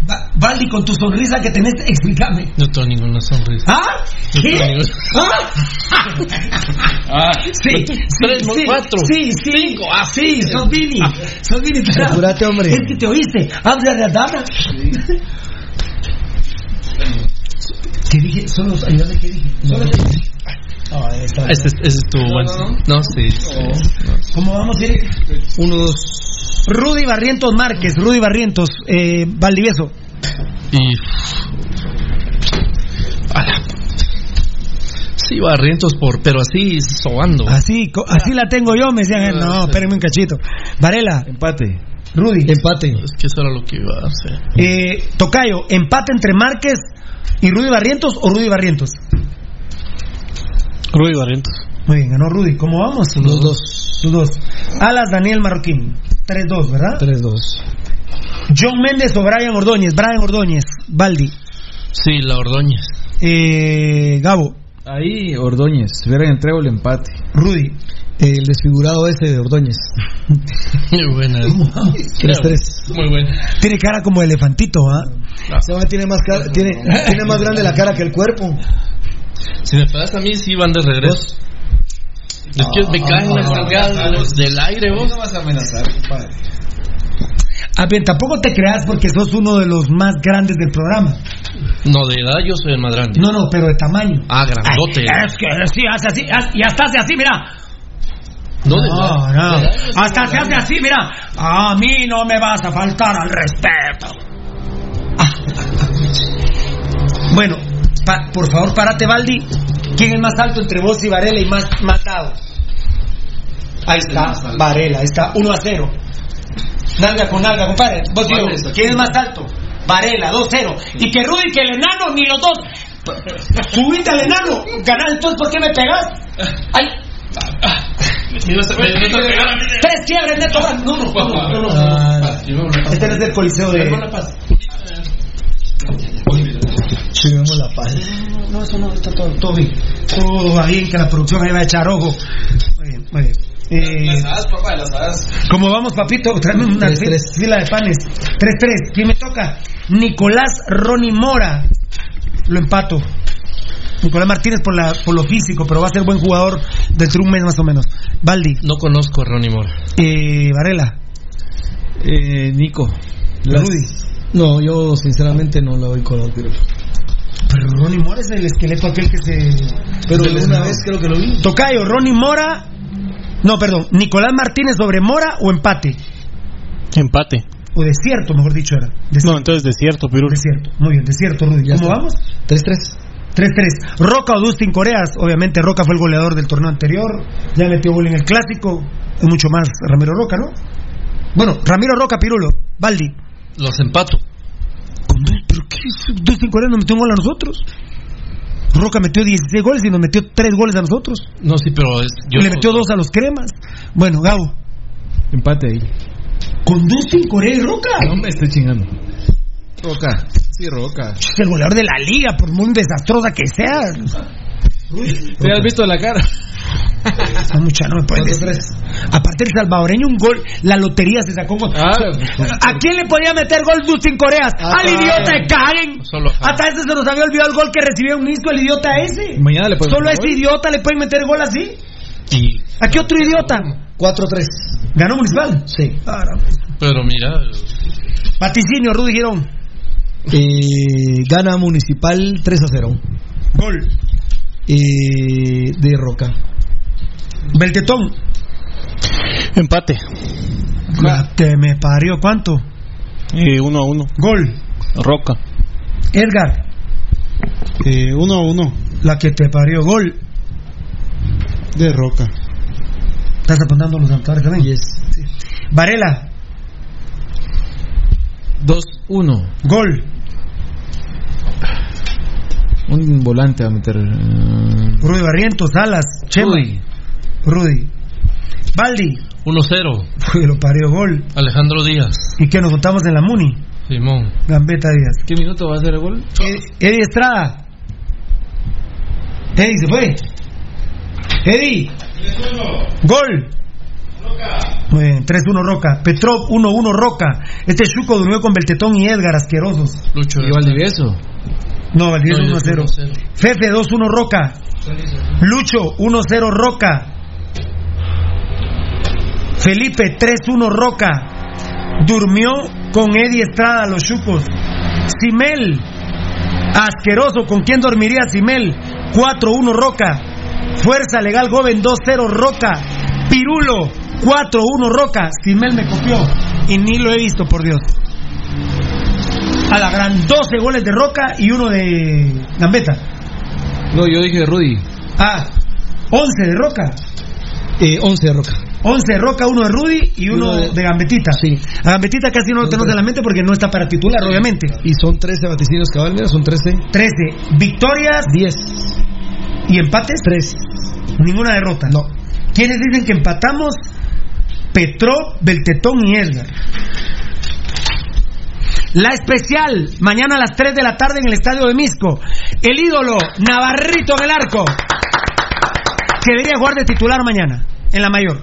Va- Valdi, con tu sonrisa que tenés, explícame. No tengo ninguna sonrisa. ¿Ah? No ¿Qué? ninguna- ¿Ah? Ah, Sí, sí, tres, sí, cuatro. Sí, sí, ah, sí, sos Vini, sos Vini. Apurate, hombre. Es que te oíste, habla de Adana. ¿Qué dije? Solo, ayúdame, ¿qué dije? Solo te ahí está. Ese, ese estuvo bueno. No, sí. sí. ¿Cómo vamos, Eric? 1-2. Rudy Barrientos Márquez, Rudy Barrientos, eh, Valdivieso. Y. Ala. Sí, barrientos por, pero así sobando. Así, así la tengo yo, me decían, eh, no, espérenme un cachito. Varela, Empate. Rudy, Empate. Es que eso era lo que iba a hacer. eh, Tocayo, empate entre Márquez y Rudy Barrientos o Rudy Barrientos. Rudy Barrientos. Muy bien, ganó Rudy. ¿Cómo vamos? Los dos. Los dos. Alas Daniel Marroquín. 3-2, ¿verdad? 3-2. John Méndez o Brian Ordóñez. Brian Ordóñez. Baldi. Sí, la Ordóñez. Eh, Gabo. Ahí, Ordóñez. Si hubiera entrado el empate. Rudy. El desfigurado ese de Ordóñez. Muy buena. 3-3. Muy buena. Tiene cara como elefantito, ¿ah? Ese man tiene más, cara- tiene, tiene más grande la cara que el cuerpo. Si me pegas a mí, sí van de regreso. Es que me caen las nalgadas del aire, vos. No vas a amenazar, compadre. A ver, tampoco te creas porque sos uno de los más grandes del programa. No, de edad yo soy el más grande. No, no, pero de tamaño. Ah, grandote. Ay, es que sí, hace así, y hasta hace así, mira. No, No, no. Hasta se hace así, mira. A mí no me vas a faltar al respeto. Ah. Bueno, pa- por favor, párate, Baldi. ¿Quién es más alto entre vos y Varela y más matado? Ahí está, Varela, ahí está, 1 a 0. Nalga con nalga, compadre. Vos digo. ¿quién es más alto? Varela, 2-0. Y que Rudy, que el enano, ni los dos. Subite al enano. Ganar, entonces, ¿por qué me pegas? Ay. Tres quiebres neto. No, no, no. Este no es del coliseo de. Tuvimos la paz. No, eso no, está todo, todo bien. Todo va bien, que la producción ahí va a echar ojo. Muy bien, muy bien. Eh, papá, las hadas. ¿Cómo vamos, papito? Tráeme una Tres, fi- tres. fila de panes. 3-3. ¿Quién me toca? Nicolás Ronnie Mora. Lo empato. Nicolás Martínez por, la, por lo físico, pero va a ser buen jugador dentro de un mes más o menos. Baldi. No conozco a Ronnie Mora. Eh, Varela. Eh, Nico. Rudy. No, yo sinceramente no lo doy color, pero. Ronnie Mora es el esqueleto aquel que se. Pero una vez creo que lo vi. Tocayo, Ronnie Mora. No, perdón. Nicolás Martínez sobre Mora o empate. Empate. O desierto, mejor dicho era. No, entonces desierto, Pirul. Desierto. Muy bien, desierto, Rudy. Ya ¿Cómo está. vamos? 3-3. 3-3. Roca o Dustin Coreas. Obviamente Roca fue el goleador del torneo anterior. Ya metió gol en el clásico. Es mucho más Ramiro Roca, ¿no? Bueno, Ramiro Roca, Pirulo. Baldi. Los empato. ¿Pero qué? es? Dustin Coreas nos metió un gol a nosotros. Roca metió 16 goles y nos metió 3 goles a nosotros. No, sí, pero es. Yo y le metió 2 a los cremas. Bueno, Gabo. Empate ahí. Con Dustin Corea y Roca. No me estoy chingando. Roca. Sí, Roca. Es el goleador de la liga, por muy desastrosa que sea. ¿Te has visto la cara? No, mucha, no me pueden decir. Aparte el salvadoreño, un gol, la lotería se sacó. un gol. Ah, ¿A quién le podía meter gol Dustin Coreas? Ah, Al idiota de Karen. Solo a Hasta ese se nos había olvidado el gol que recibió un isco el idiota ese. Mañana le Solo a ese gol. idiota le pueden meter gol así. Y, ¿A qué otro idiota? 4-3. ¿Ganó Municipal? Sí. pero mira, Vaticinio, Rudy Girón. Eh, gana Municipal 3 a 0. Gol. Eh, de Roca. Beltetón. Empate. Que me parió, ¿cuánto? Eh, uno a uno. Gol. Roca. Edgar. Eh, uno a uno La que te parió, gol. de Roca. ¿Estás apuntando los altares también? Yes. Varela. 2-1. Gol. Un volante a meter. eh, Rudy Barrientos, Salas, Chema. Rudy. Rudy. Baldi. 1-0. Uy, lo parió, gol. Alejandro Díaz. ¿Y qué nos juntamos en la Muni? Simón. Gambetta Díaz. ¿Qué minuto va a ser el gol? Ed- Eddie Estrada. Eddie se fue. Eddie. Gol. Muy bien, 3-1 Roca. Petrov 1-1 Roca. Este Chuco durmió con Beltetón y Edgar, asquerosos. Lucho. ¿Y Valdivieso? No, Valdivieso No, yo 1-0. 1-0. Fefe 2-1 Roca. Lucho 1-0 Roca. Felipe 3-1 Roca. Durmió con Eddie Estrada, los chucos. Simel. Asqueroso, ¿con quién dormiría Simel? 4-1 Roca. Fuerza Legal Joven 2-0 Roca. Pirulo 4-1 Roca. Simel me copió. Y ni lo he visto, por Dios. A la gran 12 goles de Roca y uno de Gambetta. No, yo dije Rudy. Ah, 11 de Roca. Eh, 11 de Roca. 11 de Roca, uno de Rudy y uno Uno de- de, Gambetita. Sí. A Gambetita casi no lo tenemos en la mente porque no está para titular, obviamente. Y son 13 vaticinios cabal, mira, son 13. 13 victorias 10. y empates. 3. Ninguna derrota. No. ¿Quiénes dicen que empatamos? Petro, Beltetón y Edgar. La especial, mañana a las 3 de la tarde en el estadio de Misco. El ídolo, Navarrito en el arco. Que debería jugar de titular mañana, en la mayor.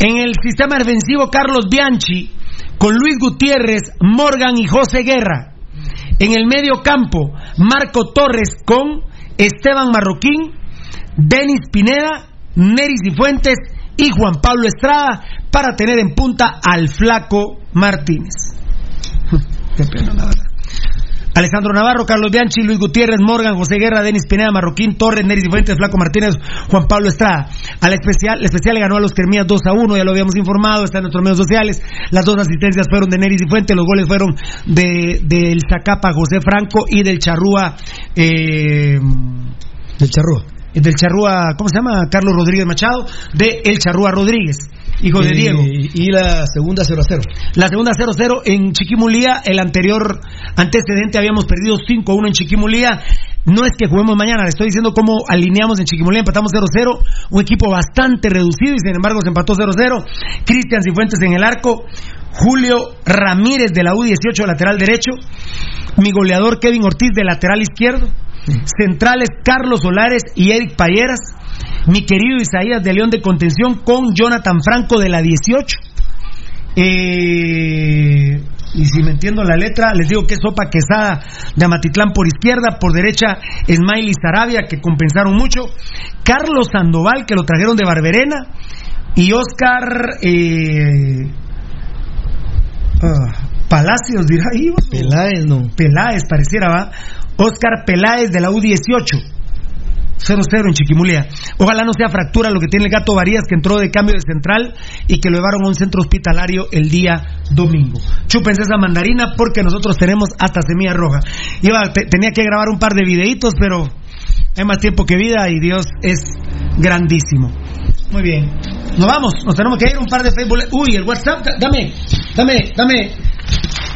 En el sistema defensivo, Carlos Bianchi, con Luis Gutiérrez, Morgan y José Guerra. En el medio campo, Marco Torres con Esteban Marroquín, Denis Pineda, Neris Cifuentes y Juan Pablo Estrada para tener en punta al flaco Martínez. Qué pena, la verdad. Alejandro Navarro, Carlos Bianchi, Luis Gutiérrez, Morgan, José Guerra, Denis Pineda, Marroquín, Torres, Neris Cifuentes, Flaco Martínez, Juan Pablo Estrada. A la especial, la especial le ganó a los Cremías 2 a 1, ya lo habíamos informado, está en nuestros medios sociales. Las dos asistencias fueron de Neris Cifuentes, los goles fueron de del Zacapa José Franco y del Charrúa eh, Del Charrúa. del Charrúa, ¿cómo se llama? Carlos Rodríguez Machado, de El Charrúa Rodríguez, hijo de Diego. Y la segunda 0 a 0. La segunda 0-0 en Chiquimulía. El anterior antecedente habíamos perdido 5-1 en Chiquimulía. No es que juguemos mañana, le estoy diciendo cómo alineamos en Chiquimulía. Empatamos 0-0. Un equipo bastante reducido y sin embargo se empató 0-0. Cristian Cifuentes en el arco. Julio Ramírez de la U18, lateral derecho. Mi goleador Kevin Ortiz de lateral izquierdo. Centrales Carlos Solares y Eric Payeras. Mi querido Isaías de León de Contención con Jonathan Franco de la 18. Eh, y si me entiendo la letra, les digo que es Sopa Quesada de Amatitlán por izquierda, por derecha Smiley Sarabia, que compensaron mucho, Carlos Sandoval, que lo trajeron de Barberena, y Oscar eh, ah, Palacios, dirá ahí. Peláez, no. Peláez, pareciera, ¿va? Oscar Peláez de la U18. 0-0 en Chiquimulia. Ojalá no sea fractura lo que tiene el gato Varías que entró de cambio de central y que lo llevaron a un centro hospitalario el día domingo. Chúpense esa mandarina porque nosotros tenemos hasta semilla roja. Iba, te- tenía que grabar un par de videitos, pero hay más tiempo que vida y Dios es grandísimo. Muy bien. Nos vamos, nos tenemos que ir un par de Facebook. Uy, el WhatsApp, da- dame, dame,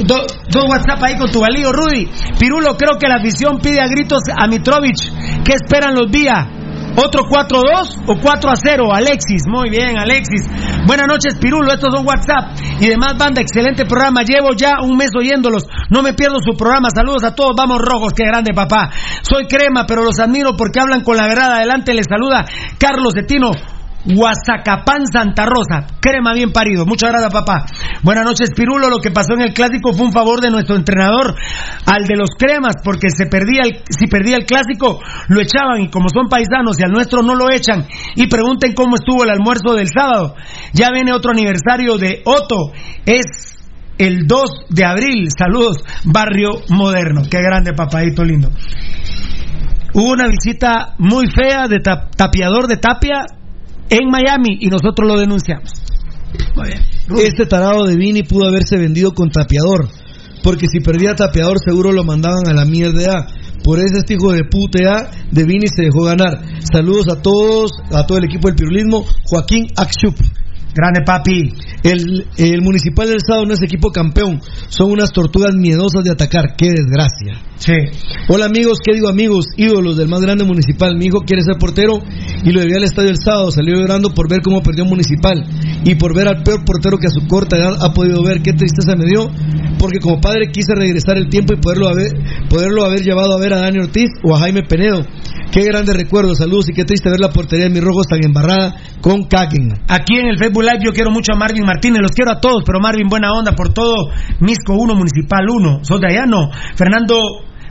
dame. Do- dos WhatsApp ahí con tu valío, Rudy. Pirulo, creo que la afición pide a gritos a Mitrovich. ¿Qué esperan los días? ¿Otro 4-2 o 4-0? Alexis, muy bien, Alexis. Buenas noches, Pirulo. Estos son WhatsApp y demás banda. Excelente programa. Llevo ya un mes oyéndolos. No me pierdo su programa. Saludos a todos. Vamos, rojos. Qué grande, papá. Soy crema, pero los admiro porque hablan con la verdad. Adelante, les saluda Carlos Etino. Huazacapán Santa Rosa, crema bien parido. Muchas gracias, papá. Buenas noches, Pirulo. Lo que pasó en el clásico fue un favor de nuestro entrenador al de los cremas, porque se perdía el, si perdía el clásico, lo echaban y como son paisanos y al nuestro no lo echan. Y pregunten cómo estuvo el almuerzo del sábado. Ya viene otro aniversario de Otto. Es el 2 de abril. Saludos, Barrio Moderno. Qué grande, papadito lindo. Hubo una visita muy fea de tap- tapiador de Tapia en Miami y nosotros lo denunciamos. Este tarado de Vini pudo haberse vendido con tapeador. Porque si perdía tapeador, seguro lo mandaban a la mierda. Por eso este hijo de puta de Vini se dejó ganar. Saludos a todos, a todo el equipo del pirulismo. Joaquín Axchup. Grande papi. El, el municipal del Estado no es equipo campeón. Son unas tortugas miedosas de atacar. Qué desgracia. Sí. Hola amigos, ¿qué digo amigos? Ídolos del más grande municipal. Mi hijo quiere ser portero y lo llevé al estadio el sábado. Salió llorando por ver cómo perdió municipal y por ver al peor portero que a su corta edad ha podido ver. Qué tristeza me dio porque como padre quise regresar el tiempo y poderlo haber, poderlo haber llevado a ver a Dani Ortiz o a Jaime Penedo. Qué grandes recuerdos, saludos y qué triste ver la portería de mis rojos tan embarrada con Kaken. Aquí en el Facebook Live yo quiero mucho a Marvin Martínez, los quiero a todos, pero Marvin, buena onda por todo. Misco 1, Municipal 1. ¿Sos de allá? No. Fernando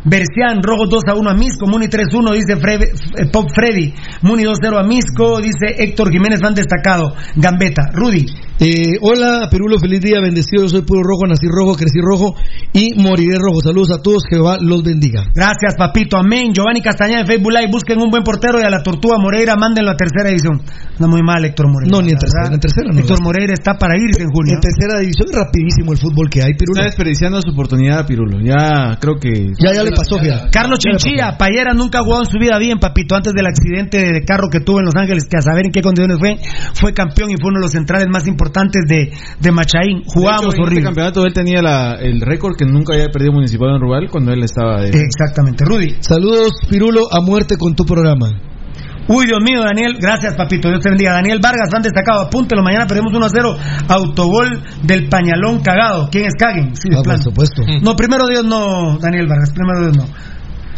Bercián, Rojo 2 a 1 a Misco, Muni 3-1, dice Fre- eh, Pop Freddy. Muni 2-0 a Misco, dice Héctor Jiménez, fan destacado. Gambeta, Rudy. Eh, hola, Perulo, feliz día, bendecido. Yo soy puro rojo, nací rojo, crecí rojo y moriré rojo. Saludos a todos, Jehová los bendiga. Gracias, papito. Amén. Giovanni Castañeda en Facebook Live. Busquen un buen portero y a la Tortuga Moreira mándenlo a tercera división. No muy mal, Héctor Moreira. No, ni en tercera, en tercera no. Héctor Moreira está para irse en junio. En tercera división es rapidísimo el fútbol que hay, Pirulo. Está desperdiciando su oportunidad, Pirulo. Ya creo que. Ya, ya le pasó, fíjate. Carlos Chinchilla, Payera nunca ha jugado en su vida bien, papito. Antes del accidente de carro que tuvo en Los Ángeles, que a saber en qué condiciones fue, fue campeón y fue uno de los centrales más importantes de, de Machaín. Jugábamos De hecho, en horrible. Este campeonato él tenía la- el récord que nunca había perdido Municipal en Rural cuando él estaba de. Exactamente, Rudy. Saludos, Pirulo, a muerte con tu programa. Uy, Dios mío, Daniel, gracias, papito. Dios te bendiga. Daniel Vargas, han destacado. Apúntelo, mañana perdemos 1 a 0. Autogol del pañalón cagado. ¿Quién es Caguen? Sí, de Ah, por plano. supuesto. No, primero Dios no, Daniel Vargas, primero Dios no.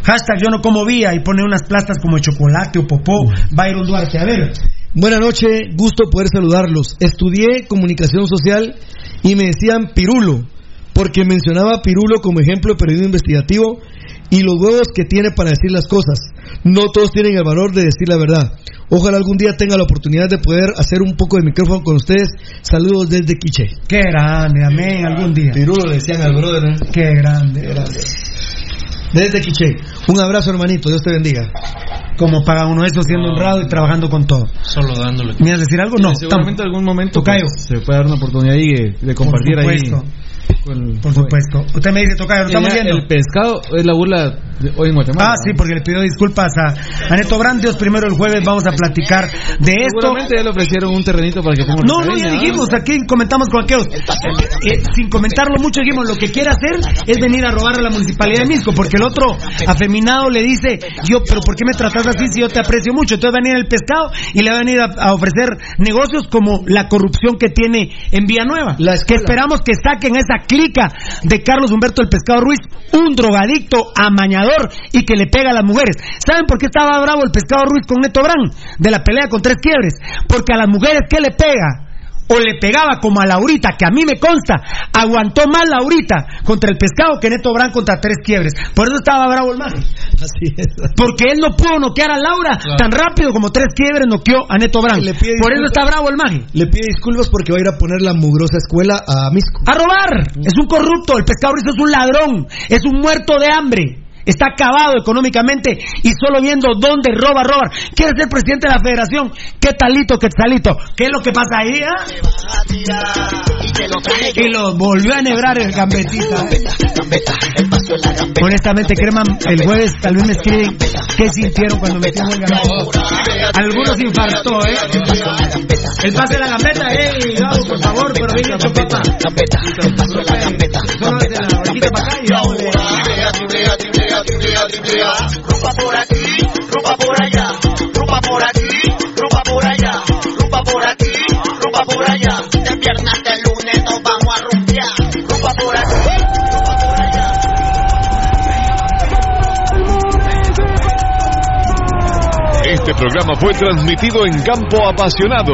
Hashtag yo no como vía y pone unas plastas como de chocolate o popó. Byron Duarte, a ver. Buenas noches, gusto poder saludarlos. Estudié comunicación social y me decían Pirulo, porque mencionaba a Pirulo como ejemplo de periodismo investigativo y los huevos que tiene para decir las cosas. No todos tienen el valor de decir la verdad. Ojalá algún día tenga la oportunidad de poder hacer un poco de micrófono con ustedes. Saludos desde Quiche. Qué grande, amén, algún día. Pirulo decían al brother. ¿eh? Qué grande. Desde Quiche. Un abrazo, hermanito. Dios te bendiga. Como paga uno eso siendo honrado y trabajando con todo. Solo dándole. ¿Me ibas a decir algo? No. seguramente en algún momento Tocayo. pues, se puede dar una oportunidad ahí de, de compartir Por ahí. Por supuesto. Usted me dice, Tocayo, lo estamos viendo. El pescado es la burla de hoy en Guatemala. Ah, sí, porque le pido disculpas a, a Neto Brandios. Primero el jueves vamos a platicar de esto. Seguramente ya le ofrecieron un terrenito para que ponga No, no, ya dijimos, aquí comentamos con aquellos. Eh, sin comentarlo mucho, dijimos, lo que quiere hacer es venir a robar a la municipalidad de Misco, porque el otro afeminado le dice, yo, pero ¿por qué me tratas así si yo te aprecio mucho. Entonces va a venir el pescado y le va a venir a, a ofrecer negocios como la corrupción que tiene en Villanueva. que esperamos que saquen esa clica de Carlos Humberto el Pescado Ruiz, un drogadicto, amañador y que le pega a las mujeres. ¿Saben por qué estaba bravo el Pescado Ruiz con Neto Brand? De la pelea con tres quiebres. Porque a las mujeres, ¿qué le pega? O le pegaba como a Laurita, que a mí me consta, aguantó más Laurita contra el pescado que Neto Brand contra tres quiebres. Por eso estaba bravo el mago. Así es. Porque él no pudo noquear a Laura tan rápido como tres quiebres noqueó a Neto Brand. Le pide Por eso está bravo el mago. Le pide disculpas porque va a ir a poner la mugrosa escuela a Misco. A robar. Es un corrupto. El pescado es un ladrón. Es un muerto de hambre. Está acabado económicamente y solo viendo dónde roba, robar. Quiere ser presidente de la federación. ¿Qué talito, qué talito? ¿Qué es lo que pasa ahí? ah? Y lo volvió a enhebrar el gambetita. ¿eh? Honestamente, Crema, el jueves tal vez me escriben qué sintieron cuando metimos el gambeta. Algunos infartó, ¿eh? El pase de la gambeta, ¡eh! Por favor, pero hecho, papá. Solo desde la orejita para acá y vamos. Rumba por aquí, rumba por allá, rumba por aquí, rumba por allá, rumba por aquí, rumba por allá. De viernes de lunes nos vamos a rumbear. Rumba por aquí, rumba por allá. Este programa fue transmitido en Campo Apasionado.